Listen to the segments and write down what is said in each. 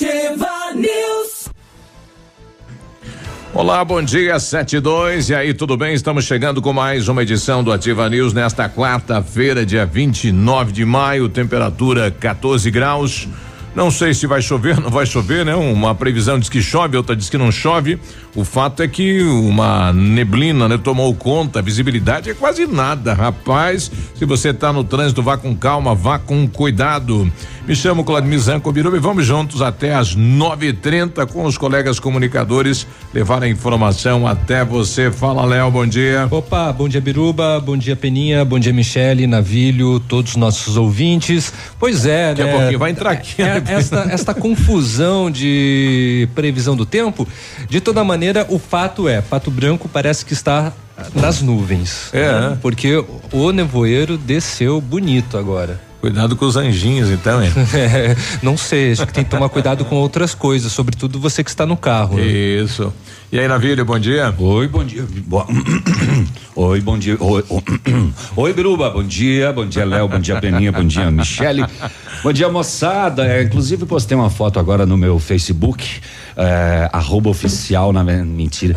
Ativa News. Olá, bom dia, 72. E aí, tudo bem? Estamos chegando com mais uma edição do Ativa News nesta quarta-feira, dia 29 de maio, temperatura 14 graus. Não sei se vai chover, não vai chover, né? Uma previsão diz que chove, outra diz que não chove. O fato é que uma neblina, né, tomou conta, a visibilidade é quase nada, rapaz. Se você está no trânsito, vá com calma, vá com cuidado. Me chamo Claudemir Zanco Biruba e vamos juntos até às 9:30 com os colegas comunicadores levar a informação até você. Fala, Léo, bom dia. Opa, bom dia Biruba, bom dia Peninha, bom dia Michele, Navilho, todos os nossos ouvintes. Pois é, Daqui né? a pouquinho vai entrar aqui. É, né? esta, esta confusão de previsão do tempo, de toda maneira, o fato é, Pato Branco parece que está nas nuvens. É, né? né? Porque o nevoeiro desceu bonito agora. Cuidado com os anjinhos, então, hein? É, não sei, acho que tem que tomar cuidado com outras coisas, sobretudo você que está no carro. né? Isso. E aí, Navírio, bom dia. Oi, bom dia. Boa- Oi, bom dia. Oi, oi, Biruba, bom dia. Bom dia, Léo. Bom dia, Peninha. Bom dia, Michele. Bom dia, moçada. É, inclusive, postei uma foto agora no meu Facebook, é, arroba oficial, na mentira.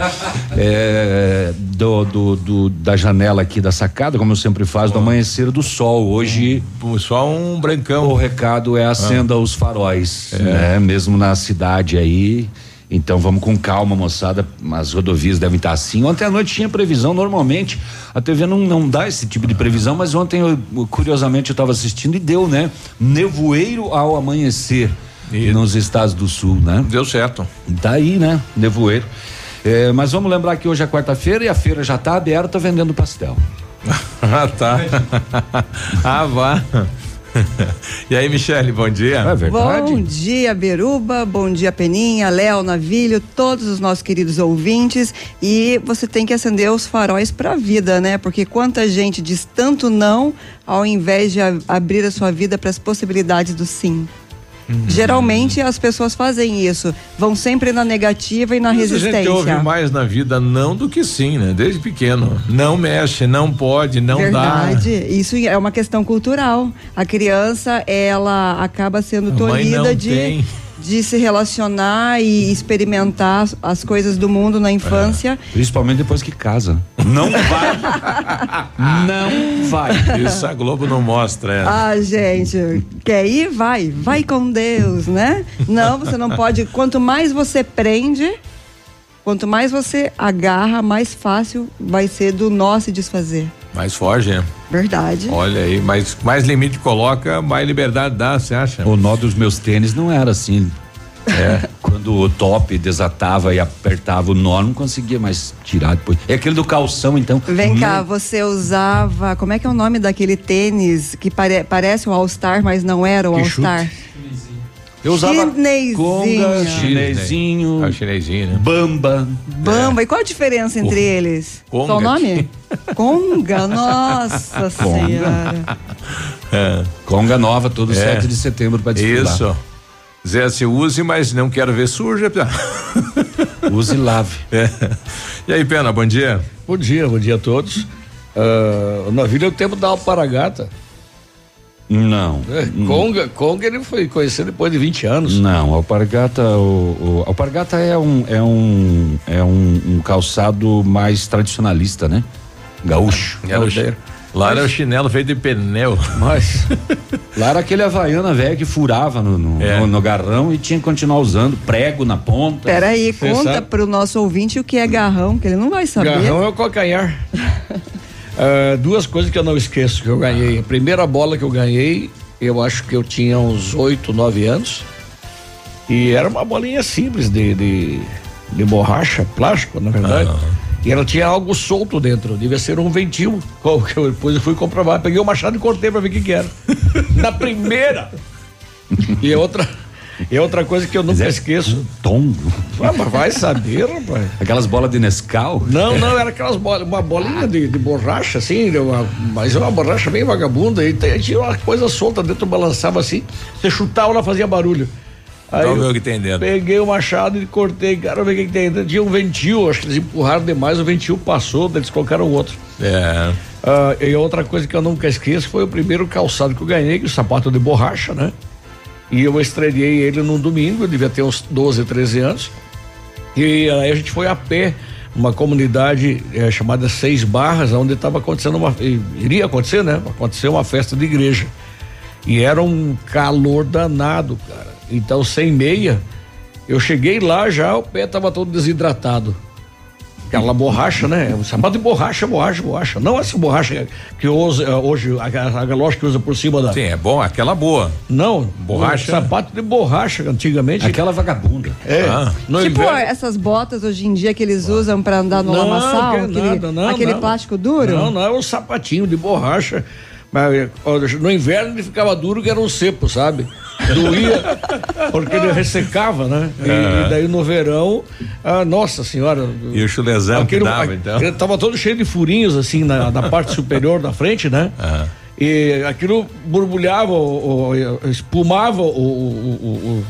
É, do, do, do- da janela aqui da sacada, como eu sempre faço, do amanhecer do sol. Hoje. Só um brancão. O recado é acenda os faróis, né? Mesmo na cidade aí. Então vamos com calma, moçada. As rodovias devem estar assim. Ontem à noite tinha previsão, normalmente. A TV não, não dá esse tipo de previsão, mas ontem, eu, curiosamente, eu estava assistindo e deu, né? Nevoeiro ao amanhecer nos estados do sul, né? Deu certo. Daí, né? Nevoeiro. É, mas vamos lembrar que hoje é quarta-feira e a feira já está aberta vendendo pastel. ah, tá. ah, vá. e aí, Michele, bom dia. É verdade? Bom dia, Beruba. Bom dia, Peninha, Léo, Navilho, todos os nossos queridos ouvintes. E você tem que acender os faróis para a vida, né? Porque quanta gente diz tanto não ao invés de abrir a sua vida para as possibilidades do sim. Uhum. Geralmente as pessoas fazem isso, vão sempre na negativa e na Mas a gente ouve resistência. mais na vida não do que sim, né? Desde pequeno. Não mexe, não pode, não Verdade, isso é uma questão cultural. A criança, ela acaba sendo A tolhida de, tem. de se relacionar e experimentar as- as coisas do mundo na infância. Principalmente depois que casa. Não vai. não vai. Isso a Globo não mostra. É. Ah, gente, quer ir? Vai, vai com Deus, né? Não, você não pode. Quanto mais você prende, quanto mais você agarra, mais fácil vai ser do nó se desfazer. Mas foge, né? Verdade. Olha aí, mas mais limite coloca, mais liberdade dá, você acha? O nó dos meus tênis não era assim. É, quando o top desatava e apertava o nó, não conseguia mais tirar depois. É aquele do calção, então. Vem cá, Hum, você usava. Como é que é o nome daquele tênis que pare- parece o All-Star, mas não era o All-Star? Eu usava Chinesinho. conga, chinesinho, É o chinesinho, né? bamba. Bamba. E qual a diferença entre eles? Conga. Qual o nome? Conga, nossa senhora. É. Conga nova todo É. 7 de setembro para desfilar. Isso. Zé, se use, mas não quero ver suja. Use e lave. É. E aí, Pena, bom dia. Bom dia, bom dia a todos. Ah, o navio é o tempo da alparagata. Não. É, Conga, Conga ele foi conhecido depois de 20 anos. Não, alpargata, o, o alpargata é um é um é um, um calçado mais tradicionalista, né? Gaúcho. Era, lá era o chinelo feito de pneu. Mas Lá era aquele havaiana velho que furava no, no, É. no- no garrão e tinha que continuar usando prego na ponta. Peraí, conta sabe? pro nosso ouvinte o que é garrão, que ele não vai saber. garrão é o calcanhar. Ah, duas coisas que eu não esqueço que eu ganhei. A primeira bola que eu ganhei, eu acho que eu tinha uns 8, 9 anos. E era uma bolinha simples de, de, de borracha, plástico, na verdade. E ela tinha algo solto dentro, devia ser um ventil. Que eu- Depois eu fui comprovar, peguei o machado e cortei pra ver o que, que era. Na primeira! E outra, é outra coisa que eu nunca esqueço. Tom. Ah, mas vai saber, rapaz. Aquelas bolas de Nescau. Não, não, era aquelas bolas, uma bolinha de, de borracha, assim, uma- mas uma borracha bem vagabunda, e tinha uma coisa solta dentro, balançava assim, você chutava, ela fazia barulho. Aí Vamos ver eu o que tem dentro. peguei o machado e cortei, quero ver o que, tem dentro. Tinha um ventil, acho que eles empurraram demais, o ventil passou, daí eles colocaram outro. É. Ah, e outra coisa que eu nunca esqueço foi o primeiro calçado que eu ganhei, que é o sapato de borracha, né? E eu estreiei ele num domingo, eu devia ter uns 12, 13 anos. E aí a gente foi a pé, uma comunidade eh, chamada Seis Barras, onde estava acontecendo uma. Iria acontecer, né? Aconteceu uma festa de igreja. E era um calor danado, cara. Então, sem meia, eu cheguei lá já, o pé tava todo desidratado. Aquela borracha, né? O sapato de borracha, borracha, borracha. Não essa borracha que usa, eh, hoje a, a, galocha que usa por cima da. Sim, é bom, aquela boa. Não, Borracha? sapato de borracha, antigamente. Aquela vagabunda. É. Ah. No tipo inverno- essas botas hoje em dia que eles usam pra andar no Não, lamaçal, que aquele, nada, não, aquele não. plástico duro. Não, não, é um sapatinho de borracha. Mas no inverno ele ficava duro que era um cepo, sabe? Doía, porque ele ressecava, né? E, e daí no verão, ah, nossa senhora. E o chulezão que dava, a- então? Ele tava todo cheio de furinhos, assim, na, na parte superior da frente, né? E aquilo borbulhava, o- o- espumava o, o,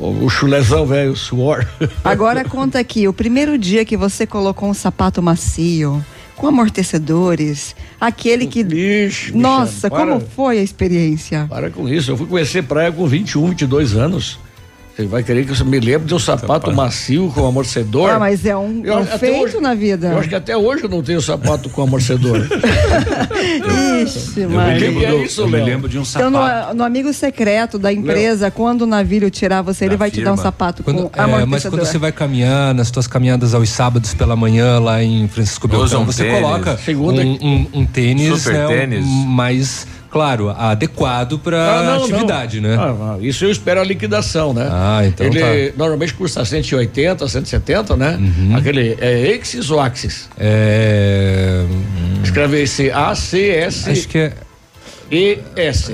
o, o, o chulezão, velho, o suor. Agora conta aqui, o primeiro dia que você colocou um sapato macio, com amortecedores, aquele que. Bicho, Nossa, bichano, como foi a experiência? Para com isso. Eu fui conhecer praia com 21, 22 anos. Você vai querer que eu me lembre de um sapato macio com amorcedor? Ah, mas é um, Eu um feito hoje- na vida. Eu acho que até hoje eu não tenho sapato com amorcedor. Ixi, Eu me mas. lembro, que é do- isso, eu me lembro de um Então, sapato. no, no amigo secreto da empresa, quando o navio tirar você, ele Da vai te dar um firma. sapato Quando- com é, amortecedor. mas quando você vai caminhar nas tuas caminhadas aos sábados pela manhã lá em Francisco Beltrão, um você tênis. coloca um, um- um tênis, Super né, um- tênis. mais, claro, adequado para Ah, não, atividade, não. né? Ah, ah, isso eu espero a liquidação, né? Ah, então Ele tá. normalmente custa 180, 170, né? Uhum. Aquele é Axis ou Axis? É, Escreve esse A-C-S-E-S. acho que é.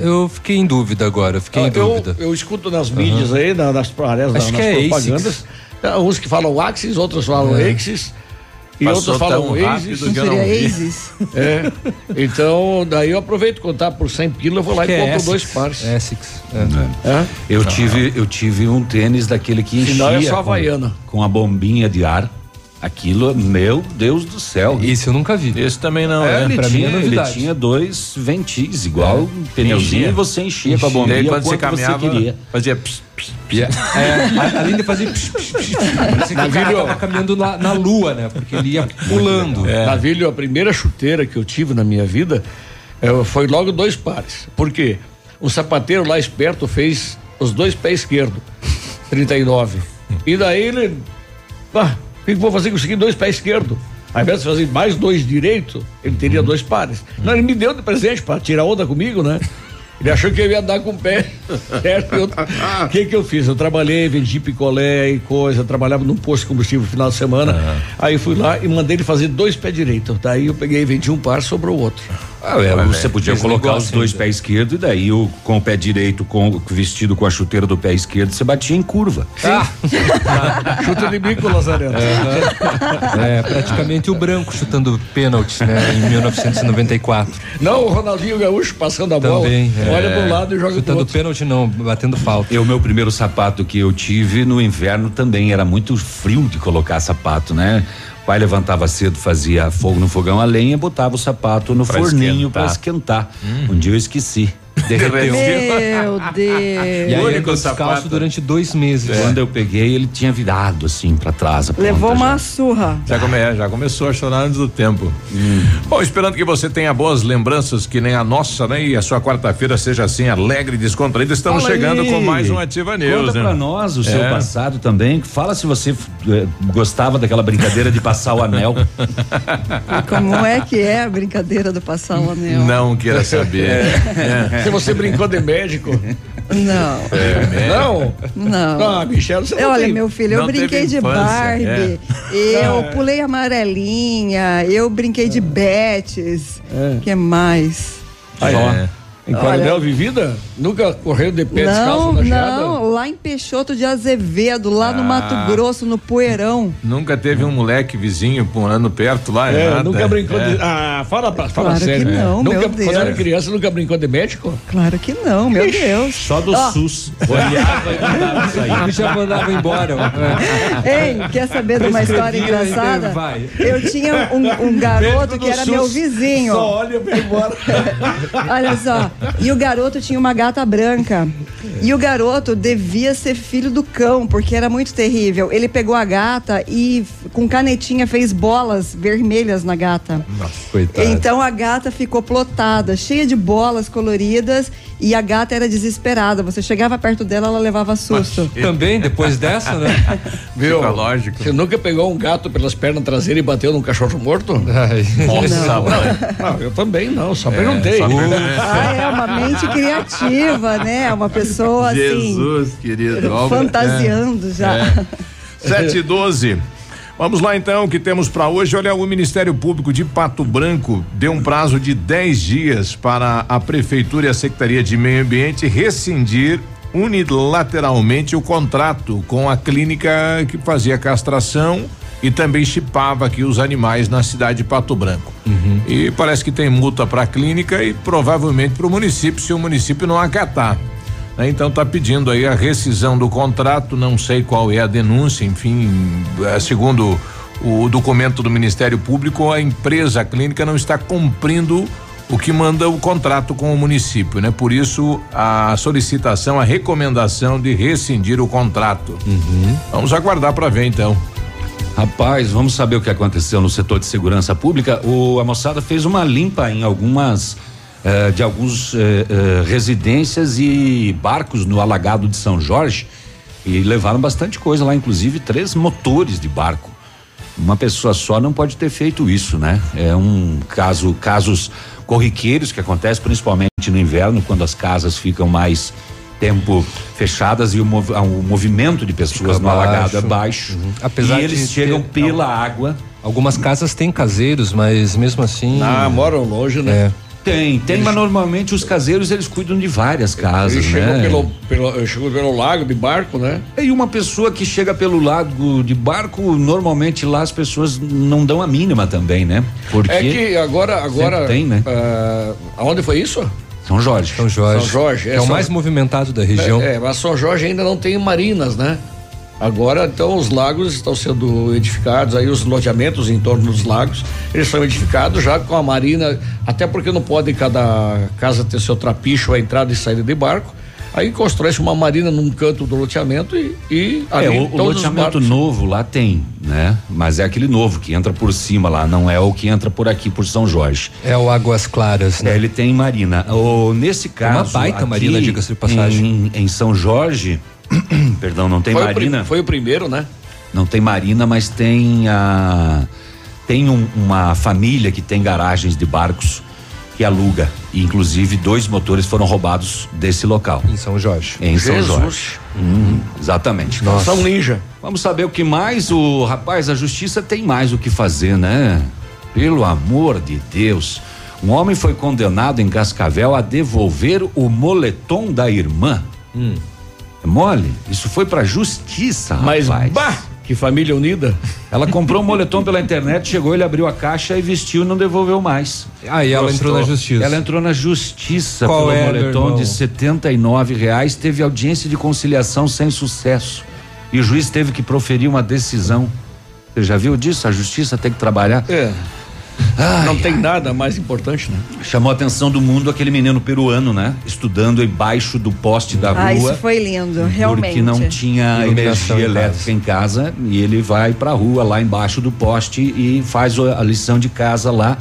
Eu fiquei em dúvida agora, fiquei em Ah, eu, dúvida. eu escuto nas mídias aí, na- nas, nas, nas Acho que é propagandas. ah, Uns que falam Axis, outros falam É. Axis. E Passou outros falam Seria não vi. Aces? É. Então, daí eu aproveito contar por 100 pila, eu vou lá Acho e é compro Essex. dois pares. Essex. é. É? Eu tive, eu tive um tênis daquele que enchia Sinal é só com, Havaiana. com a bombinha de ar. Aquilo, meu Deus do céu. Isso eu nunca vi. Esse também não É, é. ele, pra mim é tinha, ele tinha dois ventis, igual um pneuzinho, Enchia. e você enchia com a Daí bombinha quando você caminhava, você queria. fazia ps, ps, E é- é, a- além de fazer. psh, psh, psh, psh, parecia que o cara tava caminhando na, na lua, né? Porque ele ia pulando. Navilho, a primeira chuteira que eu tive na minha vida eh, foi logo dois pares. Por quê? Um sapateiro lá esperto fez os dois pés esquerdo, 39. E daí ele. Ah, que vou fazer aqui? Dois pés esquerdo. Ao invés de fazer mais dois direito, ele teria dois pares. Não, ele me deu de presente para tirar onda comigo, né? Ele achou que eu ia andar com o pé. O que que eu fiz? Eu trabalhei, vendi picolé e coisa, trabalhava num posto de combustível no final de semana. Aí fui lá e mandei ele fazer dois pés direitos. Daí eu peguei e vendi um par, sobrou o outro. Ah, é, você podia fez colocar os dois ainda. pés esquerdos e daí o, com o pé direito, com vestido com a chuteira do pé esquerdo, você batia em curva. Chuta de bico, Lazareno. É, praticamente o branco chutando pênalti, né? Em 1994. Não, o Ronaldinho Gaúcho passando a bola. Também. é. Olha para um lado e joga pro Chutando outro. pênalti, não, batendo falta. E o meu primeiro sapato que eu tive no inverno também era muito frio de colocar sapato, né? O pai levantava cedo, fazia fogo no fogão a lenha, botava o sapato no Pra forninho esquentar. para esquentar. Um dia eu esqueci. Derreteu. Meu E Deus. aí único andou descalço sapato. durante dois meses. Quando eu peguei, ele tinha virado assim para trás. Levou já. uma surra. Já, come, é, já começou a chorar antes do tempo. Hum. Bom, esperando que você tenha boas lembranças, que nem a nossa, né? E a sua quarta-feira seja assim, alegre e descontraída. Estamos Fala chegando aí. com mais um Ativa News, Conta né? pra nós o seu É. passado também. Fala se você eh, gostava daquela brincadeira de passar o anel. Como é que é a brincadeira do passar o anel? Não queira saber. É. Você brincou de médico? Não. É, Não? Não. Ah, Michele, você não Olha, tem- meu filho, eu não brinquei de infância, Barbie, eu pulei amarelinha, eu brinquei de Betes, É. que mais? Aí, ó. É. Em Coronel Vivida? Nunca correu de pé descalço Não, na geada? não, lá em Peixoto de Azevedo, lá no Ah. Mato Grosso, no Poeirão. Nunca teve um moleque vizinho morando perto lá? É, nada? nunca brincou É. de. Ah, fala, pra- fala Claro sério. que não, nunca, meu Quando Deus. era criança, nunca brincou de médico? Claro que não, meu Deus. Só do Ó. SUS. Olhava e mandava sair. Ele já mandava embora. Ei, quer saber de uma história engraçada? vai. Eu tinha um, um garoto que era meu vizinho. olha e vai embora. Olha só, e o garoto tinha uma gata branca. E o garoto devia ser filho do cão, porque era muito terrível. Ele pegou a gata e com canetinha fez bolas vermelhas na gata. Coitado. Então a gata ficou plotada, cheia de bolas coloridas e a gata era desesperada. Você chegava perto dela, ela levava susto. Também, depois dessa, né? Viu? Fica lógico. Você nunca pegou um gato pelas pernas traseiras e bateu num cachorro morto? Ai. Nossa, mãe. Não, eu também não, só perguntei. Ah, é uma mente criativa, né? Uma pessoa assim, Jesus, querido. Fantasiando já. 7 e 12. Vamos lá então, o que temos para hoje. Olha, o Ministério Público de Pato Branco deu um prazo de 10 dias para a Prefeitura e a Secretaria de Meio Ambiente rescindir unilateralmente o contrato com a clínica que fazia castração e também chipava aqui os animais na cidade de Pato Branco. E parece que tem multa para a clínica e provavelmente para o município, se o município não acatar. Né? Então está pedindo aí a rescisão do contrato, não sei qual é a denúncia, enfim, eh, segundo o documento do Ministério Público, a empresa a clínica não está cumprindo o que manda o contrato com o município, né? Por isso a solicitação, a recomendação de rescindir o contrato. Vamos aguardar para ver então. Rapaz, vamos saber o que aconteceu no setor de segurança pública. O, a moçada fez uma limpa em algumas eh, de alguns eh, eh, residências e barcos no alagado de São Jorge e levaram bastante coisa lá, inclusive três motores de barco. Uma pessoa só não pode ter feito isso, né? É um caso, casos corriqueiros que acontecem principalmente no inverno, quando as casas ficam mais tempo fechadas e o, mov- ah, o movimento de pessoas Fica no alagado é baixo. Uhum. Apesar e eles chegam ter- pela água. Algumas casas têm caseiros, mas mesmo assim. Ah, moram longe, né? É. Tem, tem, mas normalmente os caseiros eles cuidam de várias casas, Ele chegou, né? pelo, pelo, chegou pelo lago de barco, né? E uma pessoa que chega pelo lago de barco, normalmente lá as pessoas não dão a mínima também, né? Porque É que agora. agora tem, né? ah, aonde foi isso? São Jorge. São Jorge. São Jorge, é é, o mais movimentado da região. É, é, mas São Jorge ainda não tem marinas, né? Agora, então, os lagos estão sendo edificados, aí os loteamentos em torno dos lagos, eles são edificados já com a marina, até porque não pode cada casa ter seu trapicho, a entrada e saída de barco. Aí constrói-se uma marina num canto do loteamento e, e É, ali o, o todos os loteamento novo lá tem, né? Mas é aquele novo que entra por cima lá, não é o que entra por aqui por São Jorge. É o Águas Claras, É, né? ele tem marina. O, nesse caso. uma baita aqui marina, diga-se de passagem. Em, em São Jorge, perdão, não tem foi, o marina. foi o primeiro, né? Não tem marina, mas tem a tem um- uma família que tem garagens de barcos que aluga. E, inclusive dois motores foram roubados desse local. Em São Jorge. Em São Jesus. Jorge. Uhum, exatamente. São ninja. Vamos saber o que mais o rapaz, a justiça tem mais o que fazer, né? Pelo amor de Deus. Um homem foi condenado em Cascavel a devolver o moletom da irmã. É mole? Isso foi pra justiça, Mas, rapaz. bah, que família unida. Ela comprou um moletom pela internet, chegou, ele abriu a caixa e vestiu e não devolveu mais. Aí ela entrou na justiça. Ela entrou na justiça Qual pelo é, moletom irmão? de 79 reais, teve audiência de conciliação sem sucesso. E o juiz teve que proferir uma decisão. Você já viu disso? A justiça tem que trabalhar. É. não tem nada mais importante, né? Chamou a atenção do mundo aquele menino peruano, né? Estudando embaixo do poste da Ah, rua. isso foi lindo, realmente. Porque não tinha Iluminação energia em elétrica em casa e ele vai pra rua lá embaixo do poste e faz a lição de casa lá.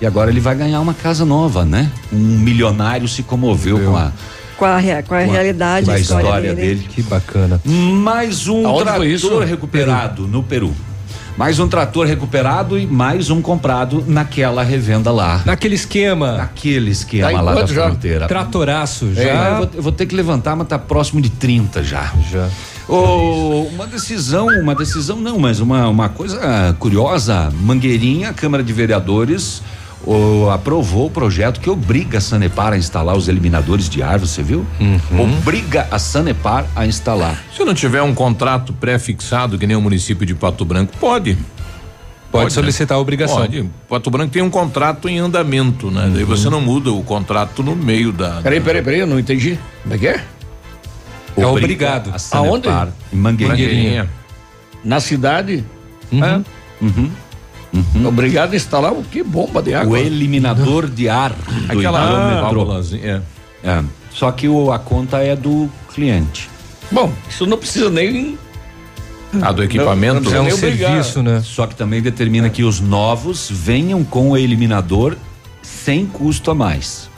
E agora ele vai ganhar uma casa nova, né? Um milionário se comoveu com a, Com a, com a realidade, com a história, história dele. dele. Que bacana. Mais um Aonde trator recuperado no Peru. Mais um trator recuperado e mais um comprado naquela revenda lá. Naquele esquema. Naquele esquema em lá da já? fronteira. Tratoraço, É, já. eu, vou, eu vou ter que levantar, mas tá próximo de 30 já. Já. Ô, uma decisão, uma decisão não, mas uma, uma coisa curiosa, Mangueirinha, Câmara de Vereadores ô, aprovou o projeto que obriga a Sanepar a instalar os eliminadores de árvores, você viu? Obriga a Sanepar a instalar. Se não tiver um contrato pré-fixado, que nem o município de Pato Branco, pode. Pode, né? solicitar a obrigação. Pode. Pato Branco tem um contrato em andamento, né? Daí você não muda o contrato no meio da. Peraí, peraí, peraí, eu não entendi. Como é que é? É Obriga obrigado. A Sanepar Aonde? Em Mangueirinha. Mangueirinha. Na cidade, É. Uhum. Obrigado a instalar o que? Bomba de água. O eliminador de ar do Aquela hidrômetro. válvulazinha, é. É. Só que o, a conta é do cliente. Bom, isso não precisa nem. A do equipamento. não É um obrigar. serviço, né? Só que também determina que os novos venham com o eliminador sem custo a mais.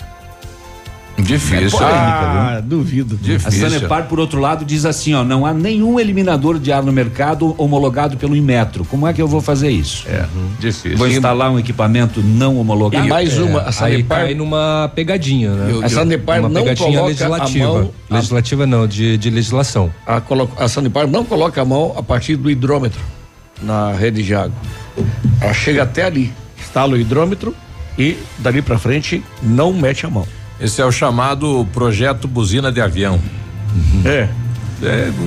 Difícil. Ah, duvido. A Difícil. Sanepar, por outro lado, diz assim: ó, não há nenhum eliminador de ar no mercado homologado pelo Inmetro. Como é que eu vou fazer isso? É, difícil. Vou instalar um equipamento não E homologado? mais uma, a Aí Sanepar, cai numa pegadinha, né? a Sanepar uma não pegadinha coloca legislativa. a mão. a- Legislativa não, de, de legislação. a, colo- a Sanepar não coloca a mão a partir do hidrômetro na rede de água. Ela chega até ali, instala o hidrômetro e dali pra frente não mete a mão. Esse é o chamado projeto buzina de avião. É.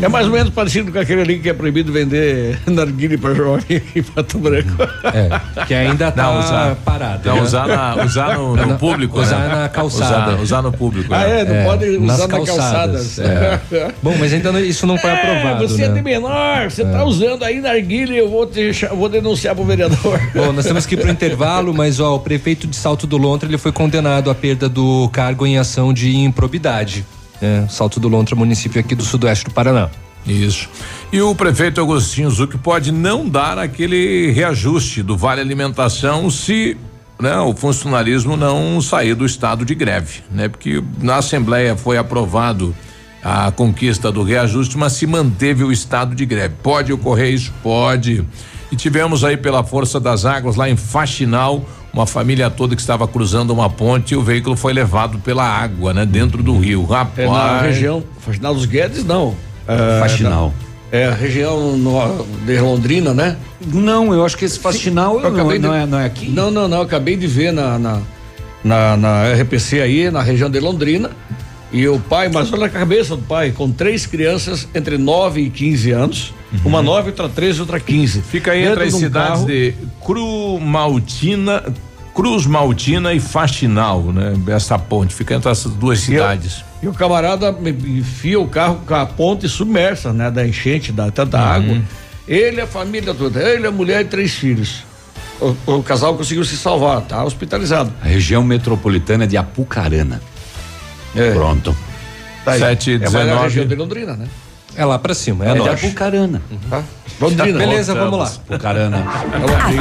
É, mais ou menos parecido com aquele ali que é proibido vender narguile para jovem em Pato Branco. É, que ainda tá Não, usar- parado. Não, né? usar, na- usar no, no público. usar né? na calçada. Usar, usar no público. Ah, né? é? Não É, pode nas usar na calçadas, calçadas. Bom, mas ainda não- isso não foi aprovado, É, você é né? de menor, você tá usando aí narguile, eu vou, te, vou denunciar pro vereador. Bom, nós temos que ir pro intervalo, mas ó, o prefeito de Salto do Lontra ele foi condenado à perda do cargo em ação de improbidade. Né? Salto do Lontra, município aqui do sudoeste do Paraná. Isso. E o prefeito Agostinho Zuc pode não dar aquele reajuste do Vale Alimentação se né, o funcionalismo não sair do estado de greve, né? Porque na Assembleia foi aprovado a conquista do reajuste, mas se manteve o estado de greve. Pode ocorrer isso? Pode. E tivemos aí pela força das águas lá em Faxinal uma família toda que estava cruzando uma ponte e o veículo foi levado pela água, né? Dentro do rio. Rapaz. É na região, Faxinal dos Guedes, não. É, Faxinal. É a região no- de Londrina, né? Não, eu acho que esse faxinal Eu não, acabei não de- é, não é aqui. Não, não, não. eu Acabei de ver na, na, na, na RPC aí, na região de Londrina. E o pai, mas olha a cabeça do pai, com três crianças entre 9 e 15 anos. Uma 9, outra 13, outra 15. Fica aí entre as um cidades carro. de Crumaltina, Cruz Maltina e Faxinal, né? Essa ponte fica entre essas duas E eu- cidades. E o camarada me- enfia o carro com a ponte submersa, né? Da enchente, da tanta água. Ele, a família toda, ele, a mulher e três filhos. O, o casal conseguiu se salvar, tá hospitalizado. A região metropolitana de Apucarana. É, Pronto. tá aí. Sete e é mais na 19. região de Londrina, né? É lá pra cima, é, É, norte. Apucarana. Tá? Londrina. Beleza, vamos lá. Apucarana.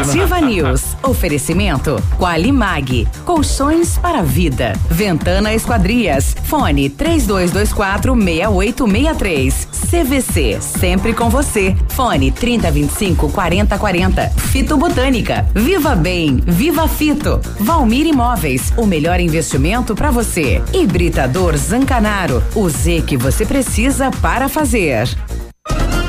Ativa News. Oferecimento Qualimag. Colchões para vida. Ventana Esquadrias. Fone 3224 6863. CVC. Sempre com você. Fone 3025 4040. Fito Botânica. Viva Bem. Viva Fito. Valmir Imóveis. O melhor investimento para você. Hibridador Zancanaro. O Z que você precisa para fazer. días.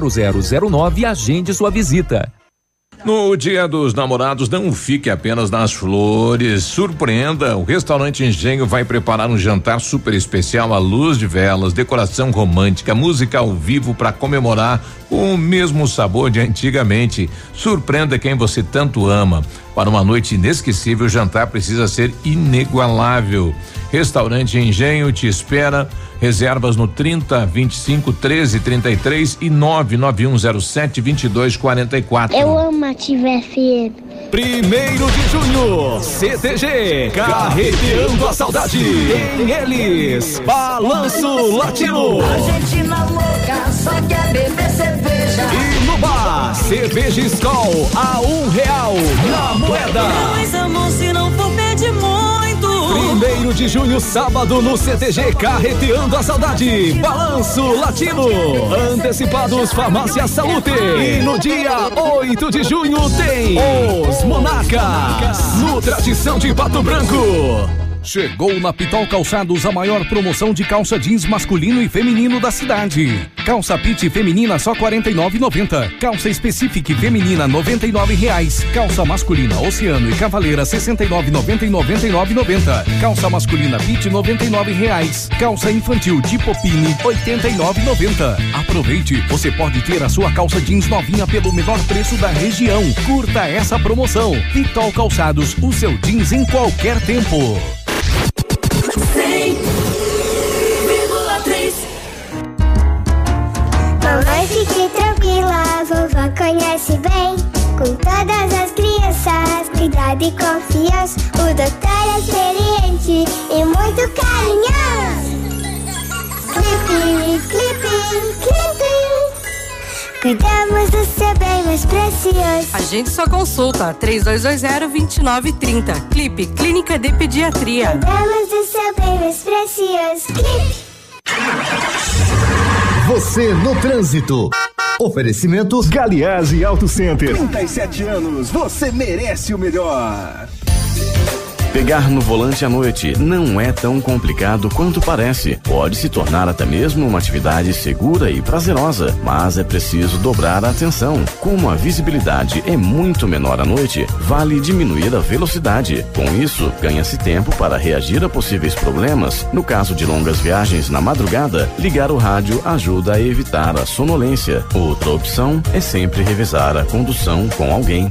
32250009 e agende sua visita. No Dia dos Namorados, não fique apenas nas flores. Surpreenda, o restaurante Engenho vai preparar um jantar super especial à luz de velas, decoração romântica, música ao vivo para comemorar com o mesmo sabor de antigamente. Surpreenda quem você tanto ama. Para uma noite inesquecível, o jantar precisa ser inigualável. Restaurante Engenho te espera. Reservas no 30 25 13 33 e 99107 2244. Eu amo a Ativa FM. Primeiro de junho, CTG, carreteando a saudade. Tem eles, Balanço Latino. Argentina louca, só quer beber cerveja. E no bar, cerveja Skol a um real na moeda de junho, sábado, no CTG Carreteando a Saudade. Balanço Latino. Antecipados Farmácia saúde E no dia 8 de junho tem os Monarcas. No Tradição de Pato Branco. Chegou na Pitol Calçados a maior promoção de calça jeans masculino e feminino da cidade. Calça Pit feminina só 49,90. Calça Specific feminina 99 reais. Calça masculina Oceano e Cavaleira 69,90 e 99,90. Calça masculina Pit 99 reais. Calça infantil tipo Pini 89,90. Aproveite, você pode ter a sua calça jeans novinha pelo menor preço da região. Curta essa promoção. Pitol Calçados, o seu jeans em qualquer tempo. 100,3 Mamãe, fique tranquila, vovó conhece bem. Com todas as crianças, cuidado e confiança. O doutor é experiente e muito carinhoso. Clipe, clipe. Cuidamos do seu bem mais precioso. Agende sua consulta 3220-2930. Clipe Clínica de Pediatria. Cuidamos do seu bem mais precioso. Clipe. Você no trânsito. Oferecimento Galiase Auto Center. 37 anos, você merece o melhor. Pegar no volante à noite não é tão complicado quanto parece. Pode se tornar até mesmo uma atividade segura e prazerosa, mas é preciso dobrar a atenção. Como a visibilidade é muito menor à noite, vale diminuir a velocidade. Com isso, ganha-se tempo para reagir a possíveis problemas. No caso de longas viagens na madrugada, ligar o rádio ajuda a evitar a sonolência. Outra opção é sempre revezar a condução com alguém.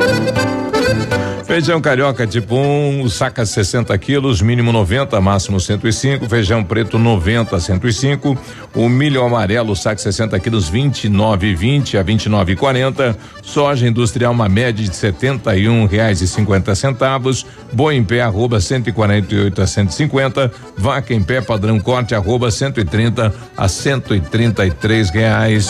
Feijão carioca tipo 1, um, saca 60 quilos, mínimo 90, máximo 105. Feijão preto 90, 105. O milho amarelo, saca 60 quilos, 29,20 a 29,40. Soja industrial, uma média de 71 reais e 50 centavos. Boi em pé, arroba 148 a 150. Vaca em pé, padrão corte, arroba 130 a 133 reais.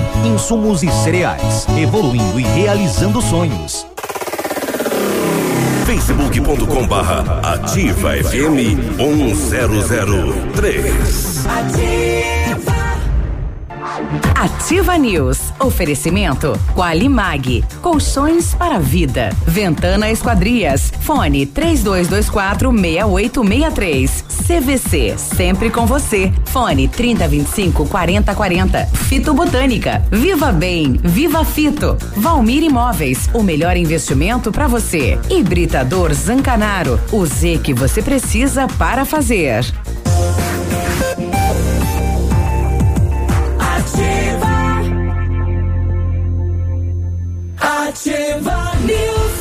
insumos e cereais, evoluindo e realizando sonhos. facebook.com barra ativa FM 1003. Ativa. Ativa News. Oferecimento Qualimag. Colchões para vida. Ventana Esquadrias. Fone 3224 6863. CVC. Sempre com você. Fone 3025 4040. Fito Botânica. Viva Bem. Viva Fito. Valmir Imóveis. O melhor investimento para você. Hibridador Zancanaro. O Z que você precisa para fazer. Ativa. Ativa News.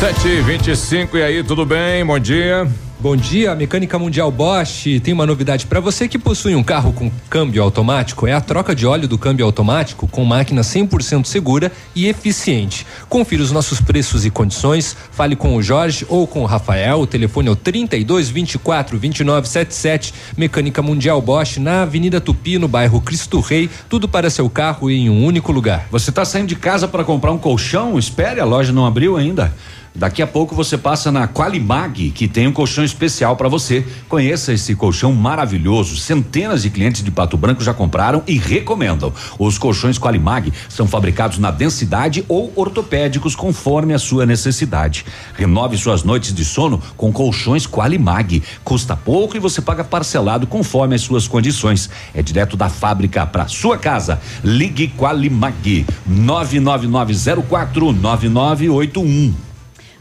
7 e 25 e aí, tudo bem? Bom dia. Bom dia, Mecânica Mundial Bosch tem uma novidade para você que possui um carro com câmbio automático. É a troca de óleo do câmbio automático com máquina 100% segura e eficiente. Confira os nossos preços e condições. Fale com o Jorge ou com o Rafael. O telefone é o 32 24 29 77. Mecânica Mundial Bosch na Avenida Tupi, no bairro Cristo Rei. Tudo para seu carro em um único lugar. Você está saindo de casa para comprar um colchão? Espere, a loja não abriu ainda. Daqui a pouco você passa na Qualimag, que tem um colchão especial para você. Conheça esse colchão maravilhoso. Centenas de clientes de Pato Branco já compraram e recomendam. Os colchões Qualimag são fabricados na densidade ou ortopédicos conforme a sua necessidade. Renove suas noites de sono com colchões Qualimag. Custa pouco e você paga parcelado conforme as suas condições. É direto da fábrica para sua casa. Ligue Qualimag 99904 9981.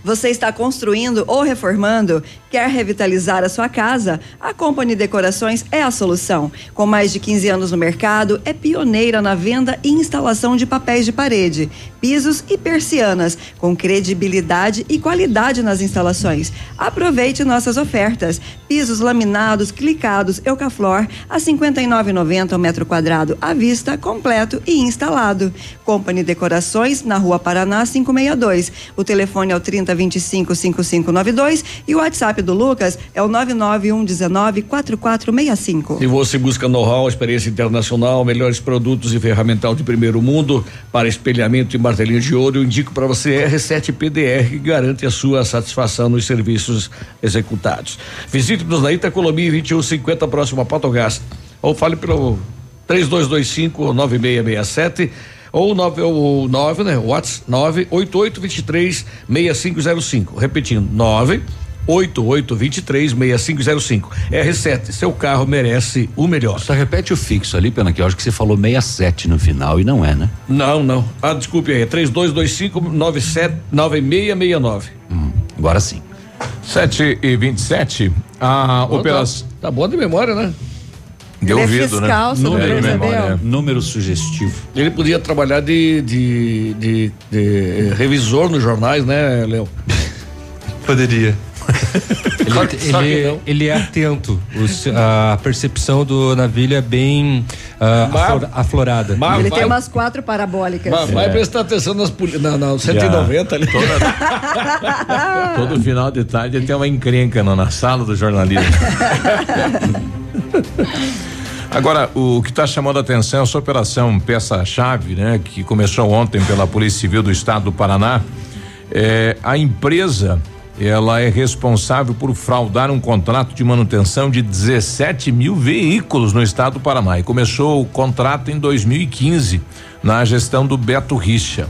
Você está construindo ou reformando? Quer revitalizar a sua casa? A Company Decorações é a solução. Com mais de 15 anos no mercado, é pioneira na venda e instalação de papéis de parede, pisos e persianas, com credibilidade e qualidade nas instalações. Aproveite nossas ofertas. Pisos laminados, clicados, Eucaflor a 59,90 o metro quadrado à vista, completo e instalado. Company Decorações na Rua Paraná 562. O telefone é o 30 25 5592 e o WhatsApp do Lucas é o 99119 4465. Se você busca know-how, experiência internacional, melhores produtos e ferramental de primeiro mundo para espelhamento e martelinho de ouro, eu indico para você R7 PDR que garante a sua satisfação nos serviços executados. Visite-nos na Itacolomi 2150 próximo a Patogás ou fale pelo 3225 9667 ou 9 ou 9, né? Whats 98823 6505. Repetindo, 9 8823 6505. R7, seu carro merece o melhor. Só repete o fixo ali, pena que eu acho que você falou 67 no final e não é, né? Não, não. Ah, desculpe aí, é 3225 9669. Hum, agora sim. 7 e 27 a Bom, operação. Tá, tá boa de memória, né? De Ele é ouvido, fiscal, né? não É, de percebeu? memória. Número sugestivo. Ele podia trabalhar de, de, de, de revisor nos jornais, né, Léo? Poderia. Ele, que ele, não. ele é atento. Os- a percepção do navio é bem Mas- aflor- aflorada. mas- Ele vai- tem umas quatro parabólicas. Mas vai prestar atenção nas poli- na, na 190 ali. Todo final de tarde tem uma encrenca na, na sala do jornalismo. Agora, o que está chamando a atenção é essa operação peça-chave, né? Que começou ontem pela Polícia Civil do Estado do Paraná. É, a empresa, ela é responsável por fraudar um contrato de manutenção de 17 mil veículos no estado do Paraná. E começou o contrato em 2015, na gestão do Beto Richa.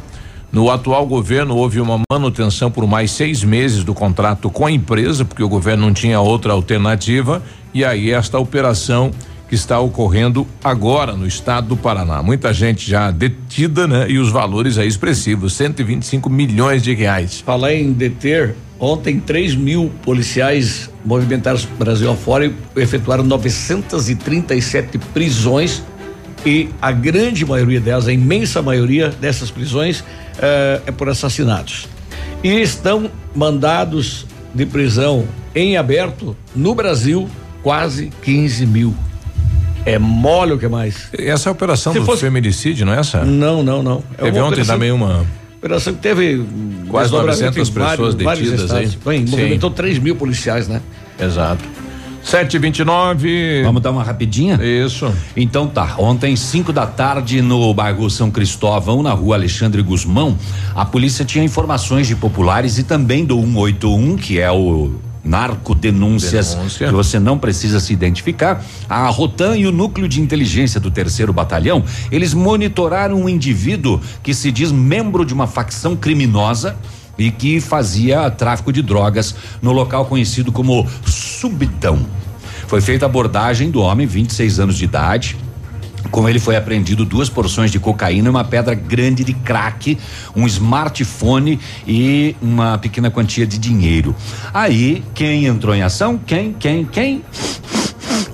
No atual governo, houve uma manutenção por mais seis meses do contrato com a empresa, porque o governo não tinha outra alternativa, e aí esta operação que está ocorrendo agora no estado do Paraná. Muita gente já detida, né? E os valores aí expressivos, 125 milhões de reais. Falar em deter, ontem 3 mil policiais movimentaram o Brasil afora e efetuaram 937 prisões e a grande maioria delas, a imensa maioria dessas prisões eh, é por assassinatos. E estão mandados de prisão em aberto no Brasil quase 15 mil. É mole o que mais? Essa é a operação Se do fosse- feminicídio, não é essa? Não, não, não. É Teve ontem operação- também uma. Operação que teve Quase desdobramento 900 em vários- pessoas vários detidas aí. estados. Bem, movimentou 3 mil policiais, né? Exato. 729. Vamos dar uma rapidinha? Isso. Então tá, ontem, 5 da tarde, no bairro São Cristóvão, na rua Alexandre Guzmão, a polícia tinha informações de populares e também do 181, que é o narco denúncias Denúncia. que você não precisa se identificar. A Rotan e o núcleo de inteligência do terceiro batalhão, eles monitoraram um indivíduo que se diz membro de uma facção criminosa e que fazia tráfico de drogas no local conhecido como Subtão. Foi feita a abordagem do homem, 26 anos de idade. Com ele foi apreendido duas porções de cocaína, uma pedra grande de crack, um smartphone e uma pequena quantia de dinheiro. Aí, quem entrou em ação? Quem, quem, quem?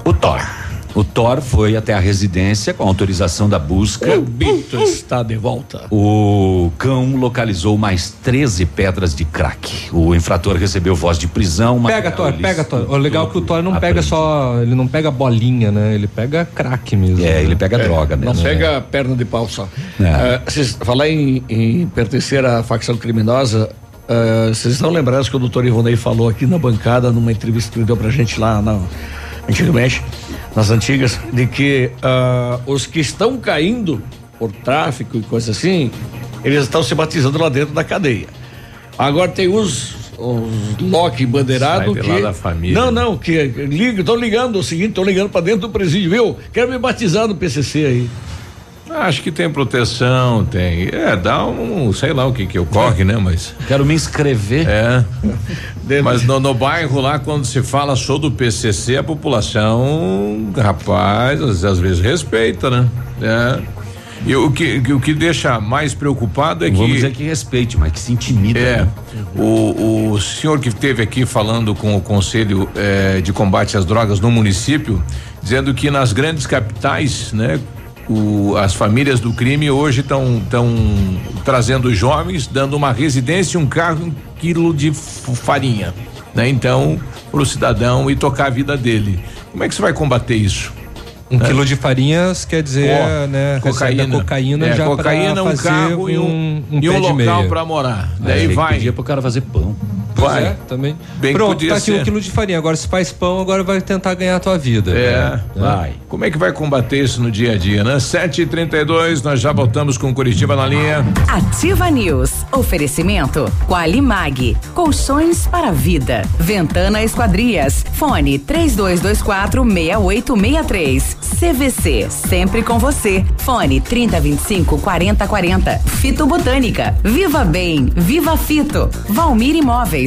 O Thor. O Thor foi até a residência com autorização da busca. O Bito está de volta. O cão localizou mais 13 pedras de crack. O infrator recebeu voz de prisão. Pega, Thor, pega, Thor. O legal é que o Thor não pega só. Ele não pega bolinha, né? Ele pega crack mesmo. É, ele pega droga Não mesmo. pega perna de pau só. É. Vocês falar em, em pertencer à facção criminosa, ah, vocês estão lembrados que o doutor Ivonei falou aqui na bancada, numa entrevista que ele deu pra gente lá na, antigamente, nas antigas, de que ah, os que estão caindo por tráfico e coisa assim, eles estão se batizando lá dentro da cadeia. Agora tem os, os Loki bandeirado Sai que. lá da família. Não, não, que estão ligando, é o seguinte, estão ligando pra dentro do presídio, viu? Quero me batizar no PCC aí. Acho que tem proteção, tem. É, dá um, sei lá o que que ocorre, né? Mas. Quero me inscrever. É. Mas no, no bairro lá, quando se fala sou do PCC, a população, rapaz, às, às vezes respeita, né? É. E o que, o que deixa mais preocupado é Não que. Vamos dizer que respeite, mas que se intimida. É. né? O, o senhor que esteve aqui falando com o Conselho eh, de Combate às Drogas no município, dizendo que nas grandes capitais, né, o- as famílias do crime hoje estão estão trazendo os jovens, dando uma residência, um carro, um quilo de farinha, né? Então, para o cidadão e tocar a vida dele. Como é que você vai combater isso? Um né? quilo de farinhas quer dizer, né? cocaína. cocaína É, já cocaína, um fazer carro e um- e um pé de local pra morar. É, Daí vai. pedir pro cara fazer pão. Pois Vai. é, também. Bem que Pronto, podia tá aqui ser. um quilo de farinha. Agora se faz pão, agora vai tentar ganhar a tua vida. É, Né? Como é que vai combater isso no dia a dia, né? 7 e 32 nós já voltamos com Curitiba na linha. Ativa News. Oferecimento Qualimag. Colchões para vida. Ventana Esquadrias. Fone 3224 6863. CVC. Sempre com você. Fone 3025 4040. Fito Botânica. Viva Bem. Viva Fito. Valmir Imóveis.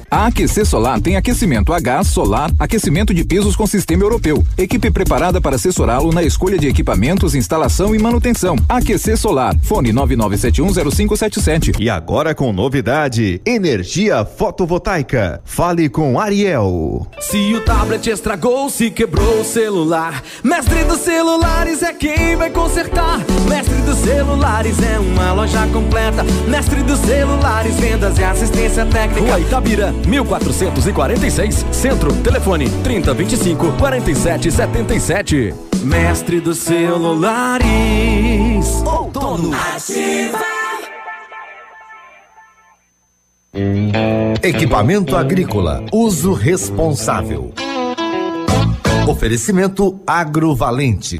A AQC Solar tem aquecimento a gás, solar, aquecimento de pisos com sistema europeu. Equipe preparada para assessorá-lo na escolha de equipamentos, instalação e manutenção. AQC Solar. Fone 99710577. E agora com novidade: energia fotovoltaica. Fale com Ariel. Se o tablet estragou, se quebrou o celular, Mestre dos Celulares é quem vai consertar. Mestre dos Celulares é uma loja completa. Mestre dos Celulares, vendas e assistência técnica. Rua Itabira, 1446, Centro, telefone 3025 4777. Mestre dos Celulares. Outono. Equipamento agrícola, uso responsável. Oferecimento agrovalente.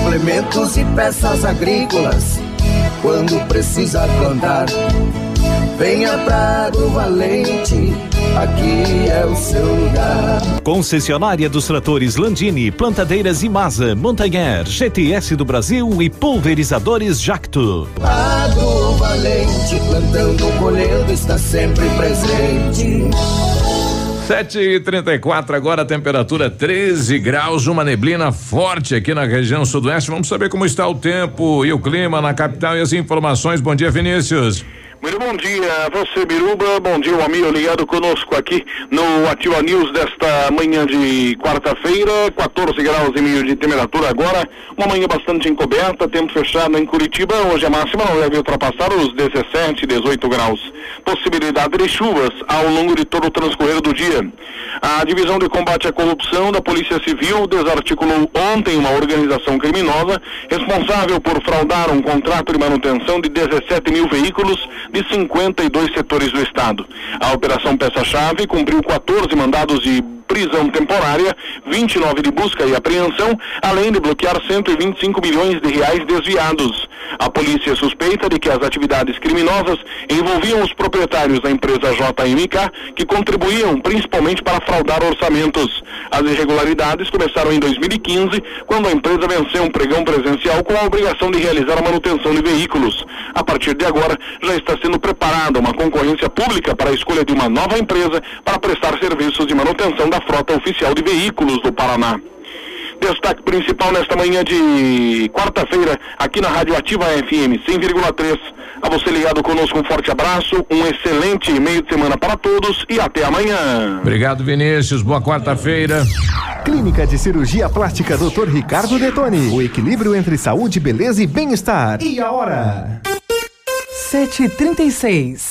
Implementos e peças agrícolas, quando precisa plantar. Venha pra Agro Valente, aqui é o seu lugar. Concessionária dos tratores Landini, plantadeiras Imasa, Montanher, GTS do Brasil e pulverizadores Jacto. Agro Valente, plantando, colhendo, está sempre presente. 7 e 34 agora a temperatura 13 graus, uma neblina forte aqui na região sudoeste. Vamos saber como está o tempo e o clima na capital e as informações. Bom dia, Vinícius. Muito bom dia a você, Biruba. Bom dia, o amigo ligado conosco aqui no Ativa News desta manhã de quarta-feira. 14 graus e meio de temperatura agora. Uma manhã bastante encoberta, tempo fechado em Curitiba. Hoje a máxima não deve ultrapassar os 17, 18 graus. Possibilidade de chuvas ao longo de todo o transcorrer do dia. A Divisão de Combate à Corrupção da Polícia Civil desarticulou ontem uma organização criminosa responsável por fraudar um contrato de manutenção de 17 mil veículos de 52 setores do Estado. A Operação Peça-Chave cumpriu 14 mandados de prisão temporária, 29 de busca e apreensão, além de bloquear 125 milhões de reais desviados. A polícia suspeita de que as atividades criminosas envolviam os proprietários da empresa JMK, que contribuíam principalmente para fraudar orçamentos. As irregularidades começaram em 2015, quando a empresa venceu um pregão presencial com a obrigação de realizar a manutenção de veículos. A partir de agora, já está sendo preparada uma concorrência pública para a escolha de uma nova empresa para prestar serviços de manutenção da frota oficial de veículos do Paraná. Destaque principal nesta manhã de quarta-feira, aqui na Rádio Ativa FM 100,3. A você ligado conosco, um forte abraço, um excelente meio de semana para todos e até amanhã. Obrigado, Vinícius. Boa quarta-feira. Clínica de Cirurgia Plástica Dr. Ricardo Detoni. O equilíbrio entre saúde, beleza e bem-estar. E a hora? 736.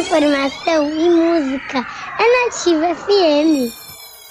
Informação e música é Nativa FM.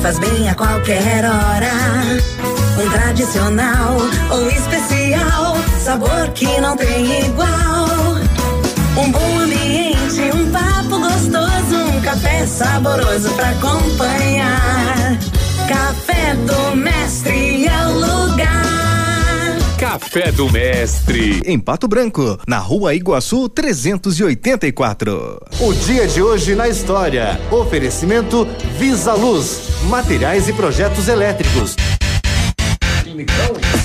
Faz bem a qualquer hora. Um tradicional ou especial, sabor que não tem igual. Um bom ambiente, um papo gostoso, um café saboroso pra acompanhar. Café do Mestre. Café do Mestre. Em Pato Branco, na rua Iguaçu 384. O dia de hoje na história. Oferecimento Visa Luz. Materiais e projetos elétricos.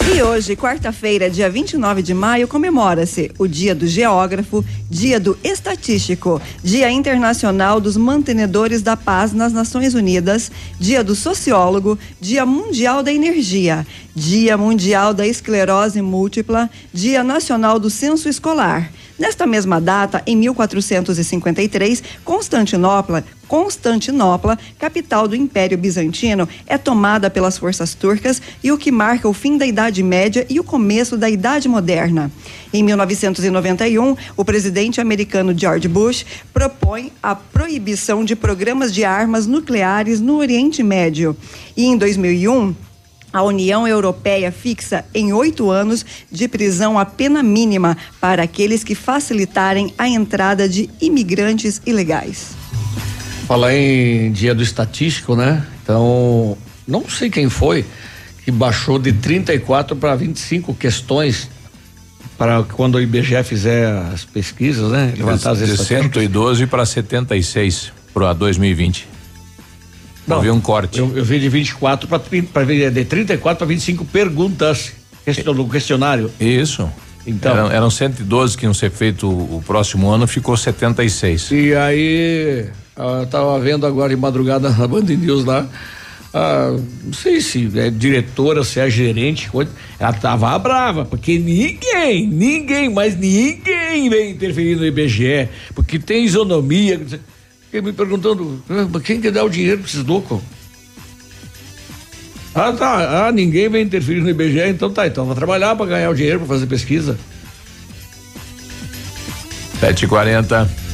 E hoje, quarta-feira, dia 29 de maio, comemora-se o Dia do Geógrafo, Dia do Estatístico, Dia Internacional dos Mantenedores da Paz nas Nações Unidas, Dia do Sociólogo, Dia Mundial da Energia, Dia Mundial da Esclerose Múltipla, Dia Nacional do Censo Escolar. Nesta mesma data, em 1453, Constantinopla, Constantinopla, capital do Império Bizantino, é tomada pelas forças turcas e o que marca o fim da Idade Média e o começo da Idade Moderna. Em 1991, o presidente americano George Bush propõe a proibição de programas de armas nucleares no Oriente Médio. E em 2001, a União Europeia fixa em oito anos de prisão a pena mínima para aqueles que facilitarem a entrada de imigrantes ilegais. Falar em dia do estatístico, né? Então, não sei quem foi que baixou de 34 para 25 questões para quando o IBGE fizer as pesquisas, né? Levantar as de estatísticas. 112 para 76 para 2020. Houve um corte. Eu, eu vi de 24 para 30, pra, de 34 para 25 perguntas no questionário. Isso. Então. Eram, eram 112 que iam ser feito o, o próximo ano, ficou 76. E aí, eu tava vendo agora de madrugada na Band News lá, ah, não sei se é diretora, se é gerente, ela tava brava, porque ninguém, ninguém, mas ninguém vem interferir no IBGE, porque tem isonomia. Fiquei me perguntando, ah, quem que dá o dinheiro pra esses loucos? Ah, tá. Ah, ninguém vem interferir no IBGE, então tá. Então vou trabalhar pra ganhar o dinheiro pra fazer pesquisa. 7h40.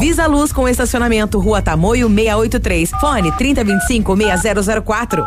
Visa Luz com estacionamento Rua Tamoio 683. Fone 3025 6004.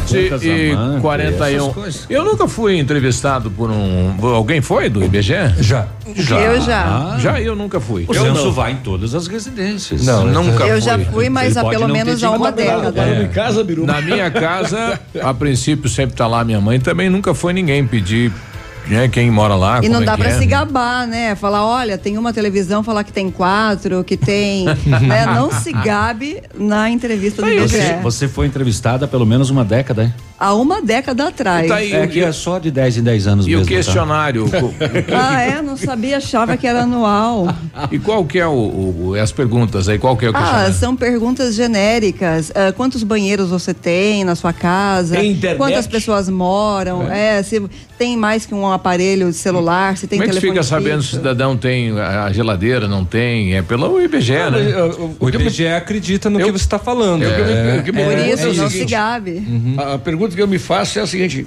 News. 7 Lucas e 41. essas coisas. Eu nunca fui entrevistado por um. Alguém foi do IBGE? Já. Eu já. Já eu nunca fui. O eu censo não. vai em todas as residências. Não, nunca Eu fui. já fui, mas Ele há pelo não menos há uma década. Casa, Biru. Na minha casa, a princípio sempre tá lá minha mãe, também nunca foi ninguém pedir né, quem mora lá. E não é dá que pra é. se gabar, né? Falar, olha, tem uma televisão, falar que tem quatro, que tem. né? Não se gabe na entrevista do Você, IBGE. você foi entrevistada há pelo menos uma década, hein? Há uma década atrás. Tá aí, É o- que é só de 10 em 10 anos E mesmo. o tá? questionário? co- Ah, é? Não sabia, achava que era anual. e qual que é o, o- as perguntas aí? Qual que é o Ah, questionário? são perguntas genéricas. Ah, quantos banheiros você tem na sua casa? Tem internet? Quantas pessoas moram? É. se tem mais que um aparelho de celular, se tem Como é que telefone fica sabendo se o cidadão tem a geladeira, não tem? É pelo IBGE, né? eu- eu- O o IBGE acredita no que você está falando. eu- eu- o que me- Por é, isso, é o não se gabe. A a pergunta que eu me faço é a seguinte: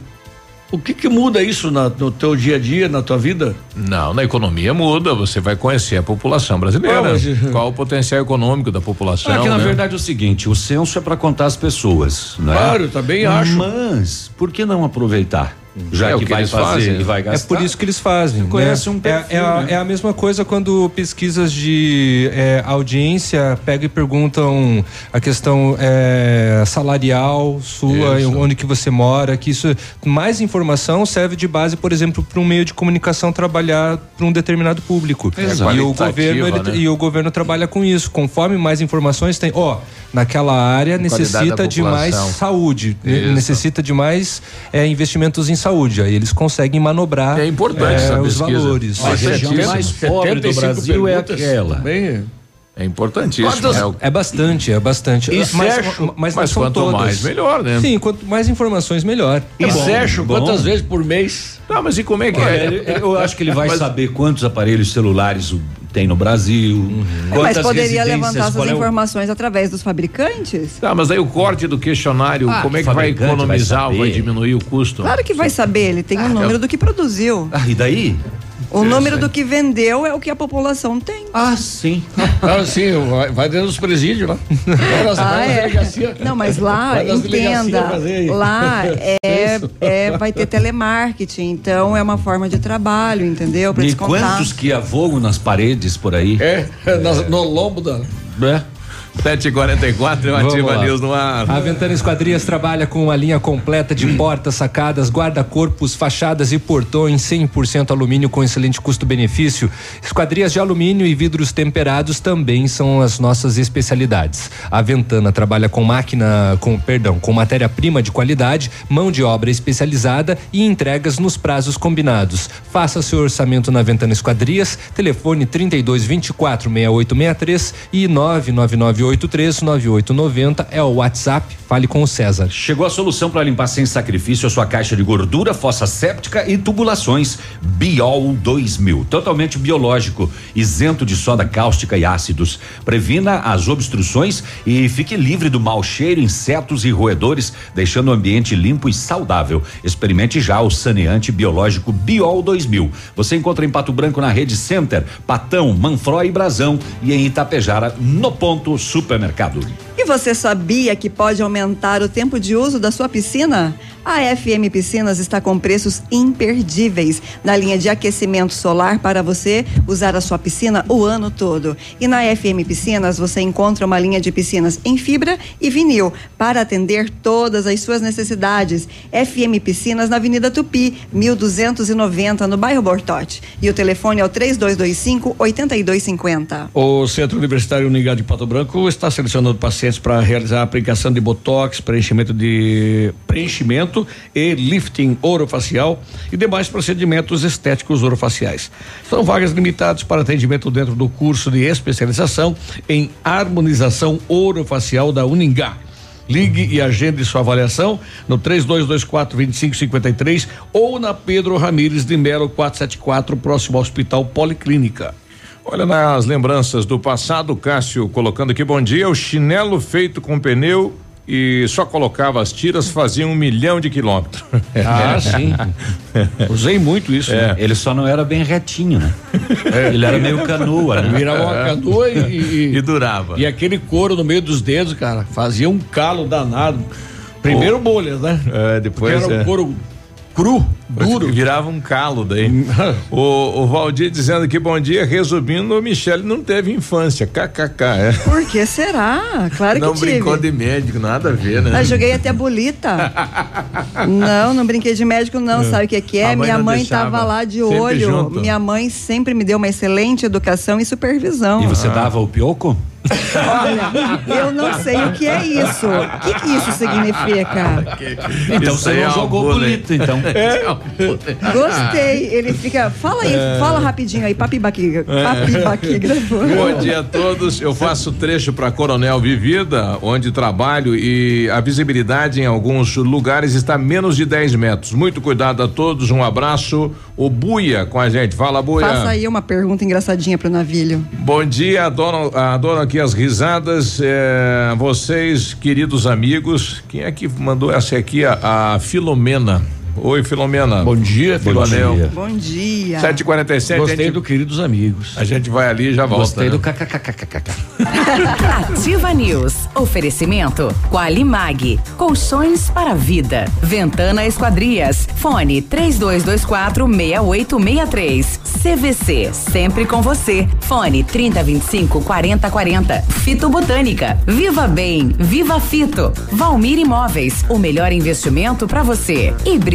o que que muda isso na- no teu dia a dia, na tua vida? Não, na economia muda, você vai conhecer a população brasileira. Ah, mas- Qual o potencial econômico da população? É que na né? verdade é o seguinte, o censo é para contar as pessoas, né? Claro, também acho. Mas por que não aproveitar? Já É que, que vai fazer fazem. e vai É gastar. por isso que eles fazem. né? Conhece um é, perfil, é, a, né? é a mesma coisa quando pesquisas de é, audiência pegam e perguntam a questão é, salarial sua, Isso. onde que você mora, que isso mais informação serve de base, por exemplo, para um meio de comunicação trabalhar para um determinado público. Exato. E o governo ele- né? e o governo trabalha com isso. Conforme mais informações tem, ó, naquela área necessita de mais saúde, ne- Isso. necessita de mais é, investimentos em saúde. Aí eles conseguem manobrar É importante essa os valores. A região 70, mais pobre do 75 Brasil é aquela. Também. É importantíssimo. Quantas- é o- É bastante, é bastante. E mas, Sérgio? mas, não Mas são quanto todas. mais, melhor, né? Sim, quanto mais informações, melhor. E bom, Sérgio, bom. quantas vezes por mês? Não, mas e como é que é? ele- eu acho que ele vai Mas- saber quantos aparelhos celulares o- tem no Brasil, Uhum. Mas quantas poderia levantar essas é o- informações através dos fabricantes? Tá, mas aí o corte do questionário, Ah, como é que vai vai economizar ou vai saber. diminuir o custo? Claro que vai saber, ele tem o número do que produziu. Ah, e daí? O número do que vendeu é o que a população tem. Ah, sim. Ah, sim, vai, vai dentro dos presídios lá. Vai nas, Ah, é. delegacia. Não, mas lá, entenda, lá é, é- vai ter telemarketing, então é uma forma de trabalho, entendeu? Pra E descontar. quantos que avogam nas paredes por aí? É, nas- no lombo da. É. 7h44, eu ativa lá. News no ar. A Ventana Esquadrias trabalha com uma linha completa de portas, sacadas, guarda-corpos, fachadas e portões 100% alumínio com excelente custo-benefício. Esquadrias de alumínio e vidros temperados também são as nossas especialidades. A Ventana trabalha com máquina, com perdão, com matéria-prima de qualidade, mão de obra especializada e entregas nos prazos combinados. Faça seu orçamento na Ventana Esquadrias, telefone 32 24 6863 e 99983 9890 é o WhatsApp. Fale com o César. Chegou a solução para limpar sem sacrifício a sua caixa de gordura, fossa séptica e tubulações. Biol 2000, totalmente biológico, isento de soda cáustica e ácidos. Previna as obstruções e fique livre do mau cheiro, insetos e roedores, deixando o ambiente limpo e saudável. Experimente já o saneante biológico Biol 2000. Você encontra em Pato Branco na Rede Center, Patão, Manfroy e Brasão e em Itapejara no Ponto Supermercado. E você sabia que pode aumentar o tempo de uso da sua piscina? A FM Piscinas está com preços imperdíveis na linha de aquecimento solar para você usar a sua piscina o ano todo. E na FM Piscinas você encontra uma linha de piscinas em fibra e vinil para atender todas as suas necessidades. FM Piscinas na Avenida Tupi, 1290, no bairro Bortote. E o telefone é o 3225 8250. O Centro Universitário Unigá de Pato Branco está selecionando pacientes para realizar a aplicação de botox, preenchimento de preenchimento e lifting orofacial e demais procedimentos estéticos orofaciais. São vagas limitadas para atendimento dentro do curso de especialização em harmonização orofacial da Uningá. Ligue e agende sua avaliação no 3224 2553 ou na Pedro Ramires de Melo 474, próximo ao Hospital Policlínica. Olha nas lembranças do passado, Cássio colocando aqui, bom dia, o chinelo feito com pneu e só colocava as tiras, fazia um milhão de quilômetros. Ah, sim. Usei muito isso. É. né? Ele só não era bem retinho, né? É. Ele era meio canoa, né? Virava uma canoa e, e, E durava. E aquele couro no meio dos dedos, cara, fazia um calo danado. Primeiro bolhas, né? É, depois. Porque era é. um couro cru, duro. Virava um calo daí. o, o Valdir dizendo que bom dia, resumindo, o Michele não teve infância. KKK. É. Por que será? Claro não que tive. brincou de médico, nada a ver, né? Eu joguei até bolita. não, não brinquei de médico, não. É. Sabe o que, é? mãe Minha não mãe estava lá de Sempre olho. junto. Minha mãe sempre me deu uma excelente educação e supervisão. E você dava o pioco? Olha, eu não sei o que é isso. O que, que isso significa? Então Isso você não é jogou bonito, então. Gostei. Ele fica. Fala aí, É. fala rapidinho aí, papibaqui, papibaqui Bom dia a todos. Eu faço trecho para Coronel Vivida, onde trabalho e a visibilidade em alguns lugares está a menos de 10 metros. Muito cuidado a todos. Um abraço. O Buia com a gente. Fala, Buia. Faça aí uma pergunta engraçadinha pro navilho. Bom dia, adoro, adoro aqui as risadas. é, vocês, queridos amigos. Quem é que mandou essa aqui? A, a Filomena. Oi, Filomena. Bom dia, Filomena. Bom dia. 7h47. Gostei gente, do Queridos Amigos. A gente vai ali e já volta. Gostei né? do kkkkkk. Ativa News. Oferecimento Qualimag. Colchões para vida. Ventana Esquadrias. Fone 3224 6863. CVC. Sempre com você. Fone 3025 4040. Fito Botânica. Viva Bem. Viva Fito. Valmir Imóveis. O melhor investimento para você.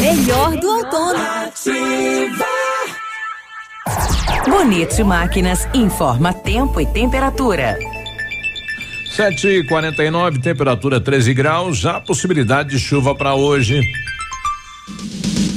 Melhor do outono. Bonito Máquinas informa tempo e temperatura. 7 e 49 temperatura 13 graus, já possibilidade de chuva para hoje.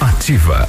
Ativa.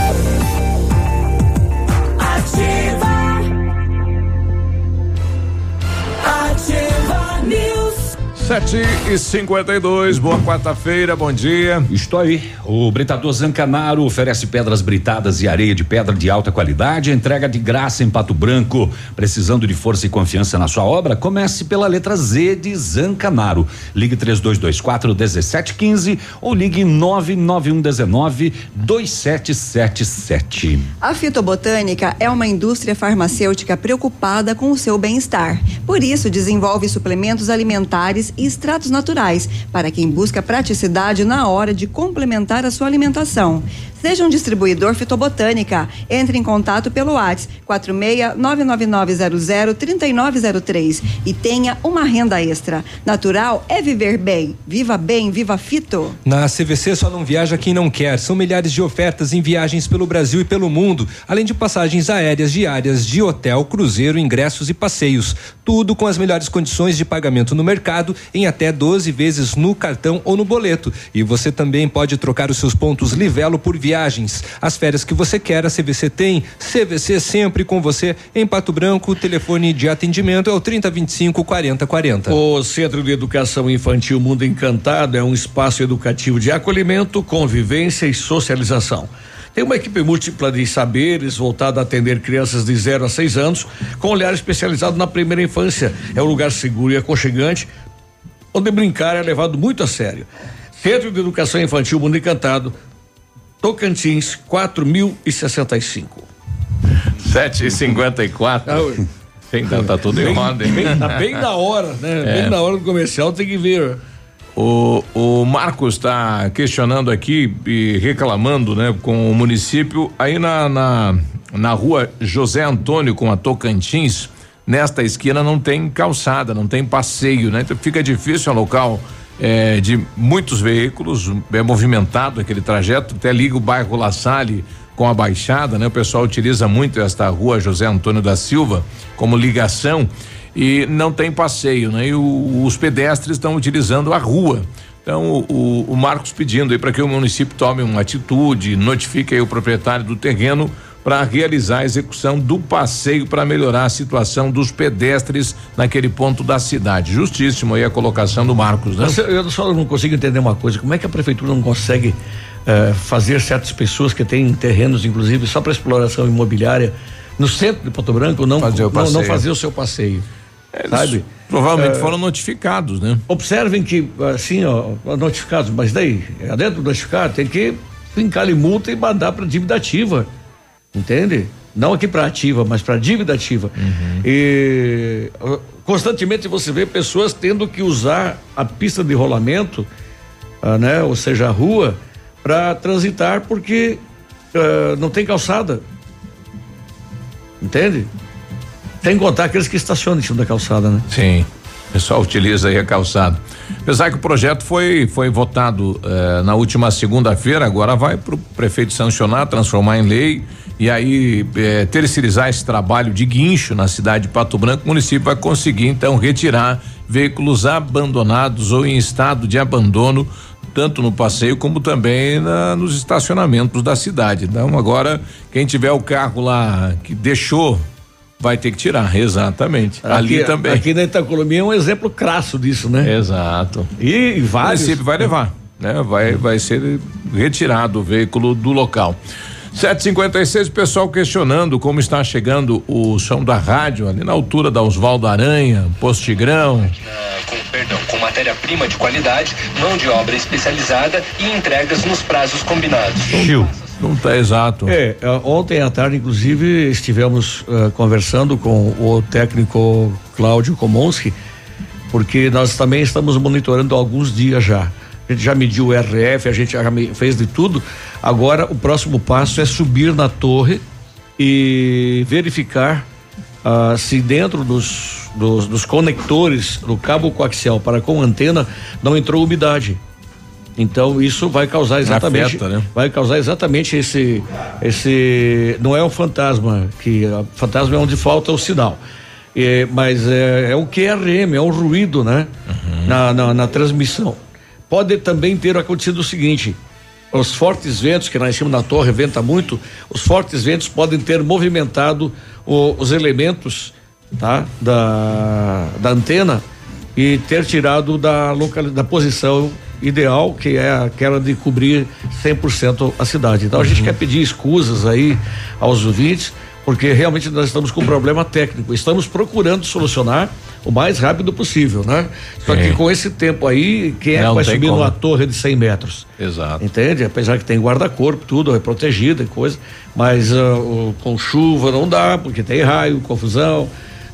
News. 7 e 52 boa quarta-feira, bom dia. Estou aí. O Britador Zancanaro oferece pedras britadas e areia de pedra de alta qualidade, entrega de graça em Pato Branco. Precisando de força e confiança na sua obra? Comece pela letra Z de Zancanaro. Ligue 3224 1715 ou ligue 99119 2777. A fitobotânica é uma indústria farmacêutica preocupada com o seu bem-estar. Por isso, desenvolve suplementos alimentares e extratos naturais para quem busca praticidade na hora de complementar a sua alimentação. Seja um distribuidor fitobotânica. Entre em contato pelo WhatsApp 46-99900-3903 e tenha uma renda extra. Natural é viver bem. Viva bem, viva fito. Na CVC só não viaja quem não quer. São milhares de ofertas em viagens pelo Brasil e pelo mundo, além de passagens aéreas diárias de hotel, cruzeiro, ingressos e passeios. Tudo com as melhores condições de pagamento no mercado em até 12 vezes no cartão ou no boleto. E você também pode trocar os seus pontos Livelo por viagens. As férias que você quer, a CVC tem. CVC sempre com você em Pato Branco. O telefone de atendimento é o 3025 4040. O Centro de Educação Infantil Mundo Encantado é um espaço educativo de acolhimento, convivência e socialização. Tem uma equipe múltipla de saberes voltada a atender crianças de 0 a 6 anos, com olhar especializado na primeira infância. É um lugar seguro e aconchegante, onde brincar é levado muito a sério. Centro de Educação Infantil Mundo Encantado, Tocantins, 4065. 7 e 54 Ainda tá tudo em Bem- ordem. Bem, tá bem na hora, né? É. Bem na hora do comercial tem que ver. O, o Marcos está questionando aqui e reclamando, né, com o município aí na, na, na rua José Antônio com a Tocantins. Nesta esquina não tem calçada, não tem passeio, né? Então fica difícil, um local eh, de muitos veículos, é movimentado aquele trajeto, até liga o bairro La Salle com a Baixada, né? O pessoal utiliza muito esta rua José Antônio da Silva como ligação e não tem passeio, né? E o, os pedestres estão utilizando a rua. Então, o, o Marcos pedindo aí para que o município tome uma atitude, notifique aí o proprietário do terreno para realizar a execução do passeio para melhorar a situação dos pedestres naquele ponto da cidade. Justíssimo aí a colocação do Marcos, né? Mas eu só não consigo entender uma coisa, como é que a prefeitura não consegue eh, fazer certas pessoas que têm terrenos, inclusive, só para exploração imobiliária, no centro de Pato Branco, não Fazer o não, não fazer o seu passeio? Eles sabe? Provavelmente Eh, foram notificados, né? Observem que, assim, ó, notificados, mas daí, é dentro do notificado, tem que fincar-lhe multa e mandar para dívida ativa. Entende? Não aqui para ativa, mas para dívida ativa. E ó, constantemente você vê pessoas tendo que usar a pista de rolamento, ah, né? Ou seja, a rua, para transitar porque ah, não tem calçada. Entende? Sem contar aqueles que estacionam em cima da calçada, né? Sim. O pessoal utiliza aí a calçada. Apesar que o projeto foi foi votado eh, na última segunda-feira, agora vai para o prefeito sancionar, transformar em lei e aí eh, terceirizar esse trabalho de guincho na cidade de Pato Branco. O município vai conseguir então retirar veículos abandonados ou em estado de abandono tanto no passeio como também na- nos estacionamentos da cidade. Então agora quem tiver o carro lá que deixou vai ter que tirar, exatamente. Ali Aqui- também. Aqui na Itacolomi é um exemplo crasso disso, né? Exato. E, e O vários. município vai levar, né? Vai, vai ser retirado o veículo do local. 756, o pessoal questionando como está chegando o som da rádio ali na altura da Oswaldo Aranha, Postigrão. com, perdão, com matéria-prima de qualidade, mão de obra especializada e entregas nos prazos combinados. Não tá exato. É, eh, ontem à tarde, inclusive, estivemos eh, conversando com o técnico Cláudio Komonski, porque nós também estamos monitorando há alguns dias já. A gente já mediu o RF, a gente já fez de tudo. Agora, o próximo passo é subir na torre e verificar ah, se dentro dos, dos, dos conectores do cabo coaxial para com antena não entrou umidade. Então isso vai causar exatamente, Afeta, né? vai causar exatamente esse, esse, não é um fantasma que ah, fantasma é onde falta o sinal, É, mas é, é um QRM, é um ruído, né? Na, na, na transmissão. Pode também ter acontecido o seguinte: os fortes ventos que lá em cima da torre venta muito, os fortes ventos podem ter movimentado o- os elementos, tá? Da, da antena e ter tirado da local, da posição ideal, que é aquela de cobrir 100% a cidade. Então a gente quer pedir escusas aí aos ouvintes, porque realmente nós estamos com um problema técnico. Estamos procurando solucionar o mais rápido possível, né? Só que com esse tempo aí, quem é que Não vai tem subir como. numa torre de 100 metros? Exato. Entende? Apesar que tem guarda-corpo, tudo é protegido e coisa, mas o- com chuva não dá, porque tem raio, confusão,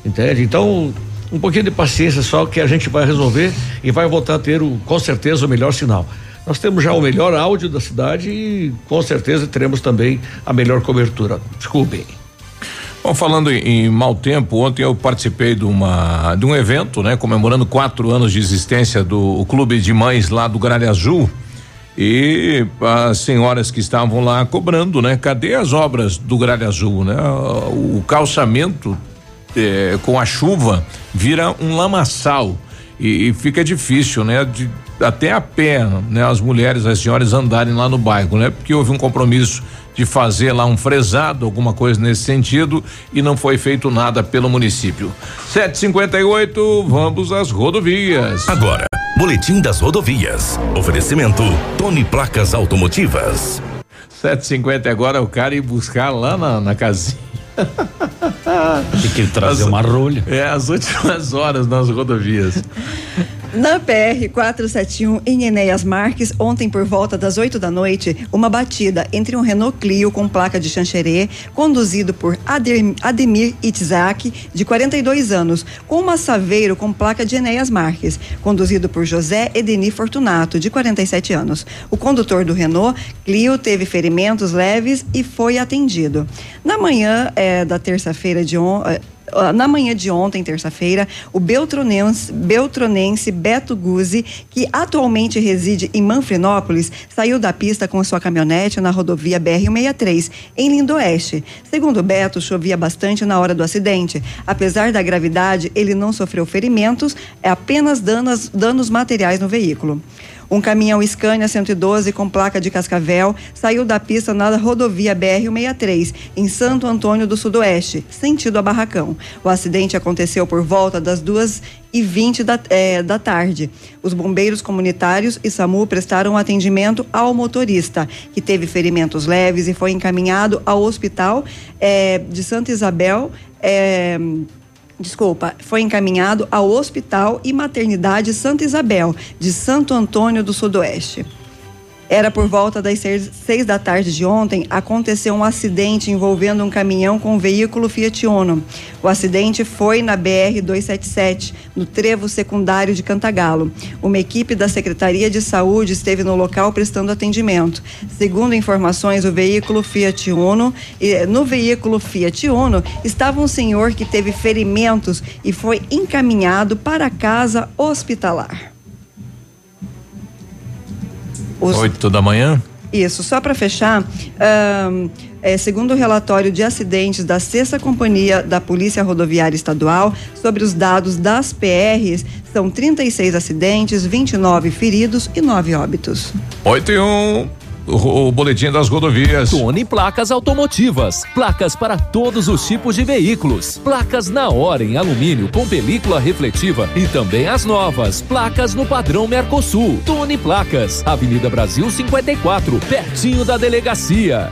entende? Então, um pouquinho de paciência só que a gente vai resolver e vai voltar a ter o, com certeza o melhor sinal. Nós temos já o melhor áudio da cidade e com certeza teremos também a melhor cobertura. Desculpem. Bom, falando em, em mau tempo, ontem eu participei de uma de um evento, né, comemorando quatro anos de existência do Clube de Mães lá do Gralha Azul. E as senhoras que estavam lá cobrando, né? Cadê as obras do Gralha Azul, né? O calçamento eh, com a chuva vira um lamaçal e, e fica difícil, né? De, até a pé, né? As mulheres, as senhoras andarem lá no bairro, né? Porque houve um compromisso de fazer lá um fresado, alguma coisa nesse sentido, e não foi feito nada pelo município. 758, vamos às rodovias. Agora, Boletim das Rodovias. Oferecimento Tony Placas Automotivas. 750 agora o cara ir buscar lá na, na casinha. Tem que trazer As- uma rolha. É, as últimas horas nas rodovias. Na PR 471 em Enéas Marques, ontem por volta das 8 da noite, uma batida entre um Renault Clio com placa de Xanxerê, conduzido por Adem- Ademir Itzhak, de 42 anos, com uma Saveiro com placa de Enéas Marques, conduzido por José Edeni Fortunato, de 47 anos. O condutor do Renault Clio teve ferimentos leves e foi atendido. Na manhã eh, da terça-feira de ontem ah, na manhã de ontem, terça-feira, o beltronense, beltronense Beto Guzzi, que atualmente reside em Manfrinópolis, saiu da pista com sua caminhonete na rodovia BR-163, em Lindoeste. Segundo Beto, chovia bastante na hora do acidente. Apesar da gravidade, ele não sofreu ferimentos, é apenas danos, danos materiais no veículo. Um caminhão Scania 112 com placa de Cascavel saiu da pista na rodovia BR-163, em Santo Antônio do Sudoeste, sentido a Barracão. O acidente aconteceu por volta das duas e 20 da, eh, da tarde. Os bombeiros comunitários e SAMU prestaram atendimento ao motorista, que teve ferimentos leves e foi encaminhado ao hospital eh, de Santa Isabel. eh, desculpa, foi encaminhado ao Hospital e Maternidade Santa Isabel, de Santo Antônio do Sudoeste. Era por volta das seis, seis da tarde de ontem, aconteceu um acidente envolvendo um caminhão com um veículo Fiat Uno. O acidente foi na BR-277, no trevo secundário de Cantagalo. Uma equipe da Secretaria de Saúde esteve no local prestando atendimento. Segundo informações, o veículo Fiat Uno, no veículo Fiat Uno estava um senhor que teve ferimentos e foi encaminhado para a casa hospitalar. Oito da manhã? Isso, só para fechar, ahn, é, segundo o relatório de acidentes da Sexta Companhia da Polícia Rodoviária Estadual, sobre os dados das PRs, são 36 acidentes, 29 feridos e 9 óbitos. 8 e 1. O, o boletim das rodovias. Tony Placas Automotivas. Placas para todos os tipos de veículos. Placas na hora em alumínio com película refletiva e também as novas. Placas no padrão Mercosul. Tony Placas. Avenida Brasil 54, pertinho da delegacia.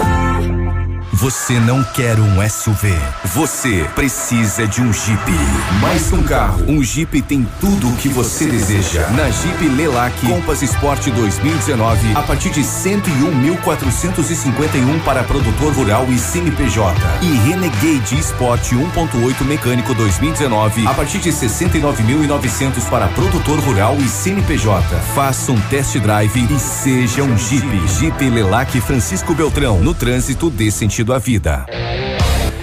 Você não quer um SUV. Você precisa de um Jeep. Mais que um carro, um Jeep tem tudo o que você deseja. Na Jeep Lelac Compass Sport 2019, a partir de 101.451 para produtor rural e CNPJ. E Renegade Sport 1.8 mecânico 2019, a partir de 69.900 para produtor rural e CNPJ. Faça um test drive e seja um Jeep. Jeep Lelac Francisco Beltrão, no trânsito dê sentido à vida.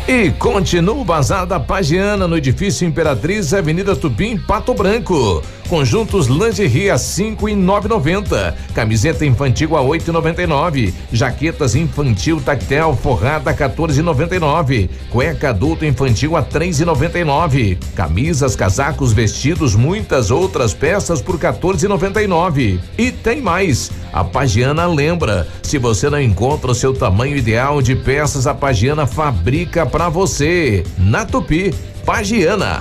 E continua o Bazar da Pagiana no edifício Imperatriz, Avenida Tupim, Pato Branco. Conjuntos lingerie a cinco e nove noventa. Camiseta infantil a oito e noventa e nove. Jaquetas infantil tactel forrada a 14,99. Cueca adulto infantil a três e noventa e nove. Camisas, casacos, vestidos, muitas outras peças por 14,99. E tem mais. A Pagiana lembra, se você não encontra o seu tamanho ideal de peças, a Pagiana fabrica para você. Na Tupi, Pagiana.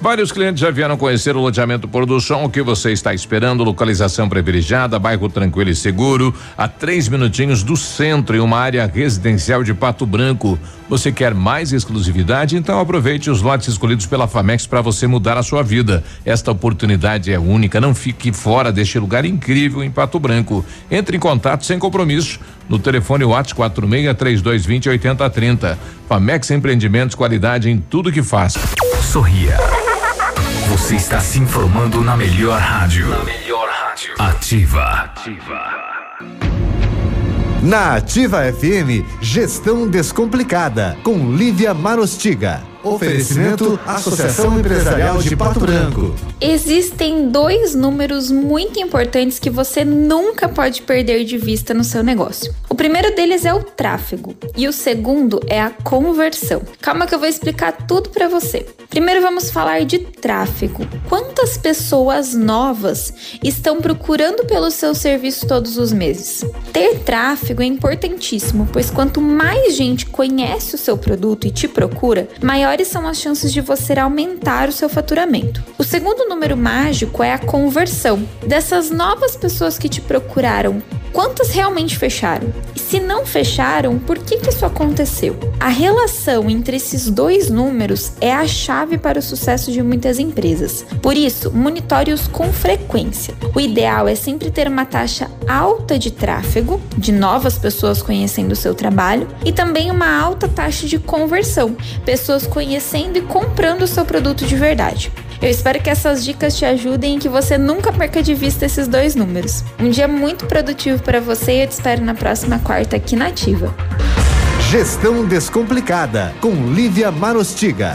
Vários clientes já vieram conhecer o loteamento Som. O que você está esperando? Localização privilegiada, bairro tranquilo e seguro, a três minutinhos do centro, em uma área residencial de Pato Branco. Você quer mais exclusividade? Então aproveite os lotes escolhidos pela Famex para você mudar a sua vida. Esta oportunidade é única. Não fique fora deste lugar incrível em Pato Branco. Entre em contato sem compromisso no telefone WhatsApp 46 3220 8030. Famex Empreendimentos, qualidade em tudo que faz. Sorria. Você está se informando na melhor rádio. Na melhor rádio. Ativa. Ativa. Na Ativa FM, Gestão Descomplicada, com Lívia Marostiga. Oferecimento Associação Empresarial de Pato Branco. Existem dois números muito importantes que você nunca pode perder de vista no seu negócio. O primeiro deles é o tráfego e o segundo é a conversão. Calma que eu vou explicar tudo para você. Primeiro vamos falar de tráfego. Quantas pessoas novas estão procurando pelo seu serviço todos os meses? Ter tráfego é importantíssimo, pois quanto mais gente conhece o seu produto e te procura, maior maiores são as chances de você aumentar o seu faturamento. O segundo número mágico é a conversão. Dessas novas pessoas que te procuraram, quantas realmente fecharam? E se não fecharam, por que, que isso aconteceu? A relação entre esses dois números é a chave para o sucesso de muitas empresas. Por isso, monitore-os com frequência. O ideal é sempre ter uma taxa alta de tráfego, de novas pessoas conhecendo o seu trabalho, e também uma alta taxa de conversão, pessoas conhecendo e comprando o seu produto de verdade. Eu espero que essas dicas te ajudem e que você nunca perca de vista esses dois números. Um dia muito produtivo para você e eu te espero na próxima quarta aqui na Ativa. Gestão Descomplicada, com Lívia Marostiga.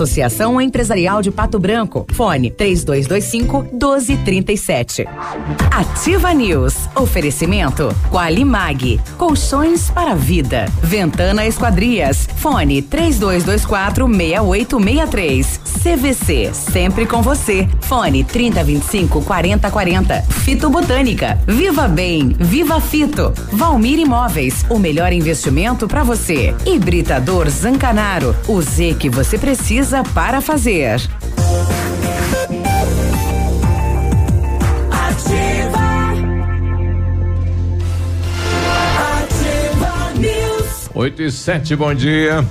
Associação Empresarial de Pato Branco. Fone 3225 1237. Ativa News. Oferecimento Qualimag. Colchões para vida. Ventana Esquadrias. Fone 3224 6863. CVC. Sempre com você. Fone 3025 4040. Fito Botânica. Viva Bem. Viva Fito. Valmir Imóveis. O melhor investimento para você. Hibridador Zancanaro. O Z que você precisa para para fazer. Ativa. Ativa News. 8 e 7, bom dia.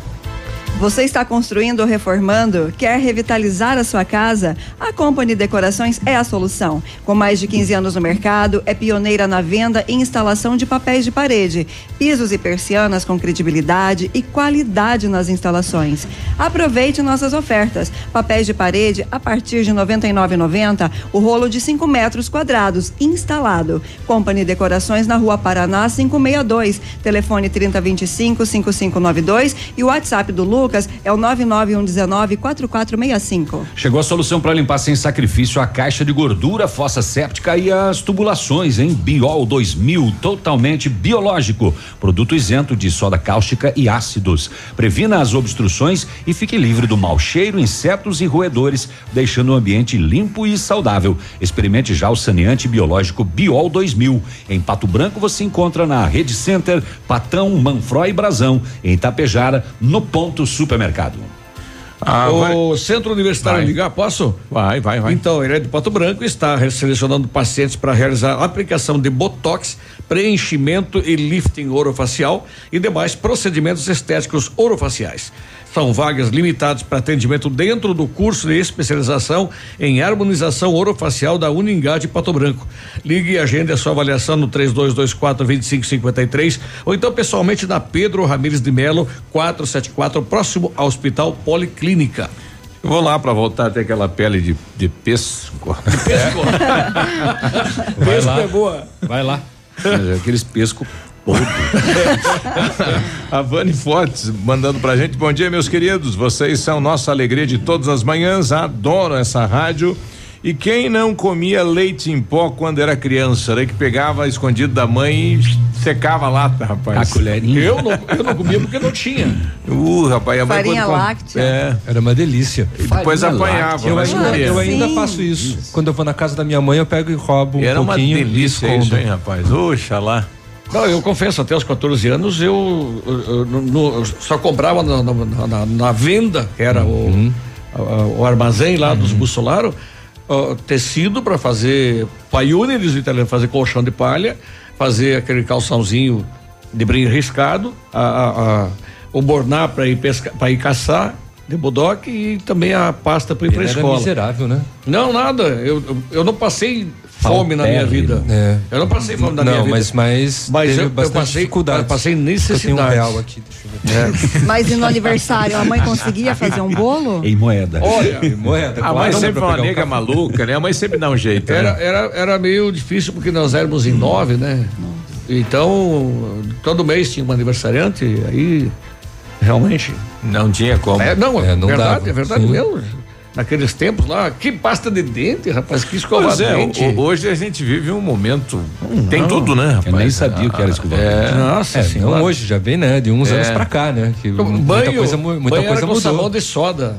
Você está construindo ou reformando? Quer revitalizar a sua casa? A Company Decorações é a solução. Com mais de 15 anos no mercado, é pioneira na venda e instalação de papéis de parede, pisos e persianas com credibilidade e qualidade nas instalações. Aproveite nossas ofertas. Papéis de parede a partir de R$ 99,90, o rolo de 5 metros quadrados instalado. Company Decorações na Rua Paraná 562, telefone 3025 5592 e o WhatsApp do Lucas Lucas é o 991194465. Chegou a solução para limpar sem sacrifício a caixa de gordura, fossa séptica e as tubulações em Biol 2000, totalmente biológico. Produto isento de soda cáustica e ácidos. Previna as obstruções e fique livre do mau cheiro, insetos e roedores, deixando o ambiente limpo e saudável. Experimente já o saneante biológico Biol 2000. Em Pato Branco você encontra na Rede Center, Patão, Manfró e Brasão. Em Tapejara, no ponto supermercado. Ah, o Centro Universitário Vai. Ligar, posso? Vai, vai, vai. Então, ele é de Pato Branco e está selecionando pacientes para realizar aplicação de botox, preenchimento e lifting orofacial e demais procedimentos estéticos orofaciais. São vagas limitadas para atendimento dentro do curso de especialização em harmonização orofacial da Uningá de Pato Branco. Ligue e agende a sua avaliação no 3224 2553 ou então pessoalmente na Pedro Ramires de Melo 474, próximo ao Hospital Policlínica. Eu vou lá para voltar a ter aquela pele de, de pesco. Pesco. Vai Pesco lá. é boa. Vai lá. Mas é Aqueles pesco A Vani Fortes mandando pra gente. Bom dia, meus queridos. Vocês são nossa alegria de todas as manhãs. Adoro essa rádio. E quem não comia leite em pó quando era criança, né? Que pegava escondido da mãe e secava a lata, rapaz. A colherinha. Eu não, eu não comia porque não tinha. Uh, rapaz, a mãe Farinha quando láctea. É. Era uma delícia. E depois Farinha apanhava, láctea. Eu mas ainda, eu ainda Sim. faço isso. Quando eu vou na casa da minha mãe, eu pego e roubo um Era uma pouquinho e delícia escondo. isso, hein, rapaz? Oxalá. Não, eu confesso, até os 14 anos eu, eu- eu no- eu só comprava na, na- na- na venda, que era Uhum. o, a- o armazém lá dos Bussolaro, ó, tecido para fazer paiune, eles italianos fazer colchão de palha, fazer aquele calçãozinho de brinco riscado, a, a- a- o borná para ir pescar, para ir caçar de bodoque e também a pasta para ir para Ele era escola. miserável, né? Não, nada. Eu- eu não passei fome na minha vida. É. Eu não passei fome na Não, minha vida. mas- mas teve eu, eu passei, dificuldades. eu passei Eu tenho um necessidade. real aqui, deixa eu ver. Mas e no aniversário, a mãe conseguia fazer um bolo? Em moeda. Olha, Moeda, A mãe sempre é pra uma um nega café. maluca, né? A mãe sempre dá um jeito. era, né? era, era meio difícil porque nós éramos em nove, né? Então, todo mês tinha um aniversariante, aí realmente. Não tinha como. É, não, É, é não verdade, dava, é verdade sim. mesmo. Naqueles tempos lá, que pasta de dente, rapaz, que escova Pois é, dente. ho- hoje a gente vive um momento. Tem não. tudo, né, rapaz? Eu nem sabia o que era escovar É. Nossa É, senhora. não hoje, já vem, né? De uns É. anos pra cá, né? Que Banho, muita coisa, mu- muita banho era coisa com mudou. sabão de soda.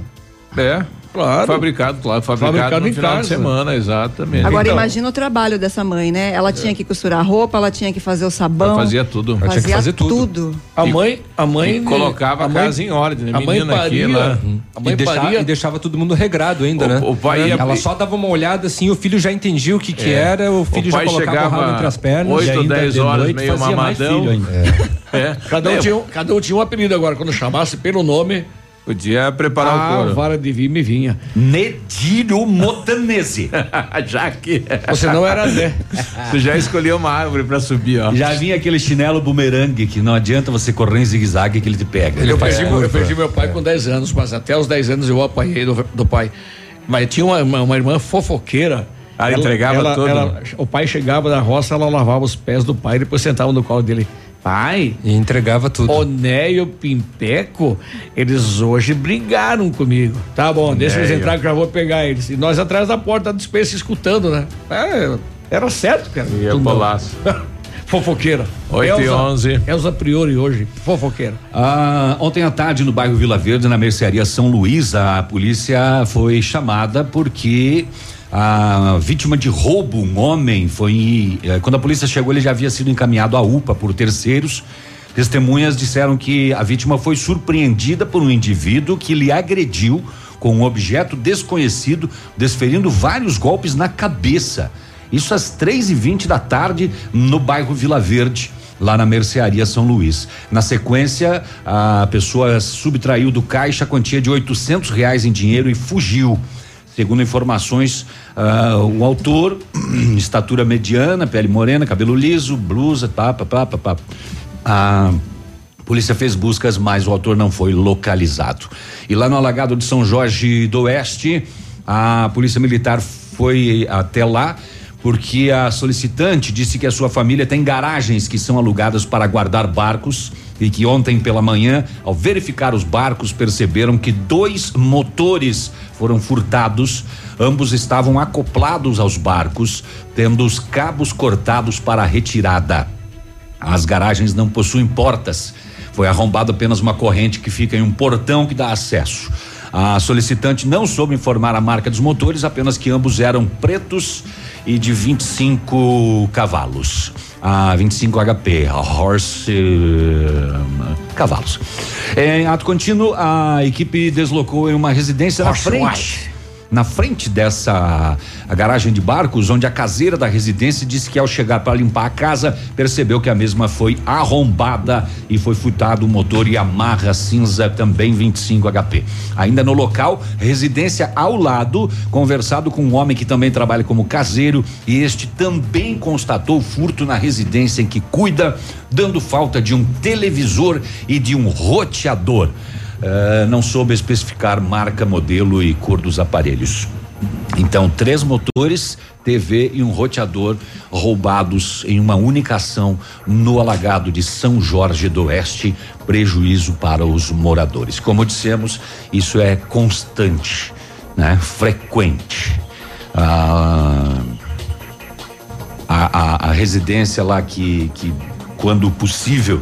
É. Claro. Fabricado, claro, fabricado, Fabricado no em final de casa. semana, exatamente. Agora Então- imagina o trabalho dessa mãe, né? Ela tinha que costurar a roupa, ela tinha que fazer o sabão. Ela fazia tudo. Ela tinha que fazia fazer tudo. tudo. A mãe, a mãe E colocava a mãe- casa em ordem, né? A mãe Menina aqui, paria, lá. a mãe E deixava, paria e deixava todo mundo regrado ainda, O- né? o pai ia- Ela só dava uma olhada assim, o filho já entendia o que que É. era, o filho O já colocava o rabo entre as pernas. oito e ou ainda dez de horas, noite meio fazia mais mamadão. filho ainda. É. Cada um, Meu, tinha, um- cada um tinha um apelido agora, quando chamasse pelo nome, Podia preparar a o couro. vara de vinho me vinha. Nediro Motanese. já que. Você não era Zé. Tu já escolheu uma árvore pra subir, ó. Já vinha aquele chinelo bumerangue que não adianta você correr em zigue-zague que ele te pega. Eu faz perdi, meu- eu perdi meu pai com 10 anos, mas até os 10 anos eu apanhei do, do pai. Mas tinha uma, uma, uma irmã fofoqueira. Ah, entregava tudo? o pai chegava da roça, ela lavava os pés do pai, depois sentava no colo dele. Pai, E entregava tudo. Oné e o Pimpeco, eles hoje brigaram comigo. Tá bom, deixa eles e- entrar que eu já vou pegar eles. E nós atrás da porta da dispensa escutando, né? É, era certo, cara. Ia Tudo bom. bolaço. Fofoqueira. Oito e Elza- onze. Elza Priori hoje, fofoqueira. Ah, ontem à tarde, no bairro Vila Verde, na mercearia São Luís, a polícia foi chamada porque a vítima de roubo, um homem, foi. eh, Quando a polícia chegou, ele já havia sido encaminhado à UPA por terceiros. Testemunhas disseram que a vítima foi surpreendida por um indivíduo que lhe agrediu com um objeto desconhecido, desferindo vários golpes na cabeça. Isso às três e vinte da tarde no bairro Vila Verde lá na mercearia São Luís. Na sequência, a pessoa subtraiu do caixa a quantia de 800 reais em dinheiro e fugiu. Segundo informações, ah, o autor, estatura mediana, pele morena, cabelo liso, blusa, pá, pá, pá, pá, pá. A polícia fez buscas, mas o autor não foi localizado. E lá no alagado de São Jorge do Oeste, a polícia militar foi até lá porque a solicitante disse que a sua família tem garagens que são alugadas para guardar barcos e que ontem pela manhã, ao verificar os barcos, perceberam que dois motores foram furtados. Ambos estavam acoplados aos barcos, tendo os cabos cortados para a retirada. As garagens não possuem portas. Foi arrombado apenas uma corrente que fica em um portão que dá acesso. A solicitante não soube informar a marca dos motores, apenas que ambos eram pretos e de 25 cavalos. A 25 HP, a horse eh, cavalos. Em ato contínuo, a equipe deslocou em uma residência na Horse frente white. Na frente dessa garagem de barcos, onde a caseira da residência disse que ao chegar para limpar a casa, percebeu que a mesma foi arrombada e foi furtado o motor e a marra cinza também 25 HP. Ainda no local, residência ao lado, conversado com um homem que também trabalha como caseiro e este também constatou furto na residência em que cuida, dando falta de um televisor e de um roteador. Eh, não soube especificar marca, modelo e cor dos aparelhos. Então, três motores, TV e um roteador roubados em uma única ação no alagado de São Jorge do Oeste, prejuízo para os moradores. Como dissemos, isso é constante, né? Frequente. Ah, a, a, a residência lá que, que, quando possível,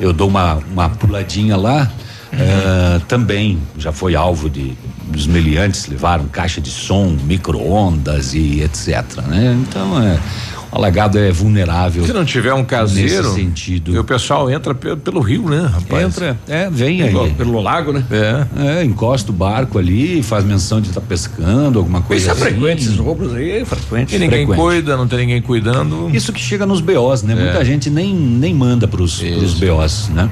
eu dou uma, uma puladinha lá. Eh, também já foi alvo de os meliantes levaram caixa de som, micro-ondas e etc. Né? Então é, o alagado é vulnerável. Se não tiver um caseiro, nesse sentido. e o pessoal entra pelo, pelo rio, né, rapaz? Entra, é, vem aí. Pelo, lago, né? É. é, encosta o barco ali, faz menção de estar pescando, alguma coisa Isso é assim. frequente, esses roubos aí é frequente. E ninguém Frequente. cuida, não tem ninguém cuidando. Isso que chega nos BOs, né? É. Muita gente nem, nem manda pros, pros BOs, né?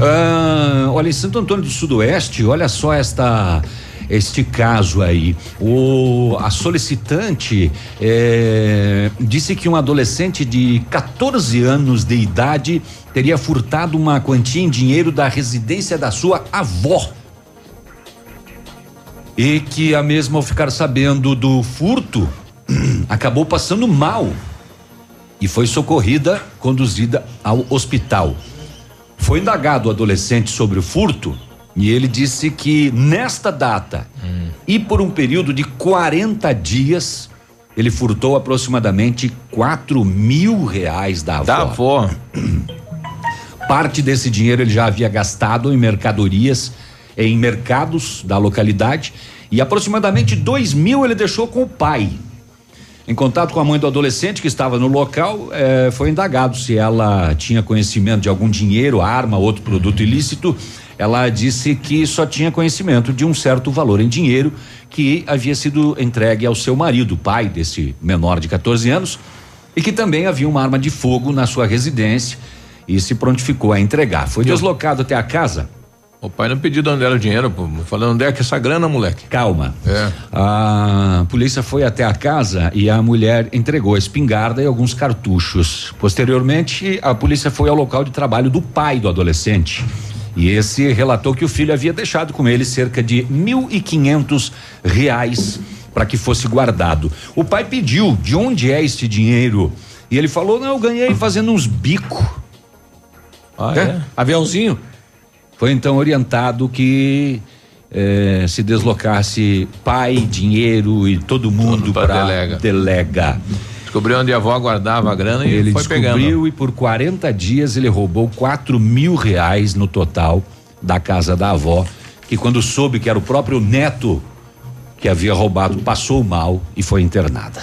Ah, olha, em Santo Antônio do Sudoeste, olha só esta este caso aí. O, a solicitante eh, disse que um adolescente de 14 anos de idade teria furtado uma quantia em dinheiro da residência da sua avó. E que a mesma, ao ficar sabendo do furto, acabou passando mal e foi socorrida, conduzida ao hospital. Foi indagado o adolescente sobre o furto e ele disse que nesta data e por um período de 40 dias ele furtou aproximadamente 4 mil reais da avó. Da avó. Parte desse dinheiro ele já havia gastado em mercadorias em mercados da localidade e aproximadamente dois mil ele deixou com o pai. Em contato com a mãe do adolescente que estava no local, eh, foi indagado se ela tinha conhecimento de algum dinheiro, arma, outro produto ilícito. Ela disse que só tinha conhecimento de um certo valor em dinheiro que havia sido entregue ao seu marido, pai desse menor de 14 anos, e que também havia uma arma de fogo na sua residência e se prontificou a entregar. Foi deslocado até a casa. O pai não pediu de onde era o dinheiro, pô. Falando onde é que essa grana, moleque? Calma. É. A polícia foi até a casa e a mulher entregou a espingarda e alguns cartuchos. Posteriormente, a polícia foi ao local de trabalho do pai do adolescente. E esse relatou que o filho havia deixado com ele cerca de mil e quinhentos reais para que fosse guardado. O pai pediu de onde é este dinheiro e ele falou: não, eu ganhei fazendo uns bico. Ah, é? Aviãozinho. Foi então orientado que eh, se deslocasse pai, dinheiro e todo mundo para delega. delega. Descobriu onde a avó guardava a grana e Ele foi descobriu pegando. e por 40 dias ele roubou 4 mil reais no total da casa da avó, que quando soube que era o próprio neto que havia roubado, passou mal e foi internada.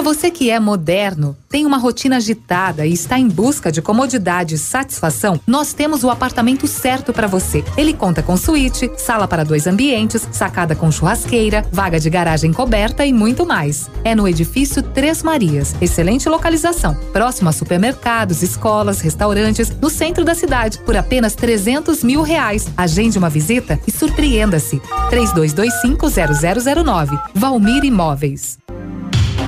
Para você que é moderno, tem uma rotina agitada e está em busca de comodidade e satisfação, nós temos o apartamento certo para você. Ele conta com suíte, sala para dois ambientes, sacada com churrasqueira, vaga de garagem coberta e muito mais. É no edifício Três Marias. Excelente localização, próximo a supermercados, escolas, restaurantes, no centro da cidade, por apenas 300 mil reais. Agende uma visita e surpreenda-se. 32250009. Valmir Imóveis.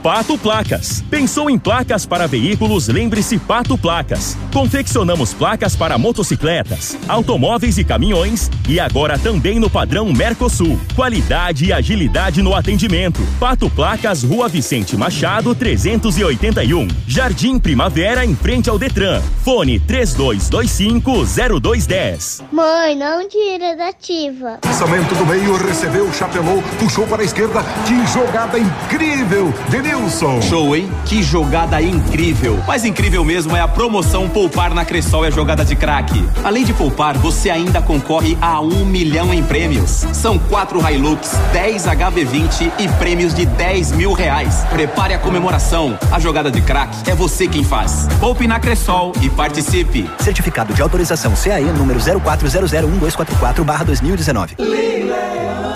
Pato Placas. Pensou em placas para veículos? Lembre-se Pato Placas. Confeccionamos placas para motocicletas, automóveis e caminhões e agora também no padrão Mercosul. Qualidade e agilidade no atendimento. Pato Placas, Rua Vicente Machado, 381. Jardim Primavera, em frente ao Detran. Fone 32250210. Mãe, não tira da ativa. Lançamento do meio, recebeu, chapelou, puxou para a esquerda. Que jogada incrível! Denilson. Show, hein? Que jogada incrível. Mais incrível mesmo é a promoção Poupar na Cressol é jogada de craque. Além de poupar, você ainda concorre a um milhão em prêmios. São quatro Hilux, 10 HB20 e prêmios de 10 mil reais. Prepare a comemoração. A jogada de craque é você quem faz. Poupe na Cressol e participe. Certificado de autorização CAE número 04001244/2019.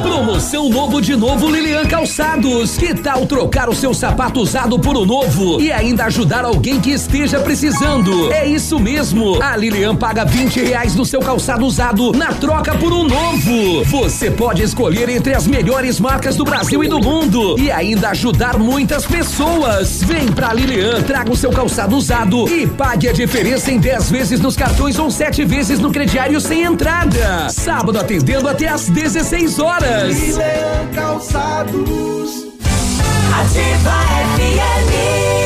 Promoção novo de novo Lilian Calçados. Que tal trocar o seu sapato usado por um novo e ainda ajudar alguém que esteja precisando? É isso mesmo. A Lilian paga 20 reais no seu calçado usado na troca por um novo. Você pode escolher entre as melhores marcas do Brasil e do mundo e ainda ajudar muitas pessoas. Vem pra Lilian, traga o seu calçado usado e pague a diferença em 10 vezes nos cartões ou 7 vezes no crediário sem entrada. Sábado atendendo até às 16 horas. Milean Calçados. Ativa FM.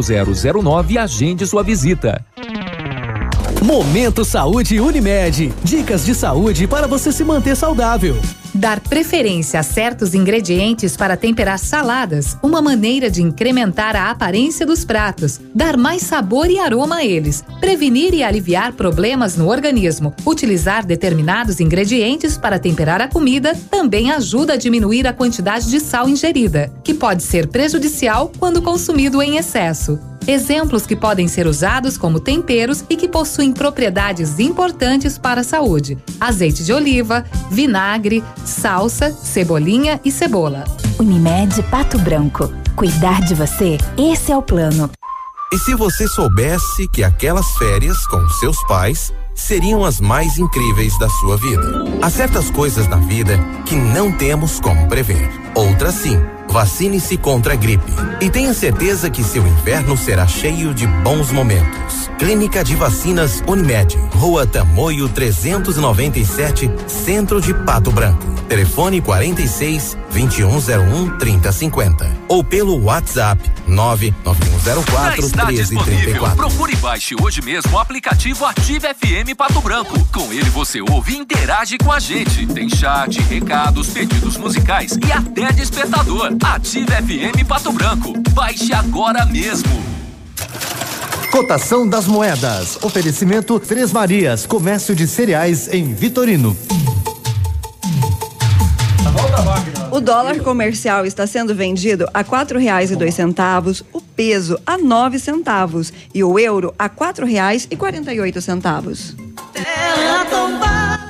0009 e agende sua visita. Momento Saúde Unimed. Dicas de saúde para você se manter saudável. Dar preferência a certos ingredientes para temperar saladas, uma maneira de incrementar a aparência dos pratos, dar mais sabor e aroma a eles, prevenir e aliviar problemas no organismo. Utilizar determinados ingredientes para temperar a comida também ajuda a diminuir a quantidade de sal ingerida, que pode ser prejudicial quando consumido em excesso. Exemplos que podem ser usados como temperos e que possuem propriedades importantes para a saúde: azeite de oliva, vinagre, salsa, cebolinha e cebola. Unimed Pato Branco. Cuidar de você, esse é o plano. E se você soubesse que aquelas férias com seus pais seriam as mais incríveis da sua vida? Há certas coisas na vida que não temos como prever. Outras sim. Vacine-se contra a gripe. E tenha certeza que seu inverno será cheio de bons momentos. Clínica de Vacinas Unimed. Rua Tamoio 397, Centro de Pato Branco. Telefone 46 2101 3050. Ou pelo WhatsApp 99104 Já está disponível. 1334. Procure e baixe hoje mesmo o aplicativo Ative FM Pato Branco. Com ele você ouve e interage com a gente. Tem chat, recados, pedidos musicais e até despertador. Ative FM Pato Branco. Baixe agora mesmo. Cotação das moedas. Oferecimento Três Marias, comércio de cereais em Vitorino. O dólar comercial está sendo vendido a quatro reais e dois centavos, o peso a nove centavos e o euro a quatro reais e quarenta e oito centavos.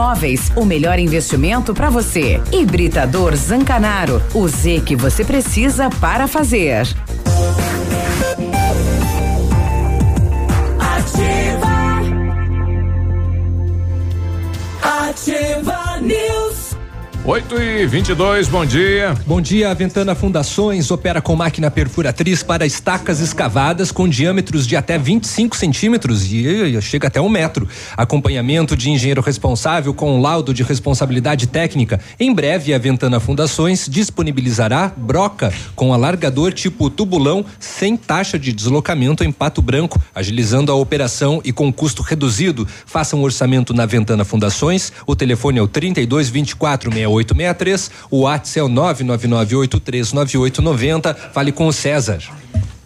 Imóveis. O melhor investimento para você. Hibridador Zancanaro. O Z que você precisa para fazer. Ativa. Ativa News. 8 e 22 bom dia. Bom dia, a Ventana Fundações opera com máquina perfuratriz para estacas escavadas com diâmetros de até 25 centímetros e, chega até um metro. Acompanhamento de engenheiro responsável com laudo de responsabilidade técnica. Em breve, a Ventana Fundações disponibilizará broca com alargador tipo tubulão sem taxa de deslocamento em Pato Branco, agilizando a operação e com custo reduzido. Faça um orçamento na Ventana Fundações. O telefone é o 32 24 6863, o WhatsApp é o 999839890. Fale com o César.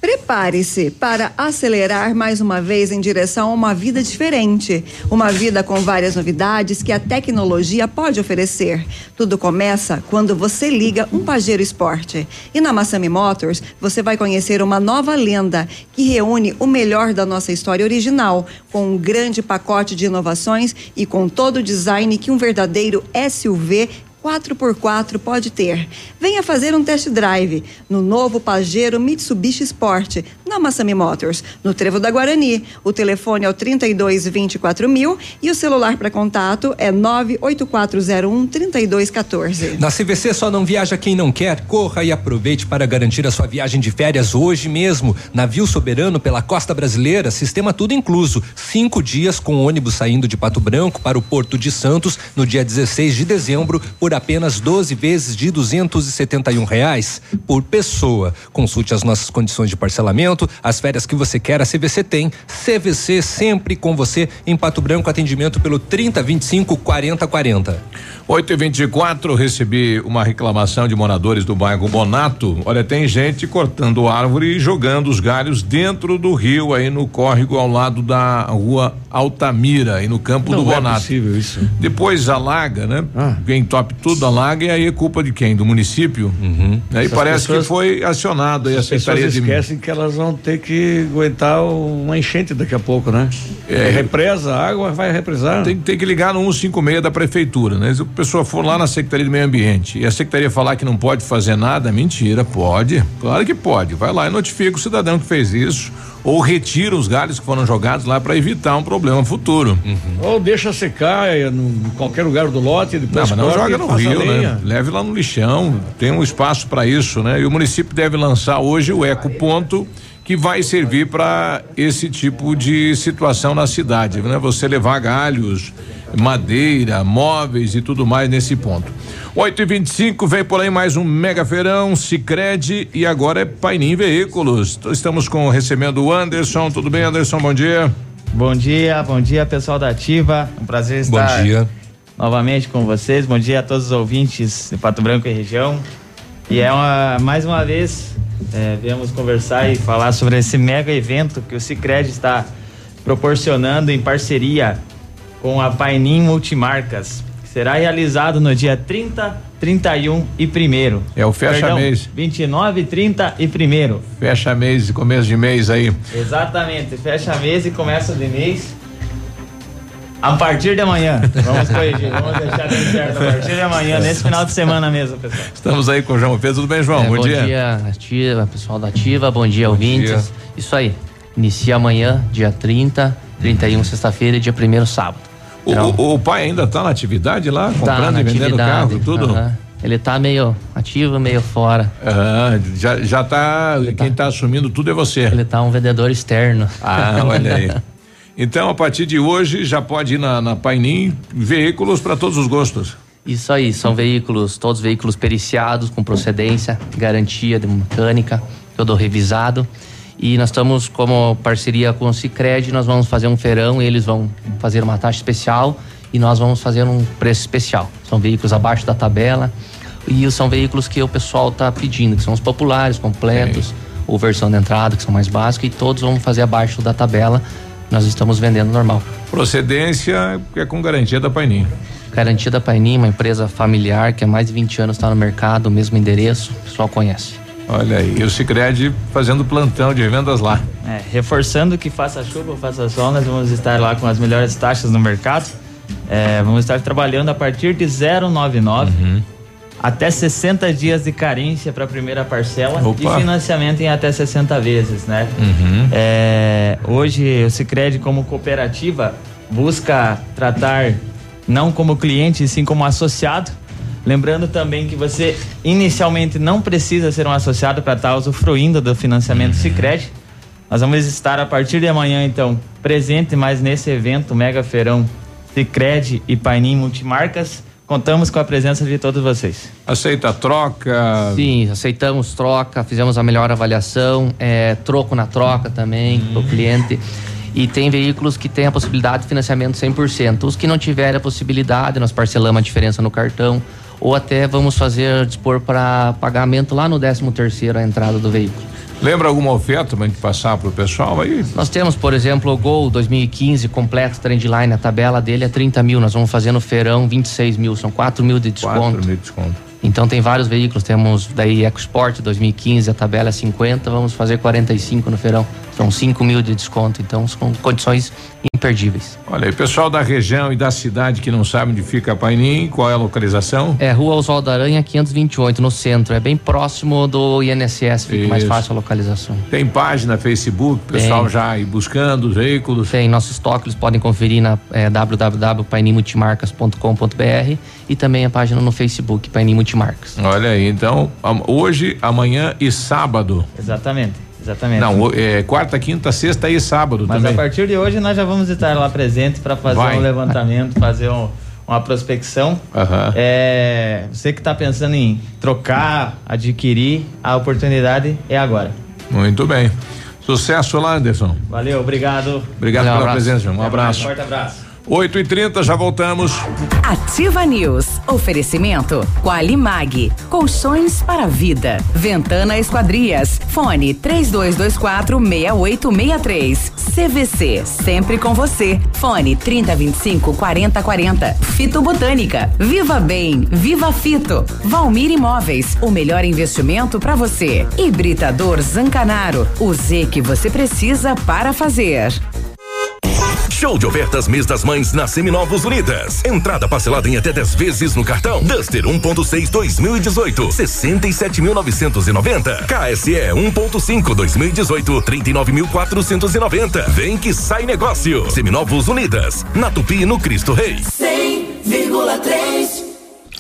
Prepare-se para acelerar mais uma vez em direção a uma vida diferente. Uma vida com várias novidades que a tecnologia pode oferecer. Tudo começa quando você liga um Pajero Sport. E na Massami Motors, você vai conhecer uma nova lenda que reúne o melhor da nossa história original, com um grande pacote de inovações e com todo o design que um verdadeiro SUV 4x4 pode ter. Venha fazer um test drive no novo Pajero Mitsubishi Sport, na Massami Motors, no Trevo da Guarani. O telefone é o 32 24 mil e o celular para contato é 98401 3214. Na CVC só não viaja quem não quer. Corra e aproveite para garantir a sua viagem de férias hoje mesmo. Navio soberano pela costa brasileira, sistema tudo incluso. Cinco dias com ônibus saindo de Pato Branco para o Porto de Santos no dia 16 de dezembro por apenas 12 vezes de 271 reais por pessoa. Consulte as nossas condições de parcelamento, as férias que você quer, a CVC tem. CVC sempre com você em Pato Branco, atendimento pelo 3025 4040. 8 e 24 recebi uma reclamação de moradores do bairro Bonato. Olha, tem gente cortando árvore e jogando os galhos dentro do rio, aí no córrego ao lado da rua Altamira, aí no campo Não do é Bonato. possível isso. Depois alaga, né? Quem top tudo alaga e aí é culpa de quem? Do município? Uhum. Aí Essas parece pessoas- que foi acionado aí a Secretaria de esquecem que elas vão ter que aguentar uma enchente daqui a pouco, né? É. represa, a água vai represar. Tem, tem que ligar no 156 da prefeitura, né? Se a pessoa for lá na Secretaria do Meio Ambiente e a Secretaria falar que não pode fazer nada, mentira, pode. Claro que pode. Vai lá e notifica o cidadão que fez isso ou retira os galhos que foram jogados lá para evitar um problema futuro. Ou deixa secar é, no- em qualquer lugar do lote, Não, depois mas não joga no rio, né? Leve lá no lixão, tem um espaço para isso, né? E o município deve lançar hoje o ecoponto que vai servir para esse tipo de situação na cidade, né? Você levar galhos, madeira, móveis e tudo mais nesse ponto. 8 e 25 vem por aí mais um mega feirão, Sicredi e agora é Painim Veículos. Estamos com recebendo o Anderson. Tudo bem, Anderson? Bom dia. Bom dia, bom dia pessoal da Ativa. Um prazer Bom estar dia. novamente com vocês. Bom dia a todos os ouvintes de Pato Branco e região. E é uma, mais uma vez é, viemos conversar e falar sobre esse mega evento que o Cicred está proporcionando em parceria com a Painim Multimarcas. que Será realizado no dia 30, 31 e 1 É o fecha Perdão, mês. 29, 30 e 1 Fecha mês, começo de mês aí. Exatamente, fecha mês e começa de mês. A partir de amanhã, vamos corrigir, vamos deixar bem certo. A partir de amanhã, nesse final de semana mesmo, pessoal. Estamos aí com o João Pedro. Tudo bem, João? É, bom, dia. Ativa, pessoal da Ativa, bom dia, ouvintes. dia. Isso aí. Inicia amanhã, dia 30, 31, sexta-feira e dia 1 sábado. O, o- pai ainda está na atividade lá, Tá comprando na e vendendo carro, tudo? Ele tá meio ativo, meio fora. Ah, já, já tá. Quem está assumindo tudo é você. Ele tá um vendedor externo. Ah, olha aí. Então, a partir de hoje, já pode ir na, na Painim veículos para todos os gostos. Isso aí, são veículos, todos veículos periciados, com procedência, garantia de mecânica, todo revisado. E nós estamos como parceria com o Cicred, nós vamos fazer um feirão, eles vão fazer uma taxa especial e nós vamos fazer um preço especial. São veículos abaixo da tabela e são veículos que o pessoal está pedindo, que são os populares, completos, ou versão de entrada, que são mais básicos, e todos vão fazer abaixo da tabela. Nós estamos vendendo normal. Procedência é com garantia da Painim. Garantia da Painim, uma empresa familiar que há mais de 20 anos está no mercado, o mesmo endereço, o pessoal conhece. Olha aí, o Cicred fazendo plantão de vendas lá. É, reforçando que faça chuva ou faça sol, nós vamos estar lá com as melhores taxas no mercado. É, vamos estar trabalhando a partir de 099 até 60 dias de carência para a primeira parcela Opa. e financiamento em até 60 vezes, né? Uhum. É, hoje o Sicredi como cooperativa busca tratar não como cliente, sim como associado. Lembrando também que você inicialmente não precisa ser um associado para estar usufruindo do financiamento Sicredi. Nós vamos estar a partir de amanhã então presente mais nesse evento Mega Feirão Sicredi e Painim Multimarcas. Contamos com a presença de todos vocês. Aceita troca? Sim, aceitamos troca, fizemos a melhor avaliação, é, troco na troca também para o cliente. E tem veículos que têm a possibilidade de financiamento 100%. Os que não tiverem a possibilidade, nós parcelamos a diferença no cartão. Ou até vamos fazer, dispor para pagamento lá no 13 terceiro a entrada do veículo. Lembra alguma oferta gente passar pro pessoal aí? Nós temos, por exemplo, o Gol 2015 completo, Trendline, a tabela dele é 30 mil, nós vamos fazer no feirão 26 mil, são 4 mil de desconto. 4 mil de desconto. Então tem vários veículos, temos daí EcoSport 2015, a tabela é 50, vamos fazer 45 no feirão. São 5 mil de desconto, então são condições imperdíveis. Olha aí, pessoal da região e da cidade que não sabe onde fica Painim, qual é a localização? É Rua Oswaldo Aranha 528, no centro, é bem próximo do INSS, fica mais Isso. fácil a localização. Tem página, Facebook, pessoal Tem. já aí buscando os veículos. Tem nosso estoque, eles podem conferir na é, www.painimultimarcas.com.br e também a página no Facebook, Painim Multimarcas. Olha aí, então, hoje, amanhã e sábado. Exatamente, exatamente. Não, é quarta, quinta, sexta e sábado Mas também. a partir de hoje nós já vamos estar lá presente para fazer Vai. um levantamento, fazer um- uma prospecção. Aham. É, você que está pensando em trocar, adquirir, a oportunidade é agora. Muito bem. Sucesso lá, Anderson. Valeu, obrigado. Obrigado Valeu, pela abraço. presença, um Até mais, abraço. Forte abraço. 8 e 30 já voltamos. Ativa News. Oferecimento Qualimag. Colchões para vida. Ventana Esquadrias. Fone 3224 6863. CVC. Sempre com você. Fone 3025 4040. Fito Botânica. Viva Bem. Viva Fito. Valmir Imóveis. O melhor investimento para você. Hibridador Zancanaro. O Z que você precisa para fazer. Show de ofertas mês das mães na Seminovos Unidas. Entrada parcelada em até 10 vezes no cartão. Duster 1.6 2018, 67.990. KSE 1.5 2018, 39.490. Vem que sai negócio. Seminovos Unidas. Na Tupi no Cristo Rei. 100,3.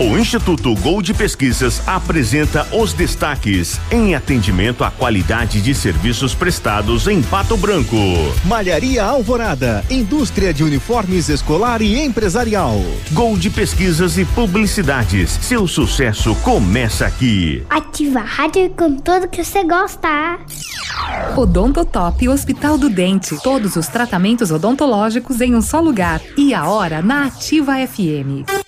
O Instituto Gol de Pesquisas apresenta os destaques em atendimento à qualidade de serviços prestados em Pato Branco. Malharia Alvorada, indústria de uniformes escolar e empresarial. Gol de Pesquisas e Publicidades. Seu sucesso começa aqui. Ativa a rádio com tudo que você gosta. Odontotop Hospital do Dente. Todos os tratamentos odontológicos em um só lugar. E a hora na Ativa FM.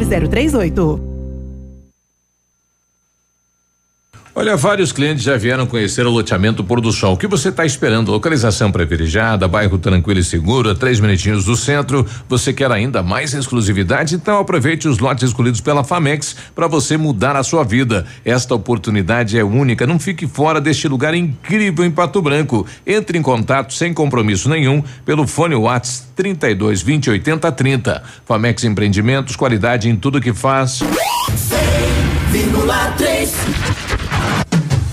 99038. Olha, vários clientes já vieram conhecer o loteamento Pôr do Sol. O que você está esperando? Localização privilegiada, bairro tranquilo e seguro, três minutinhos do centro. Você quer ainda mais exclusividade? Então aproveite os lotes escolhidos pela Famex para você mudar a sua vida. Esta oportunidade é única. Não fique fora deste lugar incrível em Pato Branco. Entre em contato sem compromisso nenhum pelo fone Whats 32 20 80 30. Famex Empreendimentos, qualidade em tudo que faz. 100,3.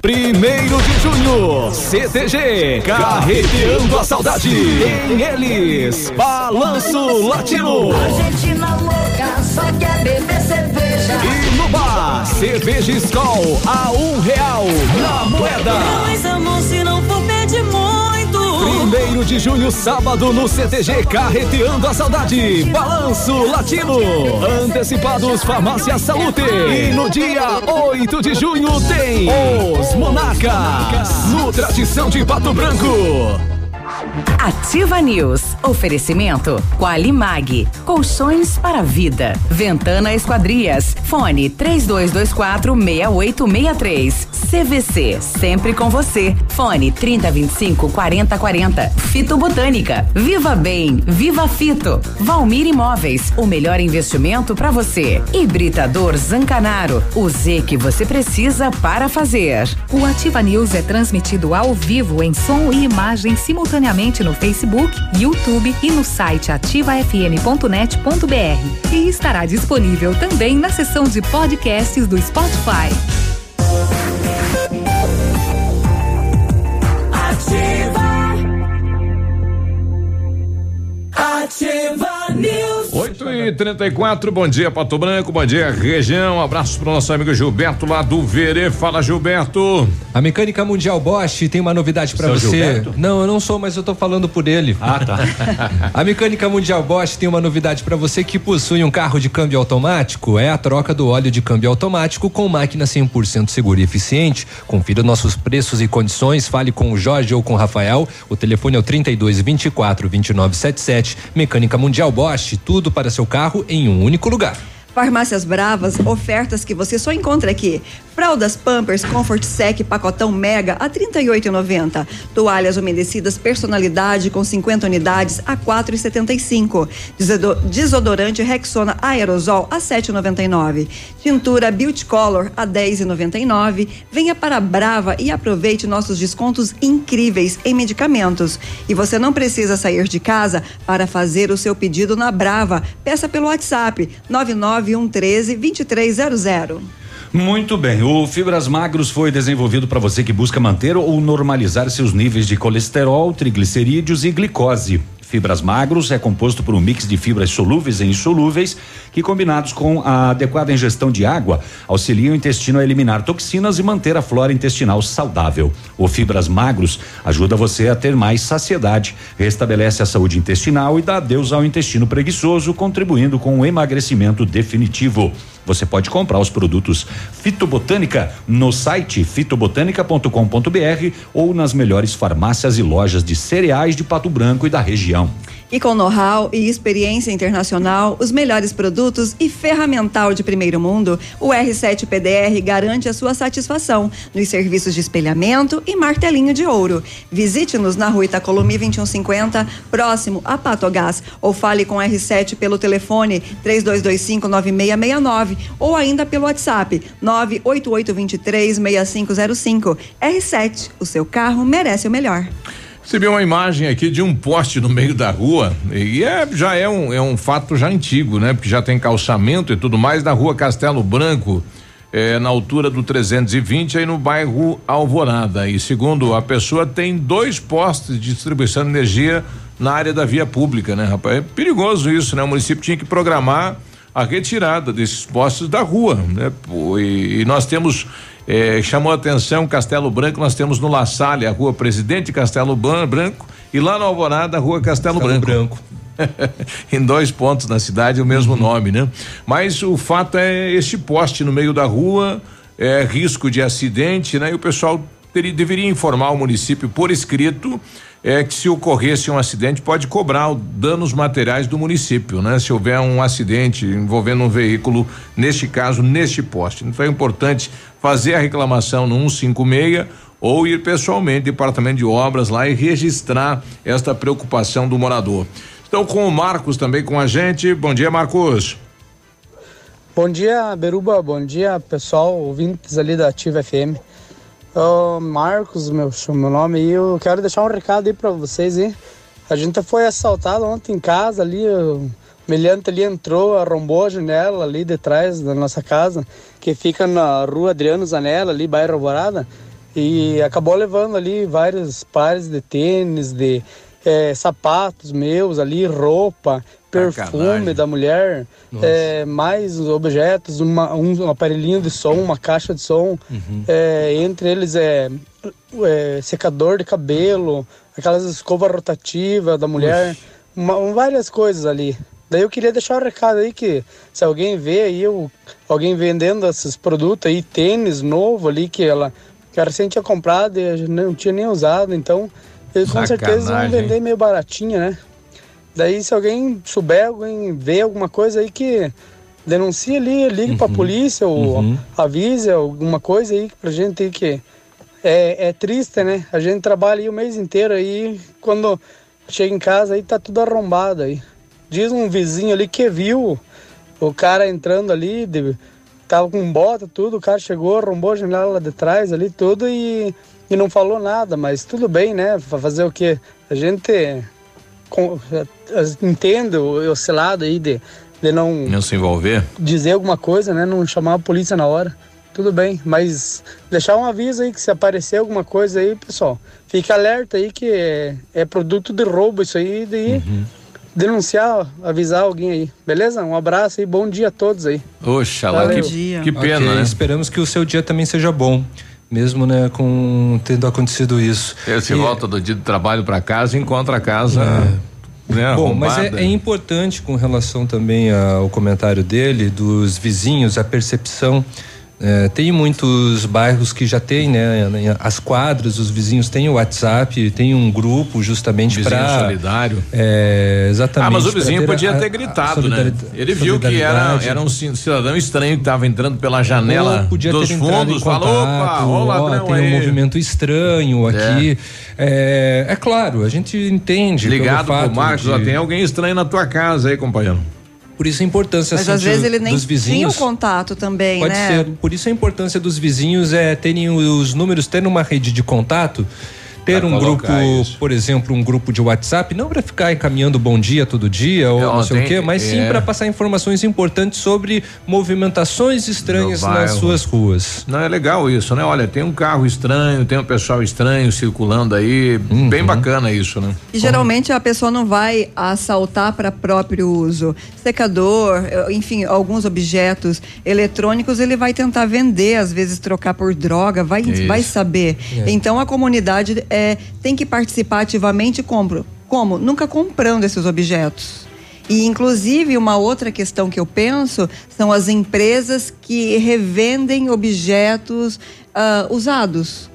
Primeiro de junho, CTG, carreteando a saudade. Em eles, Balanço Latino. Argentina louca, só quer beber cerveja. E no bar, cerveja Skol a um real na moeda. de junho, sábado, no CTG Carreteando a Saudade. Balanço Latino. Antecipados Farmácia Salute. E no dia 8 de junho tem os Monarcas. No Tradição de Pato Branco. Ativa News. Oferecimento Qualimag. Colchões para vida. Ventana Esquadrias. Fone 3224 6863. CVC. Sempre com você. Fone 3025 4040. Fito Botânica. Viva Bem. Viva Fito. Valmir Imóveis. O melhor investimento para você. Hibridador Zancanaro. O Z que você precisa para fazer. O Ativa News é transmitido ao vivo em som e imagem simultaneamente no Facebook, YouTube e no site ativafm.net.br. E estará disponível também na seção de podcasts do Spotify. Ativa News. 8 e 34 bom dia Pato Branco, bom dia região, um abraço pro nosso amigo Gilberto lá do Verê, fala Gilberto. A Mecânica Mundial Bosch tem uma novidade para você. Gilberto? Não, eu não sou, mas eu tô falando por ele. Ah, tá. a Mecânica Mundial Bosch tem uma novidade para você que possui um carro de câmbio automático. É a troca do óleo de câmbio automático com máquina 100% segura e eficiente. Confira nossos preços e condições. Fale com o Jorge ou com o Rafael. O telefone é o 32 24 29 77. Mecânica Mundial Bosch, tudo para seu carro em um único lugar. Farmácias Bravas, ofertas que você só encontra aqui. Fraldas Pampers Comfort Sec pacotão Mega a 38,90. Toalhas umedecidas personalidade com 50 unidades a 4,75. Desodo- Desodorante Rexona Aerosol a 7,99. Tintura Beauty Color a 10,99. Venha para a Brava e aproveite nossos descontos incríveis em medicamentos. E você não precisa sair de casa para fazer o seu pedido na Brava. Peça pelo WhatsApp 99113 2300. Muito bem. O Fibras Magros foi desenvolvido para você que busca manter ou normalizar seus níveis de colesterol, triglicerídeos e glicose. Fibras Magros é composto por um mix de fibras solúveis e insolúveis que, combinados com a adequada ingestão de água, auxiliam o intestino a eliminar toxinas e manter a flora intestinal saudável. O Fibras Magros ajuda você a ter mais saciedade, restabelece a saúde intestinal e dá adeus ao intestino preguiçoso, contribuindo com o emagrecimento definitivo. Você pode comprar os produtos Fitobotânica no site fitobotânica.com.br ou nas melhores farmácias e lojas de cereais de Pato Branco e da região. E com know-how e experiência internacional, os melhores produtos e ferramental de primeiro mundo, o R7 PDR garante a sua satisfação nos serviços de espelhamento e martelinho de ouro. Visite-nos na rua Itacolomi 2150, próximo a Patogás, ou fale com o R7 pelo telefone 32259669 ou ainda pelo WhatsApp 988236505. R7, o seu carro merece o melhor. Recebi uma imagem aqui de um poste no meio da rua e é, já é um, é um fato já antigo, né? Porque já tem calçamento e tudo mais na rua Castelo Branco, é, na altura do 320 aí no bairro Alvorada. E segundo a pessoa tem dois postes de distribuição de energia na área da via pública, né, rapaz? É perigoso isso, né? O município tinha que programar a retirada desses postes da rua, né? E, e nós temos eh, chamou a atenção Castelo Branco, nós temos no La Salle a rua Presidente Castelo Branco e lá no Alvorada a rua Castelo, Branco. em dois pontos na cidade o mesmo nome, né? Mas o fato é este poste no meio da rua, é risco de acidente, né? E o pessoal teria, deveria informar o município por escrito é que se ocorresse um acidente pode cobrar danos materiais do município, né? Se houver um acidente envolvendo um veículo, neste caso, neste poste. Então é importante fazer a reclamação no 156 ou ir pessoalmente departamento de obras lá e registrar esta preocupação do morador. Então com o Marcos também com a gente. Bom dia, Marcos. Bom dia, Beruba. Bom dia, pessoal, ouvintes ali da Ativa FM. Ô, Marcos, meu, meu nome, e eu quero deixar um recado aí pra vocês aí. A gente foi assaltado ontem em casa ali, o meliante ali entrou, arrombou a janela ali de trás da nossa casa, que fica na rua Adriano Zanella, ali, bairro Alvorada, e acabou levando ali vários pares de tênis, de eh, sapatos meus ali, roupa, perfume Sacanagem. da mulher, eh, mais objetos, uma- um aparelhinho de som, uma caixa de som, é, entre eles é, é, secador de cabelo, aquelas escovas rotativas da mulher, uma- um- várias coisas ali. Daí eu queria deixar um recado aí que se alguém vê aí, o- alguém vendendo esses produtos aí, tênis novo ali que ela, que recém tinha comprado e não tinha nem usado, então eles com certeza vão Sacanagem, vender meio baratinho, né? Daí se alguém souber, alguém vê alguma coisa aí que denuncia ali, ligue pra polícia ou avise alguma coisa aí pra gente aí que é, é triste, né? A gente trabalha aí o mês inteiro aí, quando chega em casa aí tá tudo arrombado aí. Diz um vizinho ali que viu o cara entrando ali, de- tava com bota, tudo, o cara chegou, arrombou a janela lá de trás ali, tudo e, e não falou nada, mas tudo bem, né? Fa- Fazer o quê? A gente com- eh, entende o, esse lado aí de, de não Não se envolver? dizer alguma coisa, né? Não chamar a polícia na hora. Tudo bem, mas deixar um aviso aí que se aparecer alguma coisa aí, pessoal, fica alerta aí que é, é produto de roubo isso aí, de denunciar, avisar alguém aí, beleza? Um abraço e bom dia a todos aí. Oxalá, Valeu. que, que pena, Ok, né? Esperamos que o seu dia também seja bom, mesmo né, com tendo acontecido isso. Você E- volta do dia do trabalho pra casa e encontra a casa. Né, Bom, mas é, é importante com relação também ao comentário dele, dos vizinhos, a percepção. É, tem muitos bairros que já tem, né? As quadras, os vizinhos têm o WhatsApp, tem um grupo justamente Vizinho para solidário. É, exatamente. Ah, mas o vizinho podia a- ter gritado, né? Ele viu que era, era um ci- cidadão estranho que estava entrando pela janela podia dos ter fundos. Falou, opa, ó ladrão tem aí. um movimento estranho aqui. É, é claro, a gente entende. Ligado pro Marcos, de- ó, tem alguém estranho na tua casa aí, companheiro. Por isso a importância Mas assim, às vezes ele nem dos tinha o vizinhos. contato também, Pode né? ser. Por isso a importância dos vizinhos é terem os números, ter uma rede de contato, ter um grupo, isso. por exemplo, um grupo de WhatsApp, não para ficar encaminhando bom dia todo dia ou Não, não sei tem- o quê, mas sim é. para passar informações importantes sobre movimentações estranhas nas suas ruas. Não é legal isso, né? Olha, tem um carro estranho, tem um pessoal estranho circulando aí. Uhum. Bem bacana isso, né? E geralmente a pessoa não vai assaltar para próprio uso. Secador, eh, enfim, alguns objetos eletrônicos ele vai tentar vender, às vezes trocar por droga, vai, Isso. vai saber. É. Então a comunidade eh, tem que participar ativamente como? Como? Nunca comprando esses objetos. E inclusive uma outra questão que eu penso são as empresas que revendem objetos ah, usados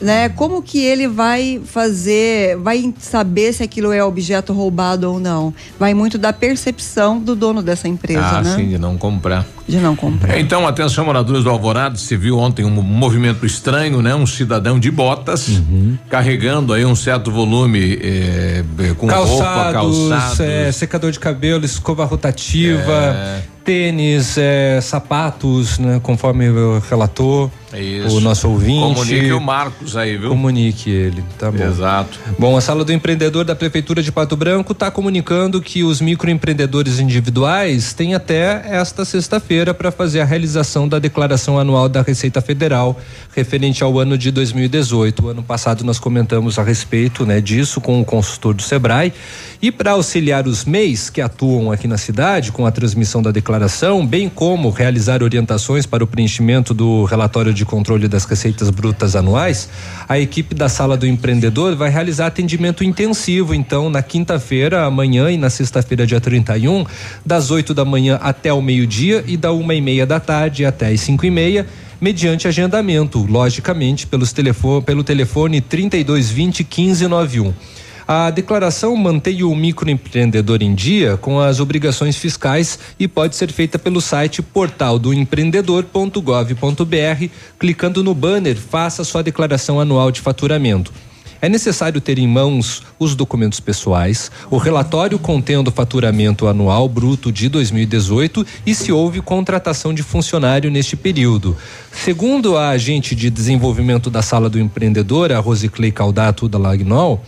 né? Como que ele vai fazer, vai saber se aquilo é objeto roubado ou não? Vai muito da percepção do dono dessa empresa, ah, né? sim, de não comprar. De não comprar. Então, atenção, moradores do Alvorada, se viu ontem um movimento estranho, né? Um cidadão de botas Uhum. carregando aí um certo volume eh, eh, com roupa, calçados. é, secador de cabelo, escova rotativa, É. tênis, é, sapatos, né, conforme relatou Isso. o nosso ouvinte. Comunique o Marcos aí, viu? Comunique ele, tá bom. Exato. Bom, a sala do empreendedor da Prefeitura de Pato Branco está comunicando que os microempreendedores individuais têm até esta sexta-feira para fazer a realização da declaração anual da Receita Federal referente ao ano de 2018. O ano passado nós comentamos a respeito né, disso com o consultor do Sebrae. E para auxiliar os MEIs que atuam aqui na cidade com a transmissão da declaração, bem como realizar orientações para o preenchimento do relatório de controle das receitas brutas anuais, a equipe da sala do empreendedor vai realizar atendimento intensivo, então, na quinta-feira, amanhã e na sexta-feira, dia 31, das 8 da manhã até o meio-dia e da uma e meia da tarde até as cinco e meia mediante agendamento, logicamente, pelos telefone, pelo telefone 3220 1591. A declaração mantém o microempreendedor em dia com as obrigações fiscais e pode ser feita pelo site portaldoempreendedor.gov.br, clicando no banner Faça sua declaração anual de faturamento. É necessário ter em mãos os documentos pessoais, o relatório contendo o faturamento anual bruto de 2018 e se houve contratação de funcionário neste período. Segundo a agente de desenvolvimento da Sala do Empreendedor, a Rosiclei Caldato da Lagnol,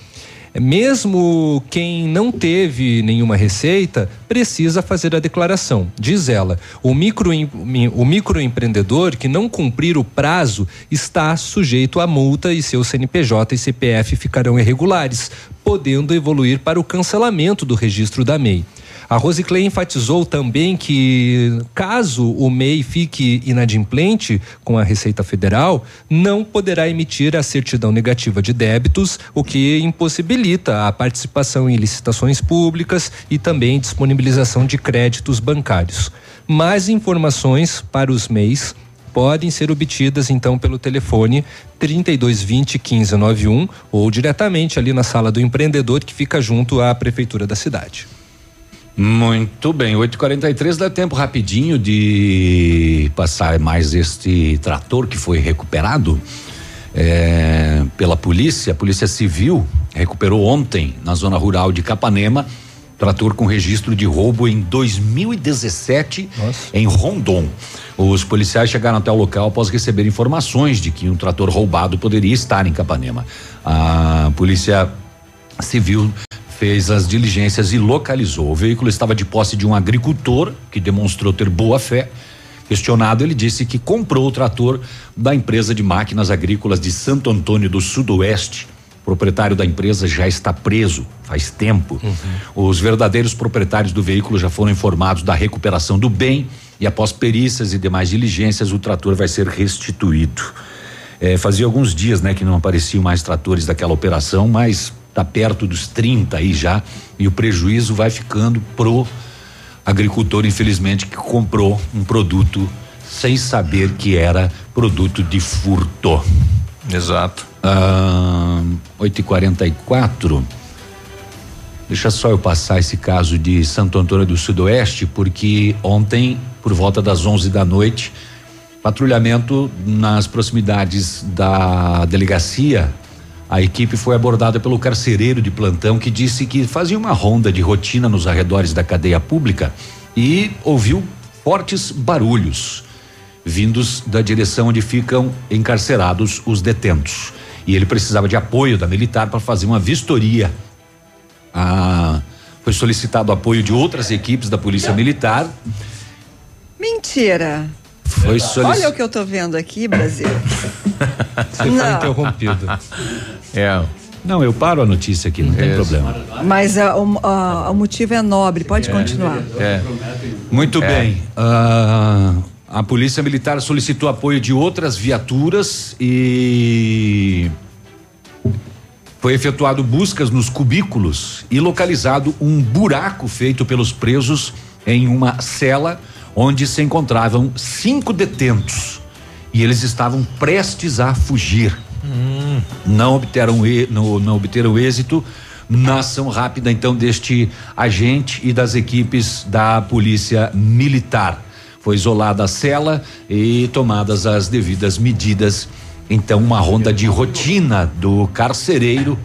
mesmo quem não teve nenhuma receita precisa fazer a declaração. Diz ela: o, micro, o microempreendedor que não cumprir o prazo está sujeito a multa e seu CNPJ e CPF ficarão irregulares, podendo evoluir para o cancelamento do registro da MEI. A Rosiclay enfatizou também que, caso o MEI fique inadimplente com a Receita Federal, não poderá emitir a certidão negativa de débitos, o que impossibilita a participação em licitações públicas e também disponibilização de créditos bancários. Mais informações para os MEIs podem ser obtidas então pelo telefone 3220 1591 ou diretamente ali na sala do empreendedor que fica junto à prefeitura da cidade. Muito bem, 8h43 dá tempo rapidinho de passar mais este trator que foi recuperado é, pela polícia. A Polícia Civil recuperou ontem na zona rural de Capanema trator com registro de roubo em 2017 em Rondon. Os policiais chegaram até o local após receber informações de que um trator roubado poderia estar em Capanema. A polícia civil fez as diligências e localizou. O veículo estava de posse de um agricultor que demonstrou ter boa fé. Questionado, ele disse que comprou o trator da empresa de máquinas agrícolas de Santo Antônio do Sudoeste. O proprietário da empresa já está preso faz tempo. Os verdadeiros proprietários do veículo já foram informados da recuperação do bem e após perícias e demais diligências o trator vai ser restituído. É, fazia alguns dias, né, que não apareciam mais tratores daquela operação, mas tá perto dos 30 aí já e o prejuízo vai ficando pro agricultor, infelizmente, que comprou um produto sem saber que era produto de furto. Exato. Ah, 8 e 44 Deixa só eu passar esse caso de Santo Antônio do Sudoeste, porque ontem, por volta das 11 da noite, patrulhamento nas proximidades da delegacia, a equipe foi abordada pelo carcereiro de plantão que disse que fazia uma ronda de rotina nos arredores da cadeia pública e ouviu fortes barulhos vindos da direção onde ficam encarcerados os detentos. E ele precisava de apoio da militar para fazer uma vistoria. Ah, foi solicitado apoio de outras equipes da Polícia Militar. Mentira. Foi solicitado. Olha o que eu tô vendo aqui, Brasil. Você Não. foi interrompido. É. Não, eu paro a notícia aqui, não tem Isso. problema. Mas ah, o, ah, o motivo é nobre, pode continuar. É. Muito É. bem. Ah, a Polícia Militar solicitou apoio de outras viaturas e foi efetuado buscas nos cubículos e localizado um buraco feito pelos presos em uma cela onde se encontravam cinco detentos e eles estavam prestes a fugir. Não obteram não, não obteram êxito na ação rápida então deste agente e das equipes da polícia militar. Foi isolada a cela e tomadas as devidas medidas. Então uma ronda de rotina do carcereiro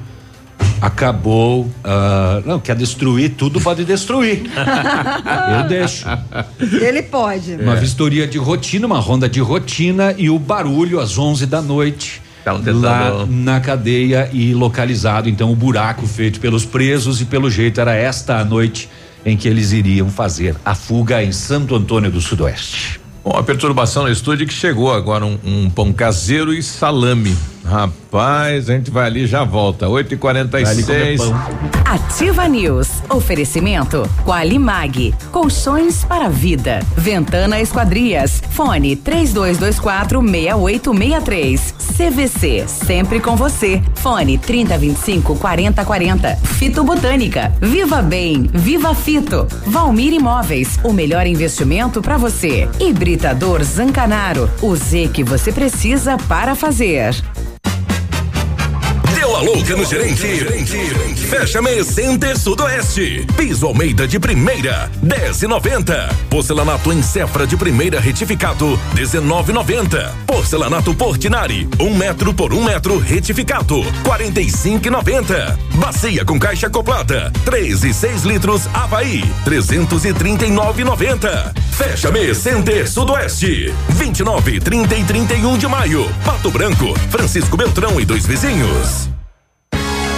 acabou. ah, não, quer destruir tudo, pode destruir. Eu deixo. Ele pode. Uma vistoria de rotina, uma ronda de rotina e o barulho às 11 da noite. tentando- Lá na cadeia e localizado então o buraco feito pelos presos e pelo jeito era esta a noite em que eles iriam fazer a fuga em Santo Antônio do Sudoeste. Bom, a perturbação no estúdio que chegou agora um, um pão caseiro e salame. Rapaz, a gente vai ali e já volta. 8 e 46 Ativa News. Oferecimento Qualimag. Colchões para vida. Ventana Esquadrias. Fone 3224 6863. CVC. Sempre com você. Fone 3025 4040. Fito Botânica. Viva Bem. Viva Fito. Valmir Imóveis. O melhor investimento para você. Hibridador Zancanaro. O Z que você precisa para fazer. Deu a louca no gerente. Fecha mês Center Sudoeste. Piso Almeida de primeira, 10,90. Porcelanato em Cefra de primeira retificado, 19,90. Porcelanato Portinari, um metro por um metro retificado, 45,90. Bacia com caixa acoplada, 3 e 6 litros Havaí, 339,90. Fecha mês Center Sudoeste, 29, 30 e 31 de maio. Pato Branco, Francisco Beltrão e dois vizinhos.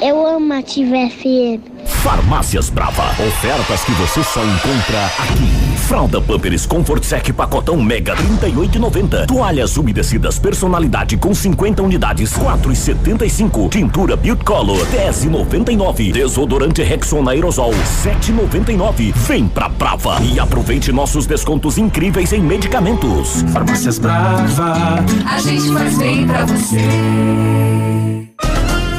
Eu amo a Ativa FM. Farmácias Brava. Ofertas que você só encontra aqui. Fralda Pampers Comfort Sec pacotão Mega 38,90. Toalhas umedecidas personalidade com 50 unidades 4,75. Tintura Beauty Color 10,99. Desodorante Rexona Aerosol 7,99. Vem pra Brava e aproveite nossos descontos incríveis em medicamentos. Farmácias Brava. A gente faz bem pra você.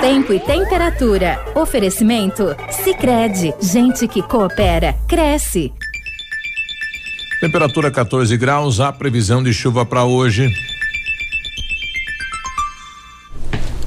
Tempo e temperatura. Oferecimento? Sicredi Gente que coopera, cresce. Temperatura 14 graus, a previsão de chuva para hoje.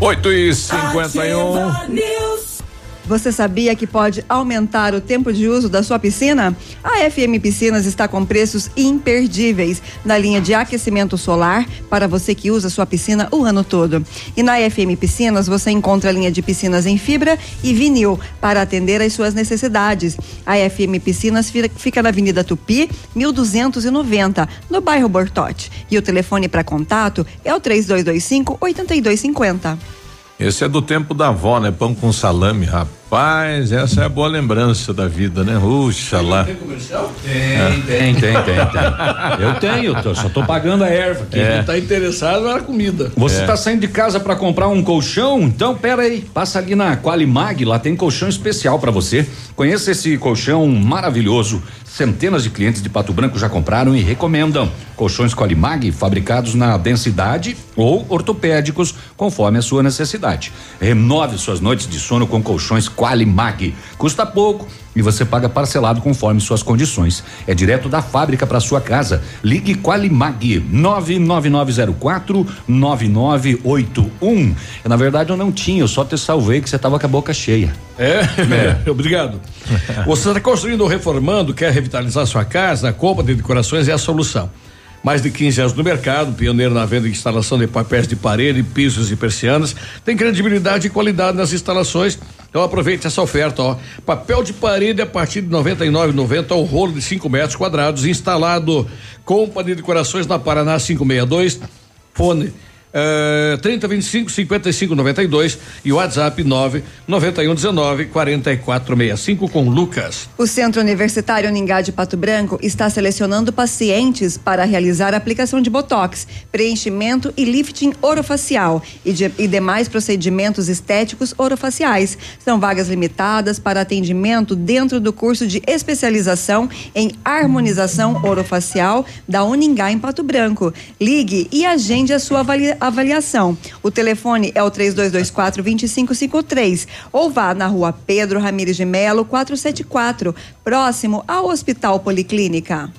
8 e 51 Você sabia que pode aumentar o tempo de uso da sua piscina? A FM Piscinas está com preços imperdíveis na linha de aquecimento solar para você que usa sua piscina o ano todo. E na FM Piscinas você encontra a linha de piscinas em fibra e vinil para atender às suas necessidades. A FM Piscinas fica na Avenida Tupi, 1290, no bairro Bortote. E o telefone para contato é o 3225 8250. Esse é do tempo da avó, né? Pão com salame, rapaz. Essa é a boa lembrança da vida, né? Puxa lá. Tem comercial? Tem, tem, tem, tem, tem. Eu tenho, tô, só tô pagando a erva. Quem É. não tá interessado era comida. Você É. está saindo de casa para comprar um colchão? Então, pera aí, passa ali na Qualimag, lá tem colchão especial para você. Conheça esse colchão maravilhoso. Centenas de clientes de Pato Branco já compraram e recomendam. Colchões Qualimag fabricados na densidade ou ortopédicos, conforme a sua necessidade. Renove suas noites de sono com colchões Qualimag. Custa pouco e você paga parcelado conforme suas condições. É direto da fábrica para sua casa. Ligue Qualimag 99904 9981. Na verdade eu não tinha, eu só te salvei que você tava com a boca cheia. É? Obrigado. Você está construindo ou reformando, quer revitalizar sua casa? A Copa de Decorações é a solução. Mais de 15 anos no mercado, pioneiro na venda e instalação de papéis de parede, pisos e persianas, tem credibilidade e qualidade nas instalações. Então aproveite essa oferta, ó. Papel de parede a partir de R$ 99,90 ao rolo de 5 metros quadrados, instalado Copa de Decorações na Paraná 562, fone Uh, 3025 5592 e WhatsApp 9 9119 4465 com Lucas. O Centro Universitário Ningá de Pato Branco está selecionando pacientes para realizar aplicação de botox, preenchimento e lifting orofacial e, de, e demais procedimentos estéticos orofaciais. São vagas limitadas para atendimento dentro do curso de especialização em harmonização orofacial da Uningá em Pato Branco. Ligue e agende a sua avaliação avaliação. O telefone é o 3224 2553 ou vá na rua Pedro Ramires de Melo 474, próximo ao Hospital Policlínica.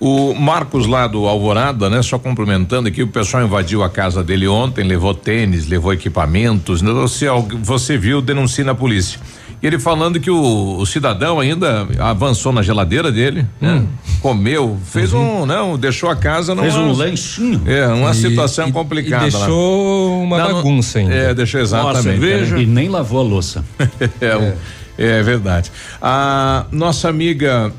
O Marcos lá do Alvorada, né? Só cumprimentando aqui, o pessoal invadiu a casa dele ontem, levou tênis, levou equipamentos. Né? Você, você viu, denuncie na polícia. E ele falando que o, o cidadão ainda avançou na geladeira dele, né? Hum. Comeu, fez uhum. um, não, deixou a casa numa, Fez um lanchinho. É, uma e, situação e, complicada. E deixou lá. uma não, bagunça ainda. É, deixou exatamente. Nossa, e nem lavou a louça. é, é. é, verdade. A nossa amiga,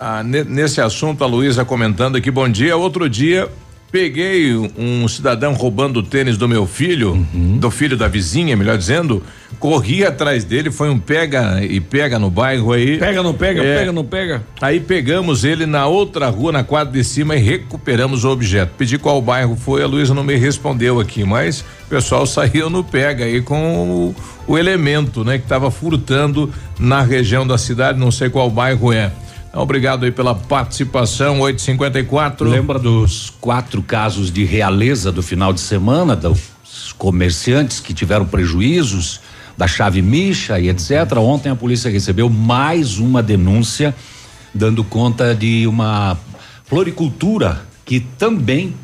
a, nesse assunto, a Luísa comentando aqui, bom dia. Outro dia Peguei um cidadão roubando o tênis do meu filho, uhum. do filho da vizinha, melhor dizendo, corri atrás dele, foi um pega e pega no bairro aí. Pega, não pega, é, pega, não pega. Aí pegamos ele na outra rua, na quadra de cima e recuperamos o objeto. Pedi qual bairro foi, a Luísa não me respondeu aqui, mas o pessoal saiu no pega aí com o, o elemento, né, que estava furtando na região da cidade, não sei qual bairro é. Obrigado aí pela participação, 854. Lembra dos quatro casos de realeza do final de semana, dos comerciantes que tiveram prejuízos, da chave micha e etc. Ontem a polícia recebeu mais uma denúncia dando conta de uma floricultura que também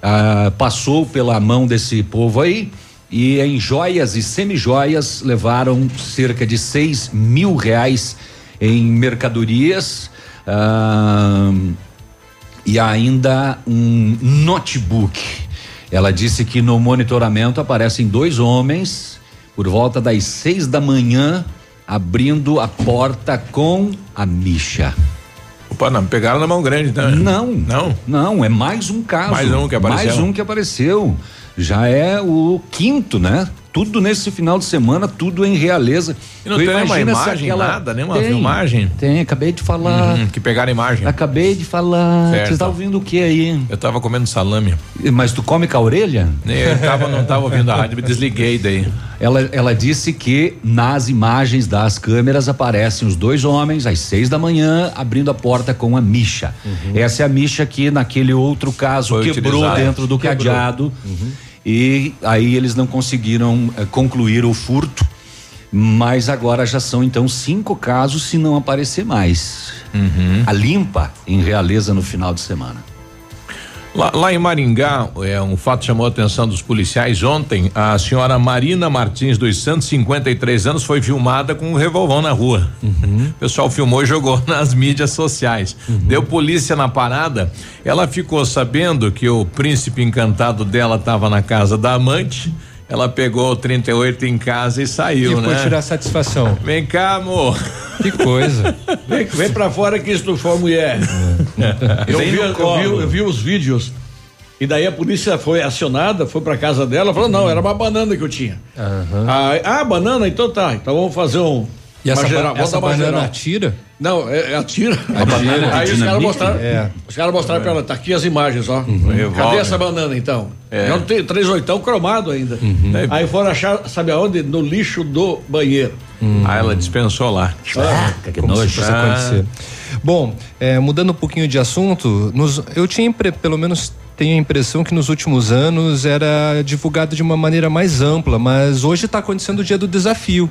ah, passou pela mão desse povo aí e em joias e semijoias levaram cerca de seis mil reais em mercadorias e ainda um notebook. Ela disse que no monitoramento aparecem dois homens por volta das seis da manhã abrindo a porta com a micha. Opa, não, pegaram na mão grande, né? Não. Não? Não, é mais um caso. Mais um que apareceu. Mais um que apareceu. Já é o quinto, né? Tudo nesse final de semana, tudo em realeza. E não tem uma imagem, aquela... nada, nenhuma tem, filmagem? Tem, acabei de falar. Hum, que pegaram a imagem. Acabei de falar. Certo. Você tá ouvindo o que aí? Eu tava comendo salame. Mas tu come com a orelha? Eu tava, não tava ouvindo a rádio, me desliguei daí. Ela, ela disse que nas imagens das câmeras aparecem os dois homens às seis da manhã abrindo a porta com a micha. Uhum. Essa é a micha que naquele outro caso Foi quebrou utilizado. dentro do quebrou. cadeado. Uhum e aí eles não conseguiram eh, concluir o furto. Mas agora já são então cinco casos se não aparecer mais. Uhum. A limpa em realeza no final de semana. Lá, lá, em Maringá, é um fato chamou a atenção dos policiais ontem. A senhora Marina Martins dos Santos, 53 anos, foi filmada com um revolvão na rua. Uhum. O pessoal filmou e jogou nas mídias sociais. Uhum. Deu polícia na parada. Ela ficou sabendo que o príncipe encantado dela estava na casa da amante. Ela pegou o 38 em casa e saiu, e né? Foi tirar satisfação. Vem cá, amor. Que coisa. vem, vem pra fora que isso não for mulher. eu, vi, eu, vi, eu vi os vídeos. E daí a polícia foi acionada, foi pra casa dela, falou: não, era uma banana que eu tinha. Uhum. Ah, ah, banana? Então tá. Então vamos fazer um. E essa, geral, essa banana atira? Não, é, é atira. A banana Aí os caras mostraram, é. os caras mostraram é. pra ela, tá aqui as imagens, ó. Uhum. Cadê essa banana então? É. Eu tenho três oitão cromado ainda. Uhum. Aí foram achar, sabe aonde? No lixo do banheiro. Hum. Ah, ela dispensou lá. Ah, que nojo. Ah. Bom, é, mudando um pouquinho de assunto, nos, eu tinha pelo menos tenho a impressão que nos últimos anos era divulgado de uma maneira mais ampla, mas hoje está acontecendo o dia do desafio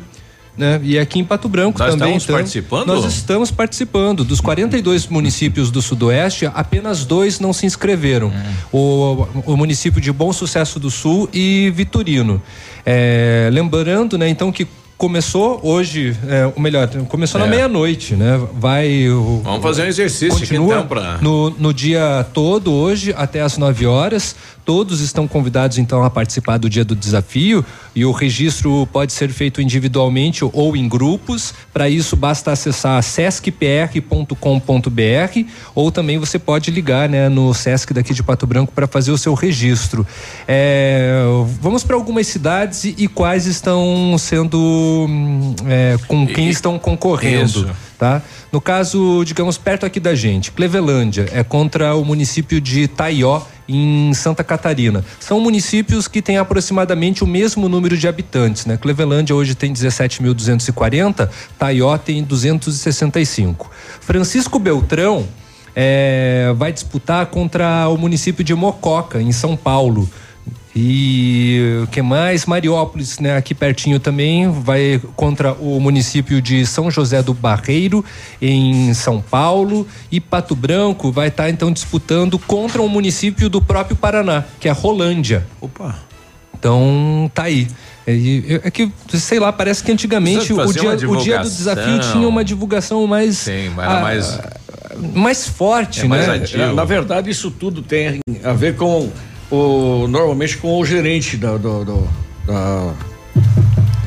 né? E aqui em Pato Branco nós também. Estamos então, participando? Nós estamos participando. Dos 42 municípios do Sudoeste, apenas dois não se inscreveram: hum. o, o município de Bom Sucesso do Sul e Vitorino. É, lembrando, né, então, que começou hoje, é, ou melhor, começou na É. meia-noite, né? Vai. o- Vamos fazer um exercício aqui, continua então, pra- no, no dia todo, hoje, até às 9 horas. Todos estão convidados, então, a participar do dia do desafio. E o registro pode ser feito individualmente ou em grupos. Para isso, basta acessar sescpr.com.br ou também você pode ligar né, no Sesc daqui de Pato Branco para fazer o seu registro. É, vamos para algumas cidades e, e quais estão sendo. hum, é, com quem estão concorrendo Isso. tá? No caso, digamos, perto aqui da gente, Clevelândia é contra o município de Taió, em Santa Catarina. São municípios que têm aproximadamente o mesmo número de habitantes, né? Clevelândia hoje tem 17.240, Taió tem 265. Francisco Beltrão é, vai disputar contra o município de Mococa, em São Paulo. E o que mais? Mariópolis, né? Aqui pertinho também, vai contra o município de São José do Barreiro, em São Paulo. E Pato Branco vai estar então disputando contra um município do próprio Paraná, que é Rolândia. Opa! Então tá aí. É, é que, sei lá, parece que antigamente o dia, o dia do desafio tinha uma divulgação mais. Sim, mas era ah, mais- mais forte, É né? Na, na verdade, isso tudo tem a ver com o normalmente com o gerente da, do, do, da-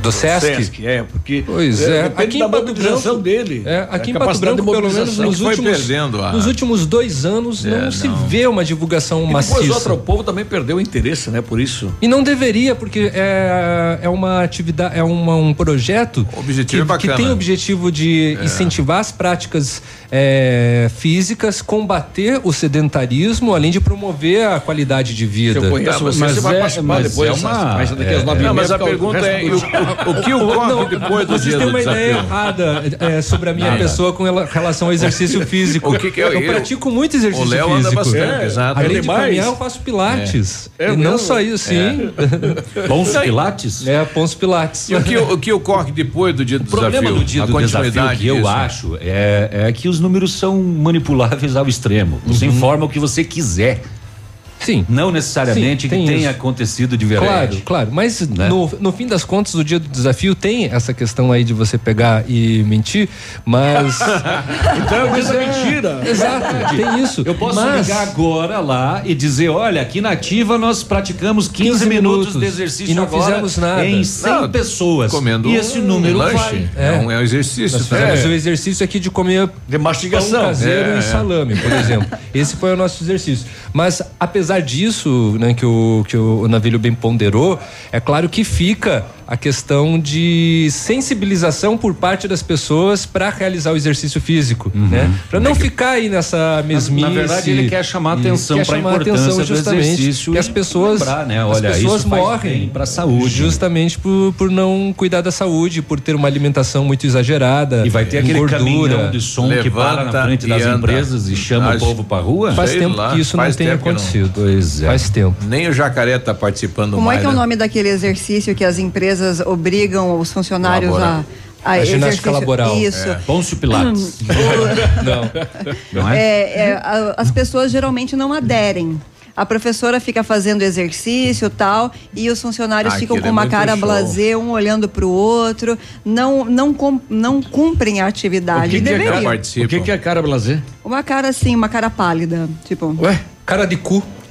Do Sesc? é, porque Pois é, depende aqui da em Pato Branco- dele. É, aqui a em Pato Branco, pelo menos nos últimos, perdendo a- nos últimos dois anos, É, não, se não. vê uma divulgação E depois maciça. o povo também perdeu o interesse, né? Por isso. E não deveria, porque é, é uma atividade, é uma- um projeto objetivo que, é que tem o objetivo de É. incentivar as práticas é, físicas, combater o sedentarismo, além de promover a qualidade de vida. Se eu conheço você, Mas você vai é- participar mas depois. é uma- mas daqui às é- nove Não, meia mas a pergunta é: o. o- o que ocorre depois do Vocês dia têm do uma ideia desafio? errada é, sobre a minha Nada. pessoa com rela- relação ao exercício físico. O que que é- eu, eu- pratico muito exercício o Léo físico. anda bastante, exato. Além de caminhar, eu faço pilates. É. É e não mesmo? só isso, sim. Pons Pilates? É, Pons Pilates. E o que, o que ocorre depois do dia do O problema desafio? do dia do desafio continuidade que eu acho é, é que os números são manipuláveis ao extremo. Você informa o que você quiser. Sim. Não necessariamente Sim, que tem tenha isso. acontecido de verdade. Claro, claro. Mas Né? no, no fim das contas, o dia do desafio tem essa questão aí de você pegar e mentir, mas. Então é Mas da mentira. Exato, tem isso. Eu posso mas, ligar agora lá e dizer, olha, aqui na ativa nós praticamos 15, 15 minutos, minutos de exercício e não agora fizemos nada. em 100 Não, pessoas. Comendo e esse um número lanche. vai. É, um, é um exercício. Nós fizemos É. o exercício aqui de comer De mastigação. pão caseiro É, e é. salame, por exemplo. Esse foi o nosso exercício. Mas apesar disso, né, que o que o Navilho bem ponderou, é claro que fica a questão de sensibilização por parte das pessoas para realizar o exercício físico, né? Para não ficar aí nessa mesmice. na verdade, ele quer chamar atenção quer pra chamar importância atenção do justamente exercício que as pessoas, lembrar, né? as Olha, pessoas isso faz morrem bem pra saúde. justamente por, por não cuidar da saúde, por ter uma alimentação muito exagerada, E vai ter aquele gordura. caminhão de som que para na frente das anda. empresas e chama Acho- o povo pra rua? Faz tempo lá, que isso não tem que não. acontecido. Pois é. Faz tempo. Nem o jacaré tá participando Como mais. é que é o né? nome daquele exercício que as empresas obrigam os funcionários Laboral. a, A ginástica exercício? laboral. Isso. É. Pôncio Pilates. Não. Não é? É, é, a- as pessoas geralmente não aderem. A professora fica fazendo exercício tal e os funcionários Ah, ficam com uma cara show. blasé, um olhando para o outro, não não cum- não cumprem a O atividade. que, que, é, cara, o que, que é cara blazer? Uma cara assim, uma cara pálida, tipo. Ué? Cara de cu.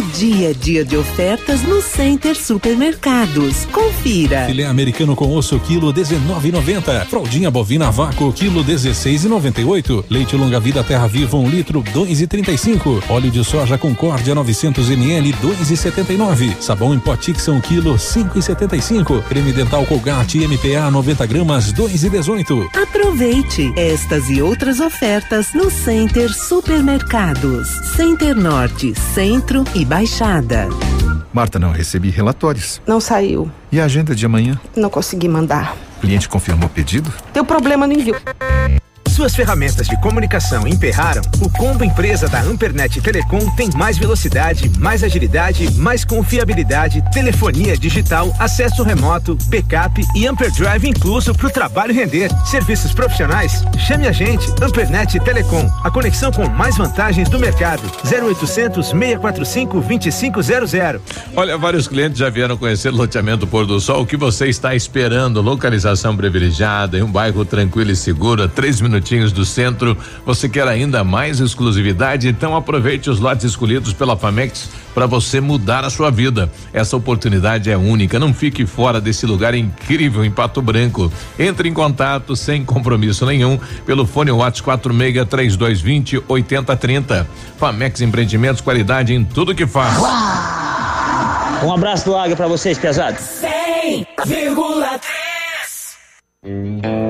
Dia a dia de ofertas no Center Supermercados. Confira. Filé americano com osso quilo 19,90. Fraldinha bovina vácuo quilo 16,98. Leite longa vida terra viva um litro 2,35. Óleo de soja Concórdia 900 ml 2,79. Sabão em pó Tixon quilo 5,75. Creme dental Colgate MPA 90 gramas 2,18. Aproveite estas e outras ofertas no Center Supermercados. Center Norte, Centro e Baixada. Marta, não recebi relatórios. Não saiu. E a agenda de amanhã? Não consegui mandar. O cliente confirmou o pedido? Teu problema no envio. Suas ferramentas de comunicação emperraram? O combo empresa da Ampernet Telecom tem mais velocidade, mais agilidade, mais confiabilidade, telefonia digital, acesso remoto, backup e Amperdrive incluso para o trabalho render. Serviços profissionais? Chame a gente, Ampernet Telecom, a conexão com mais vantagens do mercado. 0800 645 2500. Olha, vários clientes já vieram conhecer o loteamento Pôr do Sol. O que você está esperando? Localização privilegiada, em um bairro tranquilo e seguro, a três minutinhos do centro. Você quer ainda mais exclusividade? Então aproveite os lotes escolhidos pela Famex para você mudar a sua vida. Essa oportunidade é única. Não fique fora desse lugar incrível em Pato Branco. Entre em contato sem compromisso nenhum pelo fone WhatsApp 46 3220 8030. Famex Empreendimentos, qualidade em tudo que faz. Um abraço do Águia para vocês, pesados. 100,3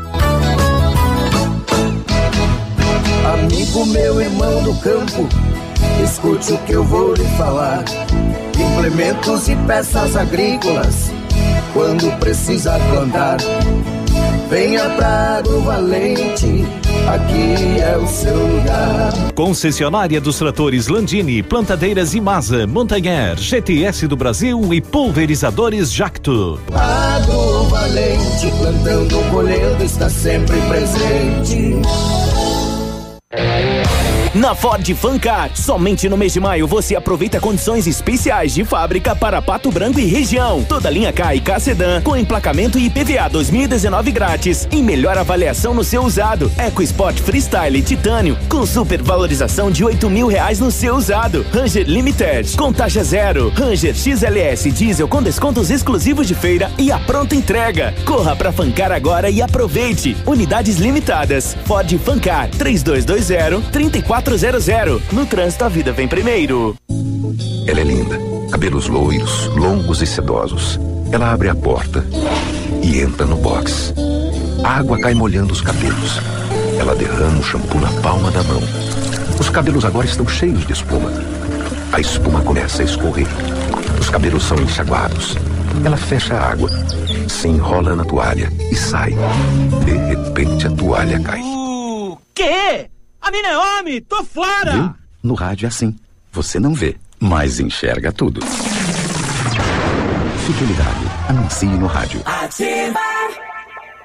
Amigo meu irmão do campo, escute o que eu vou lhe falar. Implementos e peças agrícolas, quando precisa plantar. Venha pra do Valente, aqui é o seu lugar. Concessionária dos tratores Landini, Plantadeiras Imasa, Montanher, GTS do Brasil e Pulverizadores Jacto. Agro Valente, plantando, colhendo, está sempre presente. Thank you. Na Ford Fancar, somente no mês de maio você aproveita condições especiais de fábrica para Pato Branco e região. Toda linha K e K Sedan com emplacamento e IPVA 2019 grátis e melhor avaliação no seu usado. EcoSport Freestyle Titânio com super valorização de 8 mil reais no seu usado. Ranger Limited com taxa zero. Ranger XLS Diesel com descontos exclusivos de feira e a pronta entrega. Corra pra Fancar agora e aproveite. Unidades limitadas. Ford Fancar 3220 3400. No trânsito a vida vem primeiro. Ela é linda. Cabelos loiros, longos e sedosos. Ela abre a porta e entra no box. A água cai molhando os cabelos. Ela derrama o shampoo na palma da mão. Os cabelos agora estão cheios de espuma. A espuma começa a escorrer. Os cabelos são enxaguados. Ela fecha a água, se enrola na toalha e sai. De repente a toalha cai. O quê? A mina é homem, tô fora! Viu? No rádio é assim. Você não vê, mas enxerga tudo. Fidelidade. Anuncie no rádio. Ativa.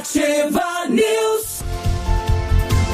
Ativa News.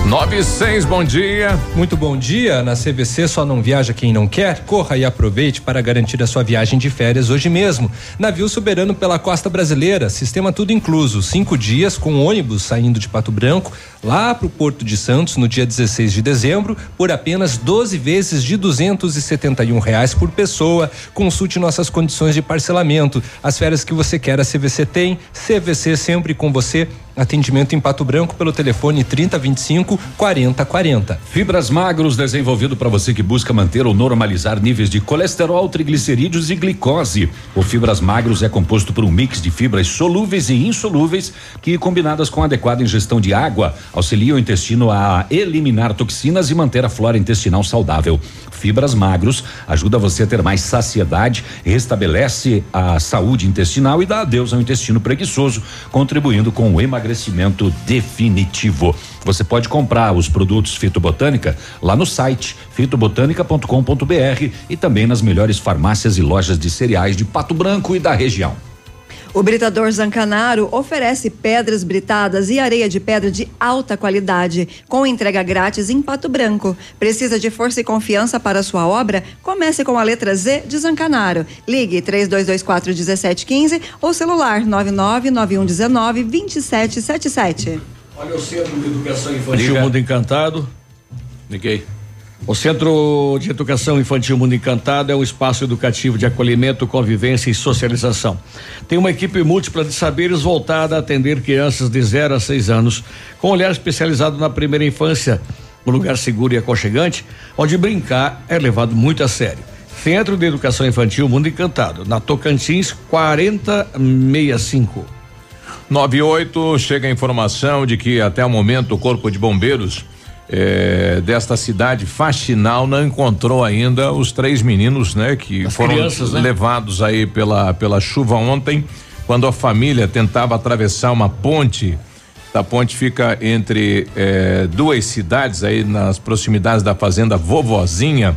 96, bom dia. Muito bom dia. Na CVC só não viaja quem não quer. Corra e aproveite para garantir a sua viagem de férias hoje mesmo. Navio soberano pela costa brasileira, sistema tudo incluso. Cinco dias com ônibus saindo de Pato Branco lá para o Porto de Santos no dia 16 de dezembro por apenas 12 vezes de 271 reais por pessoa. Consulte nossas condições de parcelamento. As férias que você quer a CVC tem. CVC sempre com você Atendimento em Pato Branco pelo telefone 3025 4040. Fibras Magros desenvolvido para você que busca manter ou normalizar níveis de colesterol, triglicerídeos e glicose. O Fibras Magros é composto por um mix de fibras solúveis e insolúveis que, combinadas com adequada ingestão de água, auxiliam o intestino a eliminar toxinas e manter a flora intestinal saudável. Fibras Magros ajuda você a ter mais saciedade, restabelece a saúde intestinal e dá adeus ao intestino preguiçoso, contribuindo com o emagrecimento definitivo. Você pode comprar os produtos Fitobotânica lá no site fitobotânica.com.br e também nas melhores farmácias e lojas de cereais de Pato Branco e da região. O Britador Zancanaro oferece pedras britadas e areia de pedra de alta qualidade, com entrega grátis em Pato Branco. Precisa de força e confiança para sua obra? Comece com a letra Z de Zancanaro. Ligue 3224 1715 ou celular 999119 2777. Olha o Centro de Educação Infantil Liga. Mundo Encantado. Liguei. O Centro de Educação Infantil Mundo Encantado é um espaço educativo de acolhimento, convivência e socialização. Tem uma equipe múltipla de saberes voltada a atender crianças de 0 a 6 anos, com olhar especializado na primeira infância, um lugar seguro e aconchegante, onde brincar é levado muito a sério. Centro de Educação Infantil Mundo Encantado, na Tocantins 4065. 98 chega a informação de que até o momento o Corpo de Bombeiros eh, desta cidade faxinal não encontrou ainda os três meninos, né, que As foram crianças, né? levados aí pela pela chuva ontem, quando a família tentava atravessar uma ponte. A ponte fica entre eh, duas cidades aí nas proximidades da fazenda Vovozinha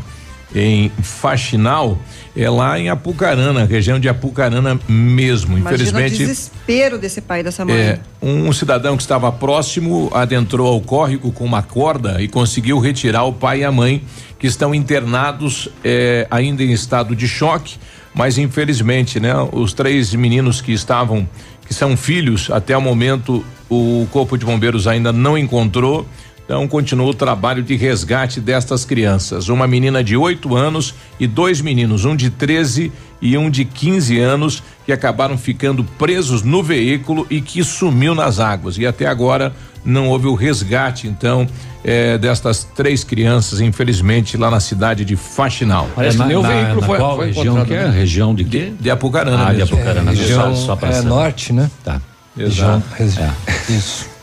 em Faxinal, é lá em Apucarana, região de Apucarana mesmo. Imagina o Infelizmente, desespero desse pai e dessa mãe. é, um cidadão que estava próximo adentrou ao córrego com uma corda e conseguiu retirar o pai e a mãe, que estão internados é, ainda em estado de choque, mas infelizmente, né, os três meninos que estavam, que são filhos, até o momento o Corpo de Bombeiros ainda não encontrou. Então continua o trabalho de resgate destas crianças. Uma menina de 8 anos e dois meninos, um de 13 e um de 15 anos, que acabaram ficando presos no veículo e que sumiu nas águas. E até agora não houve o resgate, então, eh, destas três crianças, infelizmente, lá na cidade de Faxinal. Parece que nem o veículo foi, qual região que é? Região de quê? De Apucarana. Ah, de mesmo. Apucarana. É, só, região- só pra é norte, né? Tá. Exato. Região- Isso.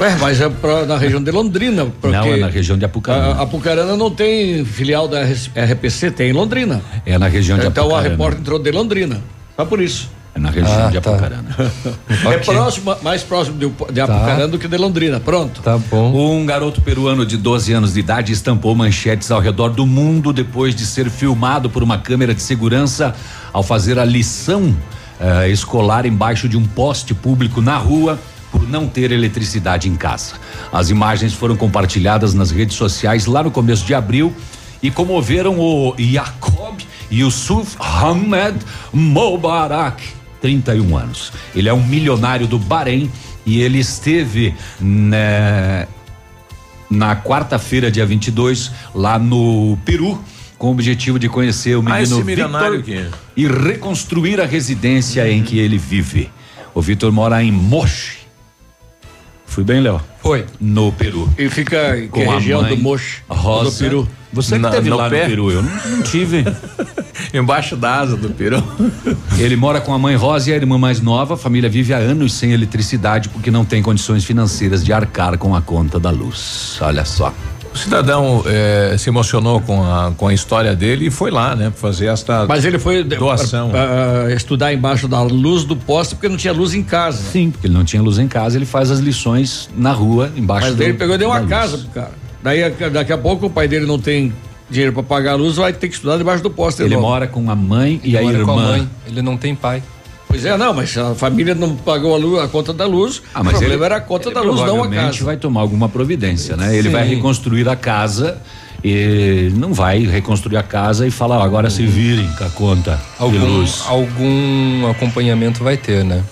Ué, mas é pra, na região de Londrina. Porque Não, é na região de Apucarana. A, Apucarana não tem filial da RPC, tem em Londrina. É na região de Então a Apucarana. repórter entrou de Londrina. Só por isso. É na região Ah, de tá. Apucarana. É próximo, mais próximo de, de Apucarana do que de Londrina. Pronto. Tá bom. Um garoto peruano de 12 anos de idade estampou manchetes ao redor do mundo depois de ser filmado por uma câmera de segurança ao fazer a lição eh, escolar embaixo de um poste público na rua por não ter eletricidade em casa. As imagens foram compartilhadas nas redes sociais lá no começo de abril e comoveram o Jacob Yusuf Ahmed Mubarak, 31 anos. Ele é um milionário do Bahrein e ele esteve né, na quarta-feira, dia 22, lá no Peru, com o objetivo de conhecer o Ah, menino milionário Victor que- e reconstruir a residência em que ele vive. O Vitor mora em Moche. Fui bem, Léo? Foi. No Peru. E fica em que Com a região mãe do Moche? Rosa. Do Peru. Você que Na- teve no lá pé? no Peru, eu não, não tive. Embaixo da asa do peru. Ele mora com a mãe Rosa e a irmã mais nova. A família vive há anos sem eletricidade porque não tem condições financeiras de arcar com a conta da luz. Olha só. O cidadão eh, se emocionou com a, com a história dele e foi lá, né, fazer esta Mas ele foi de- doação. ah, ah, estudar embaixo da luz do poste porque não tinha luz em casa. Sim, porque ele não tinha luz em casa, ele faz as lições na rua, embaixo Mas do- ele pegou e deu uma luz. casa pro cara. Daí a- daqui a pouco o pai dele não tem dinheiro pra pagar a luz, vai ter que estudar debaixo do poste. Ele novo. mora com a mãe e Ele a mora irmã. com a mãe, ele não tem pai. Pois é, não, mas a família não pagou a, luz, a conta da luz. Ah, mas o problema ele- era a conta da luz, não a casa. vai tomar alguma providência, né? Ele vai Sim. reconstruir a casa e não vai reconstruir a casa e falar, "Ó, agora se virem com a conta de Algum, luz. algum acompanhamento vai ter, né?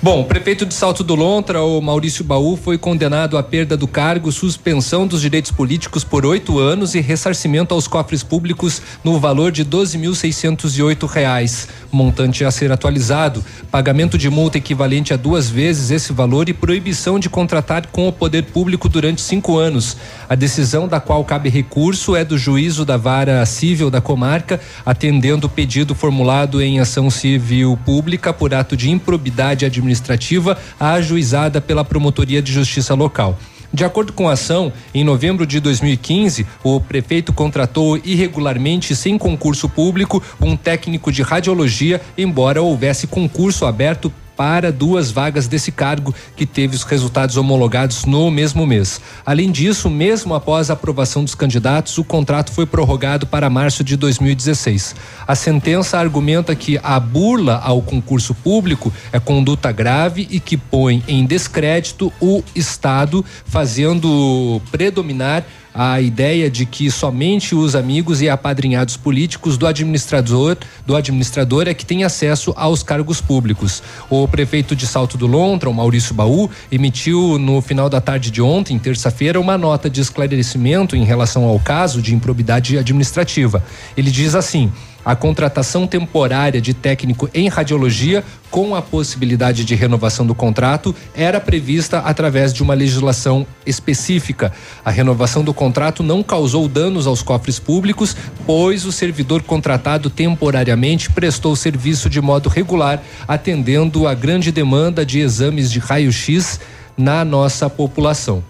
Bom, o prefeito de Salto do Lontra, o Maurício Baú, foi condenado à perda do cargo, suspensão dos direitos políticos por oito anos e ressarcimento aos cofres públicos no valor de oito reais. Montante a ser atualizado, pagamento de multa equivalente a duas vezes esse valor e proibição de contratar com o poder público durante cinco anos. A decisão da qual cabe recurso é do juízo da vara civil da comarca, atendendo o pedido formulado em ação civil pública por ato de improbidade administrativa administrativa ajuizada pela Promotoria de Justiça Local. De acordo com a ação, em novembro de 2015, o prefeito contratou irregularmente, sem concurso público, um técnico de radiologia, embora houvesse concurso aberto para duas vagas desse cargo que teve os resultados homologados no mesmo mês. Além disso, mesmo após a aprovação dos candidatos, o contrato foi prorrogado para março de 2016. A sentença argumenta que a burla ao concurso público é conduta grave e que põe em descrédito o Estado, fazendo predominar a ideia de que somente os amigos e apadrinhados políticos do administrador do administrador é que tem acesso aos cargos públicos. O prefeito de Salto do Lontra, o Maurício Baú, emitiu no final da tarde de ontem, terça-feira, uma nota de esclarecimento em relação ao caso de improbidade administrativa. Ele diz assim: a contratação temporária de técnico em radiologia com a possibilidade de renovação do contrato era prevista através de uma legislação específica. A renovação do contrato não causou danos aos cofres públicos, pois o servidor contratado temporariamente prestou serviço de modo regular, atendendo a grande demanda de exames de raio-x na nossa população.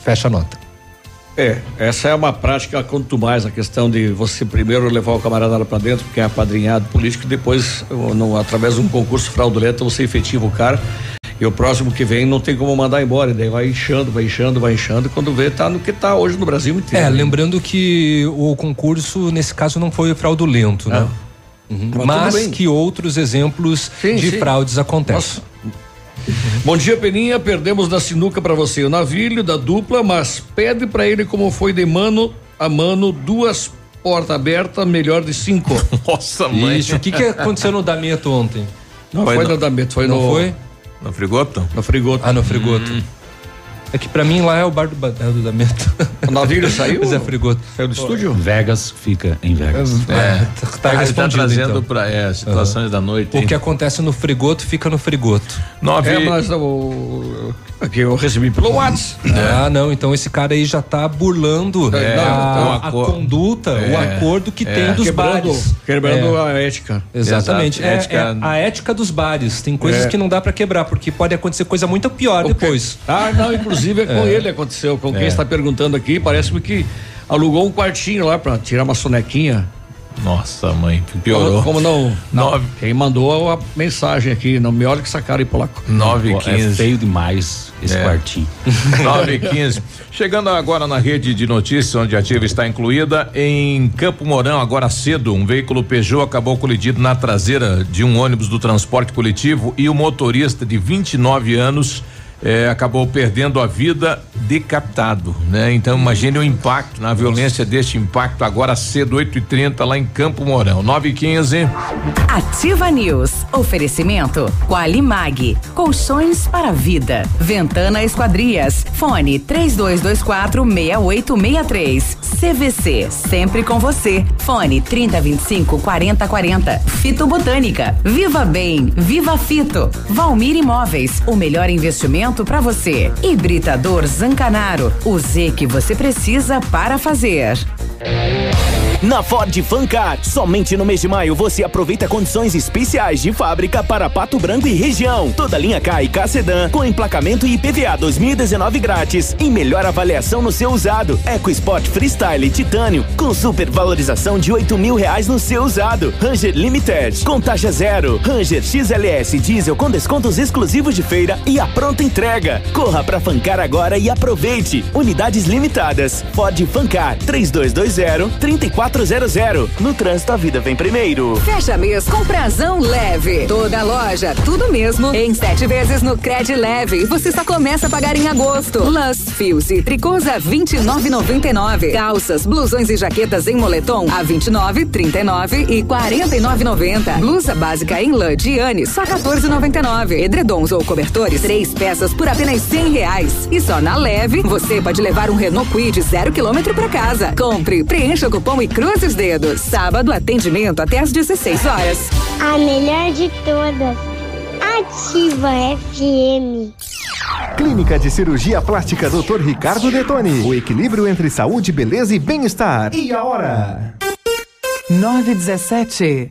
Fecha a nota. É, essa é uma prática quanto mais a questão de você primeiro levar o camarada lá para dentro, porque é apadrinhado político, e depois, no, através de um concurso fraudulento, você efetiva o cara. E o próximo que vem não tem como mandar embora, daí vai inchando, vai inchando, vai inchando, e quando vê, tá no que tá hoje no Brasil inteiro. É, lembrando que o concurso, nesse caso, não foi fraudulento, né? Uhum. Mas, Mas que outros exemplos sim, de sim. fraudes acontecem. Nossa. Bom dia, Peninha. Perdemos da sinuca para você o navilho da dupla, mas pede para ele como foi de mano a mano, duas porta aberta, melhor de cinco. Nossa, mãe. Isso, o que, que aconteceu no Dameto ontem? Não foi, foi no, no Dameto, foi Não no. Foi? No Frigoto? No Frigoto. Ah, no Frigoto. Hum. É que pra mim lá é o bar do, é do Damento. O navio saiu? Zé Frigoto. Saiu do estúdio? Vegas fica em Vegas. É, é tá, tá, tá, tá trazendo então. pra é, situações uhum. da noite. O hein? que acontece no Frigoto fica no Frigoto. Nove. É, mas o, aqui eu recebi pelo WhatsApp. Ah, não, então esse cara aí já tá burlando é, a, a, conduta, é, o acordo que tem dos quebrando, bares. Quebrando a ética. Exatamente. É, ética... a ética dos bares. Tem coisas que não dá pra quebrar, porque pode acontecer coisa muito pior okay. depois. Ah, não, inclusive Inclusive é com é. ele aconteceu, com quem é. está perguntando aqui, parece-me que alugou um quartinho lá para tirar uma sonequinha. Nossa, mãe, piorou. Como, como não, não? Quem mandou a mensagem aqui, não me olha que essa cara aí polaco. 9 e 15. É feio demais esse é. quartinho. 9 e 15. Chegando agora na rede de notícias, onde a ativa está incluída, em Campo Mourão, agora cedo, um veículo Peugeot acabou colidido na traseira de um ônibus do transporte coletivo e o motorista de 29 anos é, acabou perdendo a vida decapitado, né? Então imagine o impacto, na violência deste impacto agora cedo 8 e 30 lá em Campo Mourão, 9 e 15 Ativa News, oferecimento. Qualimag, colchões para vida, Ventana Esquadrias, fone 3224 6863, CVC, sempre com você, fone 3025 4040, Fito Botânica, Viva Bem, Viva Fito, Valmir Imóveis, o melhor investimento oferecimento para você. Hibridador Zancanaro, o Z que você precisa para fazer. Na Ford Fancar, somente no mês de maio você aproveita condições especiais de fábrica para Pato Branco e região. Toda linha K e K Sedan com emplacamento e IPVA 2019 grátis e melhor avaliação no seu usado. EcoSport Freestyle Titânio com super valorização de oito mil reais no seu usado. Ranger Limited com taxa zero. Ranger XLS Diesel com descontos exclusivos de feira e a pronta entrega. Corra para Fancar agora e aproveite. Unidades limitadas. Ford Fancar 3220 34 3400. No trânsito, a vida vem primeiro. Fecha mês com prazão leve. Toda loja, tudo mesmo. Em sete vezes no Cred Leve. Você só começa a pagar em agosto. Lãs, fios e tricôs a 29,99. Calças, blusões e jaquetas em moletom a 29, 39 e 49,90. Blusa básica em lã Diane só 14,99. Edredons ou cobertores, três peças por apenas 100 reais. E só na Leve você pode levar um Renault Kwid zero quilômetro para casa. Compre, preencha o cupom e cruze os dedos. Sábado atendimento até às 16 horas. A melhor de todas. Ativa FM. Clínica de Cirurgia Plástica Dr. Ricardo Detoni. O equilíbrio entre saúde, beleza e bem-estar. E a hora? 917.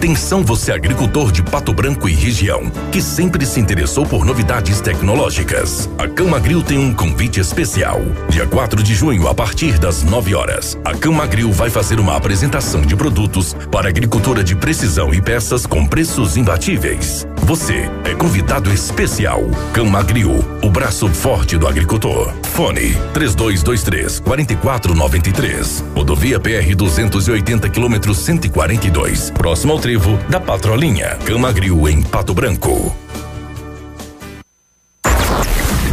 Atenção você agricultor de Pato Branco e região, que sempre se interessou por novidades tecnológicas. A Camagril tem um convite especial. Dia 4 de junho, a partir das 9 horas, a Camagril vai fazer uma apresentação de produtos para agricultura de precisão e peças com preços imbatíveis. Você é convidado especial. Camagril, o braço forte do agricultor. Fone 3223 4493. Rodovia PR 280 km 142. Próximo ao trevo da Patrolinha. Camagril em Pato Branco.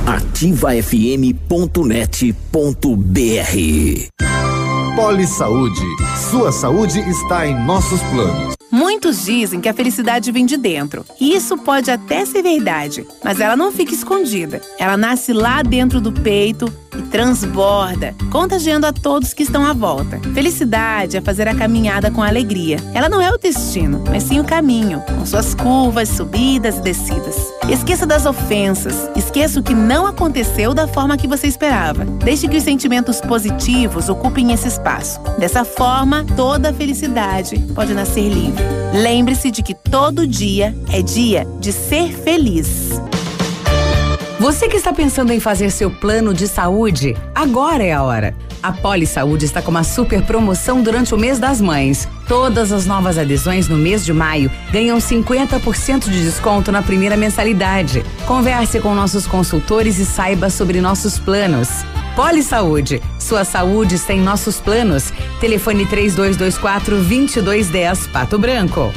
ativafm.net.br Poli Saúde. Sua saúde está em nossos planos. Muitos dizem que a felicidade vem de dentro. E isso pode até ser verdade, mas ela não fica escondida. Ela nasce lá dentro do peito e transborda, contagiando a todos que estão à volta. Felicidade é fazer a caminhada com alegria. Ela não é o destino, mas sim o caminho, com suas curvas, subidas e descidas. Esqueça das ofensas, esqueça o que não aconteceu da forma que você esperava. Deixe que os sentimentos positivos ocupem esse espaço. Dessa forma, toda a felicidade pode nascer livre. Lembre-se de que todo dia é dia de ser feliz. Você que está pensando em fazer seu plano de saúde, agora é a hora. A Poli Saúde está com uma super promoção durante o mês das mães. Todas as novas adesões no mês de maio ganham 50% de desconto na primeira mensalidade. Converse com nossos consultores e saiba sobre nossos planos. Poli Saúde, sua saúde está em nossos planos. Telefone 3224 2210 Pato Branco.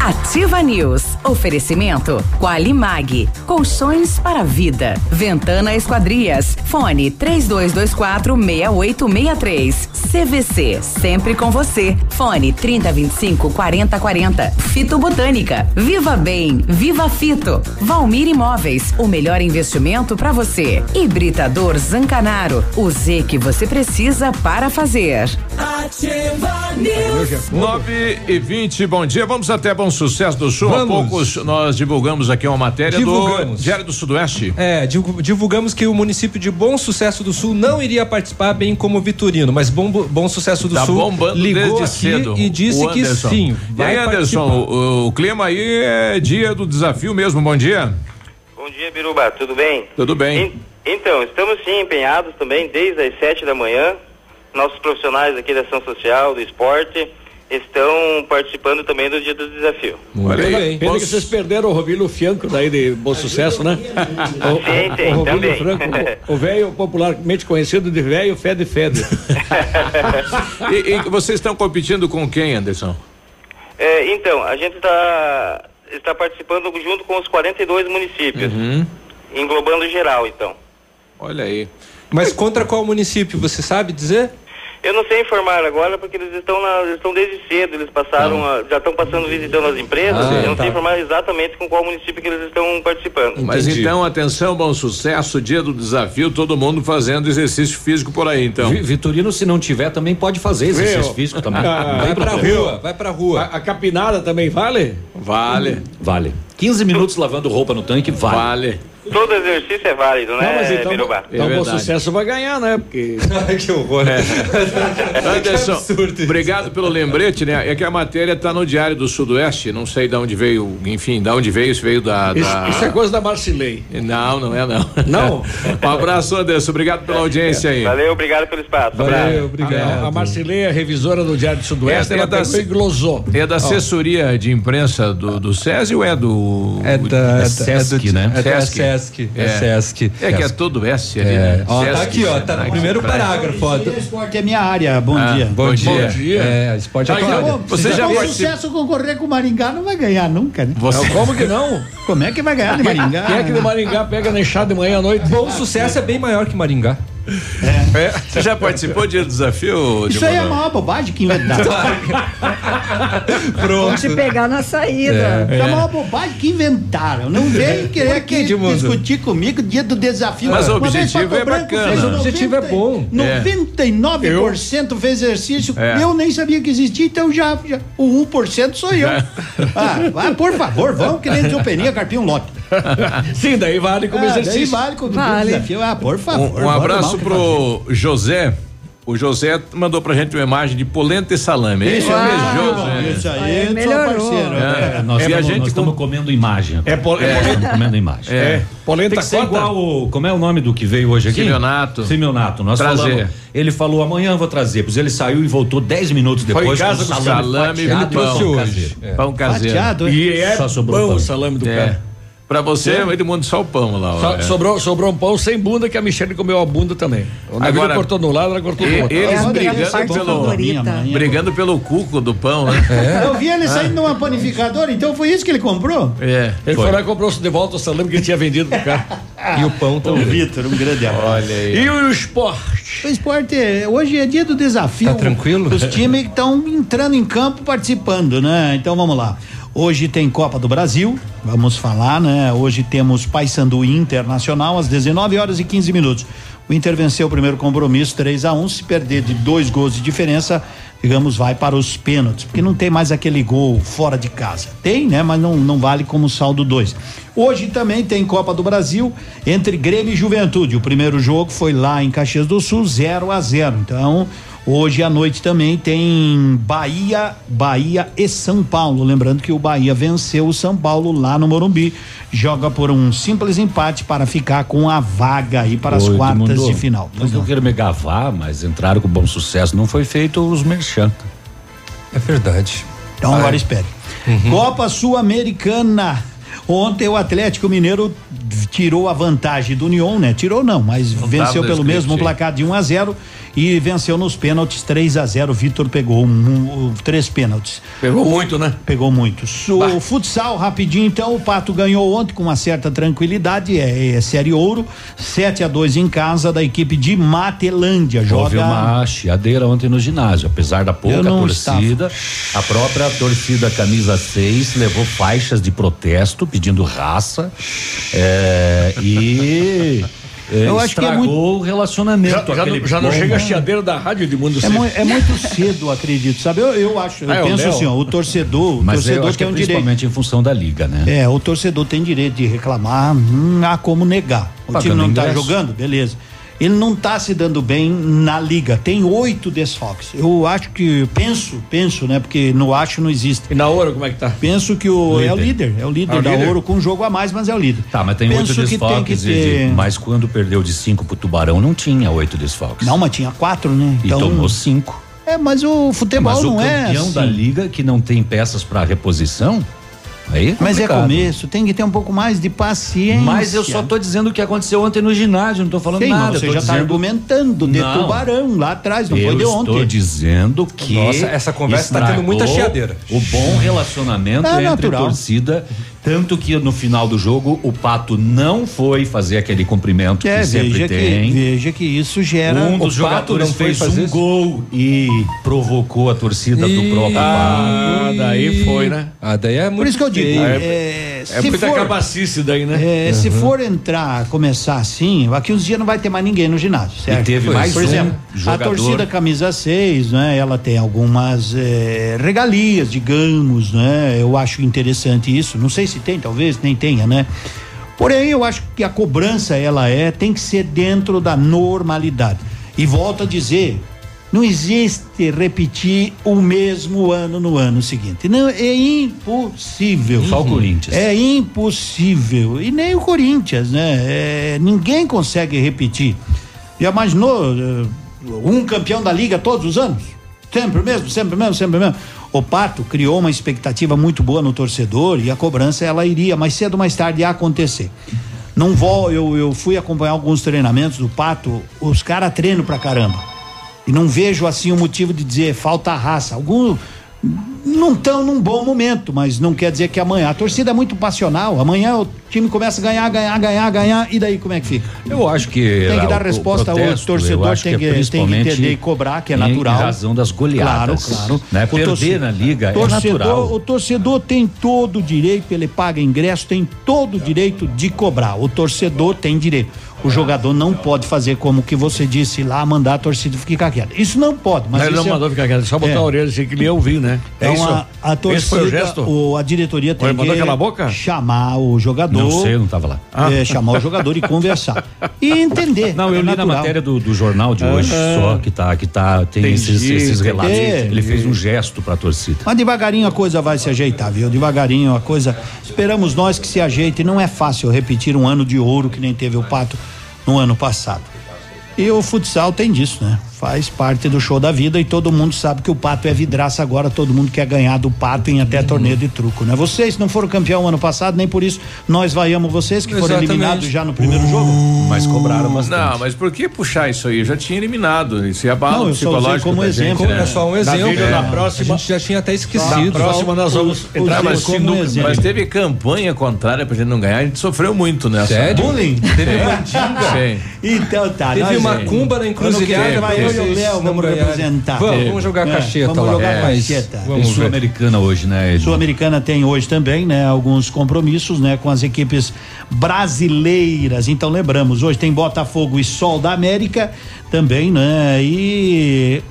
Ativa News. Oferecimento Qualimag. Colchões para vida. Ventana Esquadrias. Fone 3224 6863. CVC. Sempre com você. Fone 3025 4040. Fito Botânica. Viva Bem. Viva Fito. Valmir Imóveis. O melhor investimento para você. Hibridador Zancanaro. O Z que você precisa para fazer. Ativa News. 9 e 20, bom dia. Vamos até Bom Sucesso do Sul. Há poucos nós divulgamos aqui uma matéria Divulgamos. do Diário do Sudoeste. É, divu- divulgamos que o município de Bom Sucesso do Sul não iria participar, bem como Vitorino, mas Bom, Bom Sucesso do Tá Sul ligou aqui cedo. e disse que sim. E aí, Anderson, o, o clima aí é dia do desafio mesmo. Bom dia. Bom dia, Biruba, tudo bem? Tudo bem. En- então, estamos sim empenhados também desde as sete da manhã. Nossos profissionais aqui da ação social, do esporte, estão participando também do dia do desafio. Olha aí. Pena que vocês perderam o Rovilho Fianco daí de bom sucesso, né? O, Sim, sim, o também. Franco, o velho popularmente conhecido de velho Fede Fede. E, e vocês estão competindo com quem, Anderson? É, então, a gente está está participando junto com os 42 municípios, Uhum. englobando geral, então. Olha aí. Mas contra qual município, você sabe dizer? Eu não sei informar agora porque eles estão na, eles estão desde cedo, eles passaram, a- já estão passando visitando as empresas. Ah, eu não tá. sei informar exatamente com qual município que eles estão participando. Mas então, atenção, bom sucesso, dia do desafio, todo mundo fazendo exercício físico por aí, então. Vi- Vitorino, se não tiver, também pode fazer exercício Viu? físico também. Ah, vai pra rua, vai pra rua. A, a capinada também vale? Vale. Vale. 15 minutos lavando roupa no tanque, vale. Vale. Todo exercício é válido, né, Não, mas então, Biruba? então o sucesso vai ganhar, né? Porque. que horror. Anderson, obrigado pelo lembrete, né? É que a matéria tá no Diário do Sudoeste, não sei de onde veio, enfim, de onde veio, se veio da. Isso, da- isso é coisa da Marcilei. Não, não é não. Não? um abraço, Anderson, obrigado pela audiência aí. Valeu, obrigado pelo espaço. Abraço. A, a Marcilei, a revisora do Diário do Sudoeste, É, é ela da- pegou e glosou. É da assessoria de imprensa do, do SESI ou é do. É da- é da- Sesc, é do- né? é da Sesc, é Sesc. É que é Sesc. todo S ali, É. né? Ó, tá Sesc, aqui, ó, tá no primeiro parágrafo, ó. Esporte é minha área. Bom Ah, dia. bom dia. É, esporte é Tá, tua então, área. Você já com sucesso concorrer com o Maringá não vai ganhar nunca, né? Não, Como que não? Como é que vai ganhar de Maringá? Quem é que de Maringá pega na enxada de manhã à noite? Bom sucesso é bem maior que Maringá. É. Você já participou de desafio? Isso aí é a maior bobagem que inventaram. Vamos te pegar na saída. É, a maior bobagem que inventaram. Não vem querer aqui discutir comigo dia do desafio. Mas o objetivo é Branco bacana. O objetivo é bom. 99% fez exercício. É. Eu nem sabia que existia, então já, já o 1% sou eu. Ah, ah, por favor, vamos que nem o Peninha, carpinho lote. Sim, daí vale como daí exercício. vale como Vale. desafio. Ah, por favor. Um, um abraço pro José. O José mandou pra gente uma imagem de polenta e salame. Isso, Isso ah, mesmo, José. isso aí, sou melhorou. parceiro. É, nós E a estamos, gente nós estamos com- comendo imagem. É, pol- é, É, polenta- estamos comendo imagem. é, polenta Tem que ser igual o, como é o nome do que veio hoje aqui? Simeonato. Simeonato. Nós Trazer. falamos, ele falou amanhã eu vou trazer, pois ele saiu e voltou 10 minutos Foi em depois casa com salame e fatiado, pão. pão Hoje. caseiro. É. Pão caseiro. Fatiado? E é Só sobrou bom pão. o salame do É. cara. Pra você, todo mundo só o pão lá. É. sobrou, sobrou um pão sem bunda que a Michelle comeu a bunda também. O Agora- cortou no lado, ela cortou do E- outro. eles É brigando pelo. Minha mãe. brigando pelo cuco do pão, né? Eu vi ele saindo numa panificadora, então foi isso que ele comprou? É. Ele foi. lá e comprou de volta o salame que ele tinha vendido pro cara. E o pão O também. Vitor, um grande abraço. Olha aí. E o esporte? O esporte, é- hoje é dia do desafio. Tá tranquilo? Os times estão entrando em campo participando, né? Então vamos lá. Hoje tem Copa do Brasil, vamos falar, né? Hoje temos Paysandu Internacional às 19 horas e 15 minutos. O Inter venceu o primeiro compromisso 3 a 1 se perder de dois gols de diferença, digamos, vai para os pênaltis, porque não tem mais aquele gol fora de casa. Tem, né? Mas não, não vale como saldo 2. Hoje também tem Copa do Brasil entre Grêmio e Juventude. O primeiro jogo foi lá em Caxias do Sul, 0 a 0 Então, Hoje à noite também tem Bahia, Bahia e São Paulo. Lembrando que o Bahia venceu o São Paulo lá no Morumbi. Joga por um simples empate para ficar com a vaga aí para as Ô, quartas de final. Não não quero me gavar, mas entraram com bom sucesso. Não foi feito os merchan. É verdade. Então agora espere. Copa Sul-Americana. Ontem o Atlético Mineiro tirou a vantagem do União, né? Tirou não, mas Não venceu pelo script, mesmo hein? placar de 1 a 0 e venceu nos pênaltis 3 a 0. Vitor pegou um, um, três pênaltis. Pegou muito, né? Pegou muito. O futsal, rapidinho, então, o Pato ganhou ontem com uma certa tranquilidade, é, é série ouro, 7 a 2 em casa da equipe de Matelândia. Houve Joga. uma chiadeira ontem no ginásio, apesar da pouca torcida, a própria torcida camisa 6 levou faixas de protesto pedindo raça é, e é, Eu acho que é estragou o relacionamento. Já, já já não chega a chiadeira da rádio de mundo É, mu- é muito cedo, acredito, sabe? Eu, eu acho, eu Ah, é o penso Léo? assim, ó, o torcedor, o Mas eu torcedor acho que tem é um direito. principalmente em função da liga, né? É, o torcedor tem direito de reclamar, não há como negar. O Pagando time não tá ingresso. jogando, beleza. Ele não tá se dando bem na liga. Tem oito desfalques. Eu acho que, penso, penso, né? Porque no acho não existe. E na hora, como é que tá? Penso que o é o Líder. é o líder Ah, o da líder? Ouro com um jogo a mais, mas é o líder. Tá, mas tem Penso oito que tem que desfalques, de- ter- mas quando perdeu de cinco pro Tubarão, não tinha oito desfalques. Não, mas tinha quatro, né? E tomou cinco. É, mas o futebol mas o não é campeão assim. da liga que não tem peças para reposição, aí é Mas é começo, tem que ter um pouco mais de paciência. Mas eu só tô dizendo o que aconteceu ontem no ginásio, não tô falando Sim, nada. mas você eu tô já está dizendo- argumentando de Não. tubarão lá atrás, não eu foi de estou ontem. dizendo que. Nossa, essa conversa tá tendo muita chiadeira. O bom relacionamento É entre natural. torcida. Tanto que no final do jogo o Pato não foi fazer aquele cumprimento É, que sempre veja que, tem. veja que isso gera. Um dos O Pato jogadores fez um isso? gol e provocou a torcida do Ih, próprio Ah, Pato. daí foi, né? Ah, daí é muito Por isso que eu digo, feio. é, É se muita for, cabacice daí, né? é, se for entrar, começar assim, aqui uns dias não vai ter mais ninguém no ginásio, certo? teve mais Por um exemplo, jogador. a torcida camisa 6, né? Ela tem algumas é, regalias, digamos, né? Eu acho interessante isso. Não sei se tem, talvez nem tenha, né? Porém, eu acho que a cobrança ela é tem que ser dentro da normalidade. E volto a dizer, não existe repetir o mesmo ano no ano seguinte. Não, é impossível. Só o Corinthians. É impossível. E nem o Corinthians, né? É, ninguém consegue repetir. Já imaginou eh, um campeão da liga todos os anos? Sempre mesmo, sempre mesmo, sempre mesmo. O Pato criou uma expectativa muito boa no torcedor e a cobrança ela iria mais cedo ou mais tarde acontecer. Não vou, eu, eu fui acompanhar alguns treinamentos do Pato, os caras treinam pra caramba. E não vejo assim o motivo de dizer falta raça. Algum não estão num bom momento, mas não quer dizer que amanhã. A torcida é muito passional. Amanhã o time começa a ganhar, ganhar, ganhar, ganhar, e daí como é que fica? Eu acho que. Tem que lá, dar o- resposta ao torcedor, tem que, é tem que entender e cobrar, que é em natural. razão das goleadas. Claro, claro. Né? Perder torce- na liga é torcedor, natural. O torcedor tem todo o direito, ele paga ingresso, tem todo o direito de cobrar. O torcedor tem direito. O jogador não pode fazer como que você disse lá, mandar a torcida ficar quieta. Isso não pode, mas Mas ele não é- mandou ficar quieto, só botar É. a orelha assim que ele ia ouvir, né? Então é isso. a, a torcida, Esse foi o gesto? o- a diretoria tem que a chamar o jogador. Não sei, eu não tava lá. é, chamar o jogador e conversar. E entender. Não, eu é li na natural. matéria do, do jornal de hoje Ah. só que tá, que tá, tem Entendi, esses, esses relatos. entendi. Ele fez um gesto pra torcida. Mas devagarinho a coisa vai se ajeitar, viu? Devagarinho a coisa. Esperamos nós que se ajeite. Não é fácil repetir um ano de ouro que nem teve o Pato no ano passado. E o futsal tem disso, né? Faz parte do show da vida e todo mundo sabe que o Pato é vidraça agora, todo mundo quer ganhar do Pato em até torneio de truco, né? Vocês não foram campeão ano passado, nem por isso nós vaiamos vocês que foram Exatamente. eliminados já no primeiro jogo. Mas cobraram bastante. Não, mas por que puxar isso aí? Já tinha eliminado. Isso é abalo Não, eu psicológico como da exemplo. gente, né? É só um exemplo. Davi, É. na próxima- A gente já tinha até esquecido. Na próxima nós vamos Os- entrar os- sinuca. exemplo. Mas teve campanha contrária pra gente não ganhar, a gente sofreu muito nessa. Sério? Bullying? Teve É. mandinga. Sim. Então tá. Teve macumba na encruzilhada. Ano eu e o Léo, vamos representar. Vamos, É. vamos jogar É, cacheta vamos lá. jogar Mas cacheta. Tem Vamos. Sul-Americana hoje, né? Edson? Sul-Americana tem hoje também, né? Alguns compromissos, né? Com as equipes brasileiras. Então lembramos, hoje tem Botafogo e Sol da América também, né? E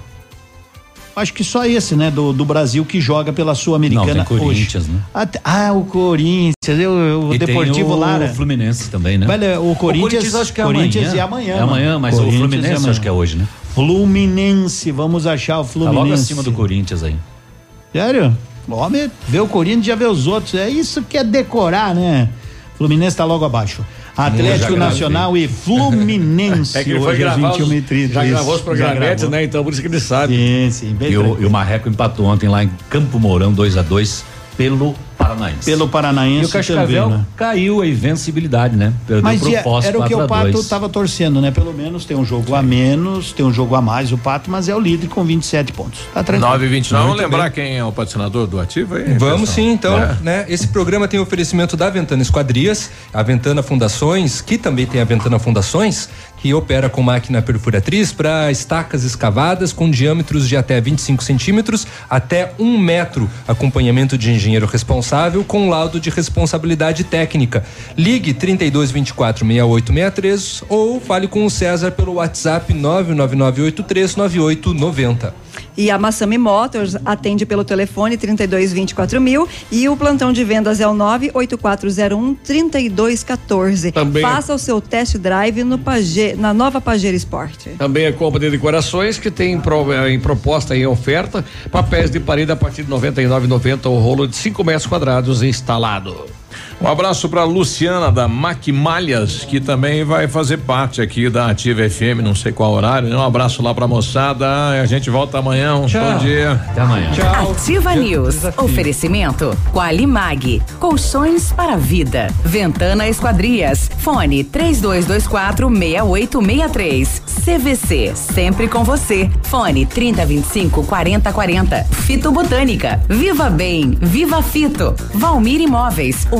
acho que só esse, né? Do, do Brasil que joga pela Sul-Americana Não, tem hoje. Corinthians, né? Até- ah, o Corinthians, eu, eu- o E tem Deportivo o Lara. Fluminense também, né? Olha, o Corinthians, acho que é Corinthians amanhã. é amanhã. É mas Corinthians o é Fluminense amanhã. acho que é hoje, né? Fluminense, vamos achar o Tá Fluminense. logo acima do Corinthians aí. Sério? Homem, vê o Corinthians já vê os outros. É isso que é decorar, né? Fluminense tá logo abaixo. Atlético Nacional e Fluminense. É que ele foi hoje às gravar, 21 e os, 30, já isso. gravou os programetes, né? Então por isso que ele sabe. Sim, sim, bem E o, e o Marreco empatou ontem lá em Campo Mourão, 2 a 2 pelo Paranaense. Pelo Paranaense E o Cascavel também, né? caiu a invencibilidade, né? Perdeu Mas pro Foz era o que 4 o Pato 2. estava torcendo, né? Pelo menos tem um jogo a menos, tem um jogo a mais o Pato, mas é o líder com 27 pontos. Tá tranquilo. 9 e 29 Vamos Muito lembrar quem é o patrocinador do ativo aí? Vamos pessoal? sim, então, É. né? Esse programa tem oferecimento da Ventana Esquadrias, a Ventana Fundações, que também tem a Ventana Fundações, que opera com máquina perfuratriz para estacas escavadas com diâmetros de até 25 centímetros até um metro. Acompanhamento de engenheiro responsável com laudo de responsabilidade técnica. Ligue 3224 6863 ou fale com o César pelo WhatsApp 999839890. E a Massami Motors atende pelo telefone 32 24 mil e o plantão de vendas é o 98401 3214. Também- Faça o seu test drive no Pajé, na nova Pajero Esporte. Também a compra de decorações que tem em, pro- eh, em proposta e oferta papéis de parede a partir de 99,90 o rolo de 5 metros quadrados instalado. Um abraço para Luciana da Maquimalhas, que também vai fazer parte aqui da Ativa FM, não sei qual horário. né? Um abraço lá pra moçada. A gente volta amanhã. Um bom dia. Até amanhã. Ativa News. Oferecimento Qualimag. Colchões para a vida. Ventana Esquadrias. Fone 3224 6863. CVC. Sempre com você. Fone 3025 4040. Fito Botânica. Viva Bem. Viva Fito. Valmir Imóveis. O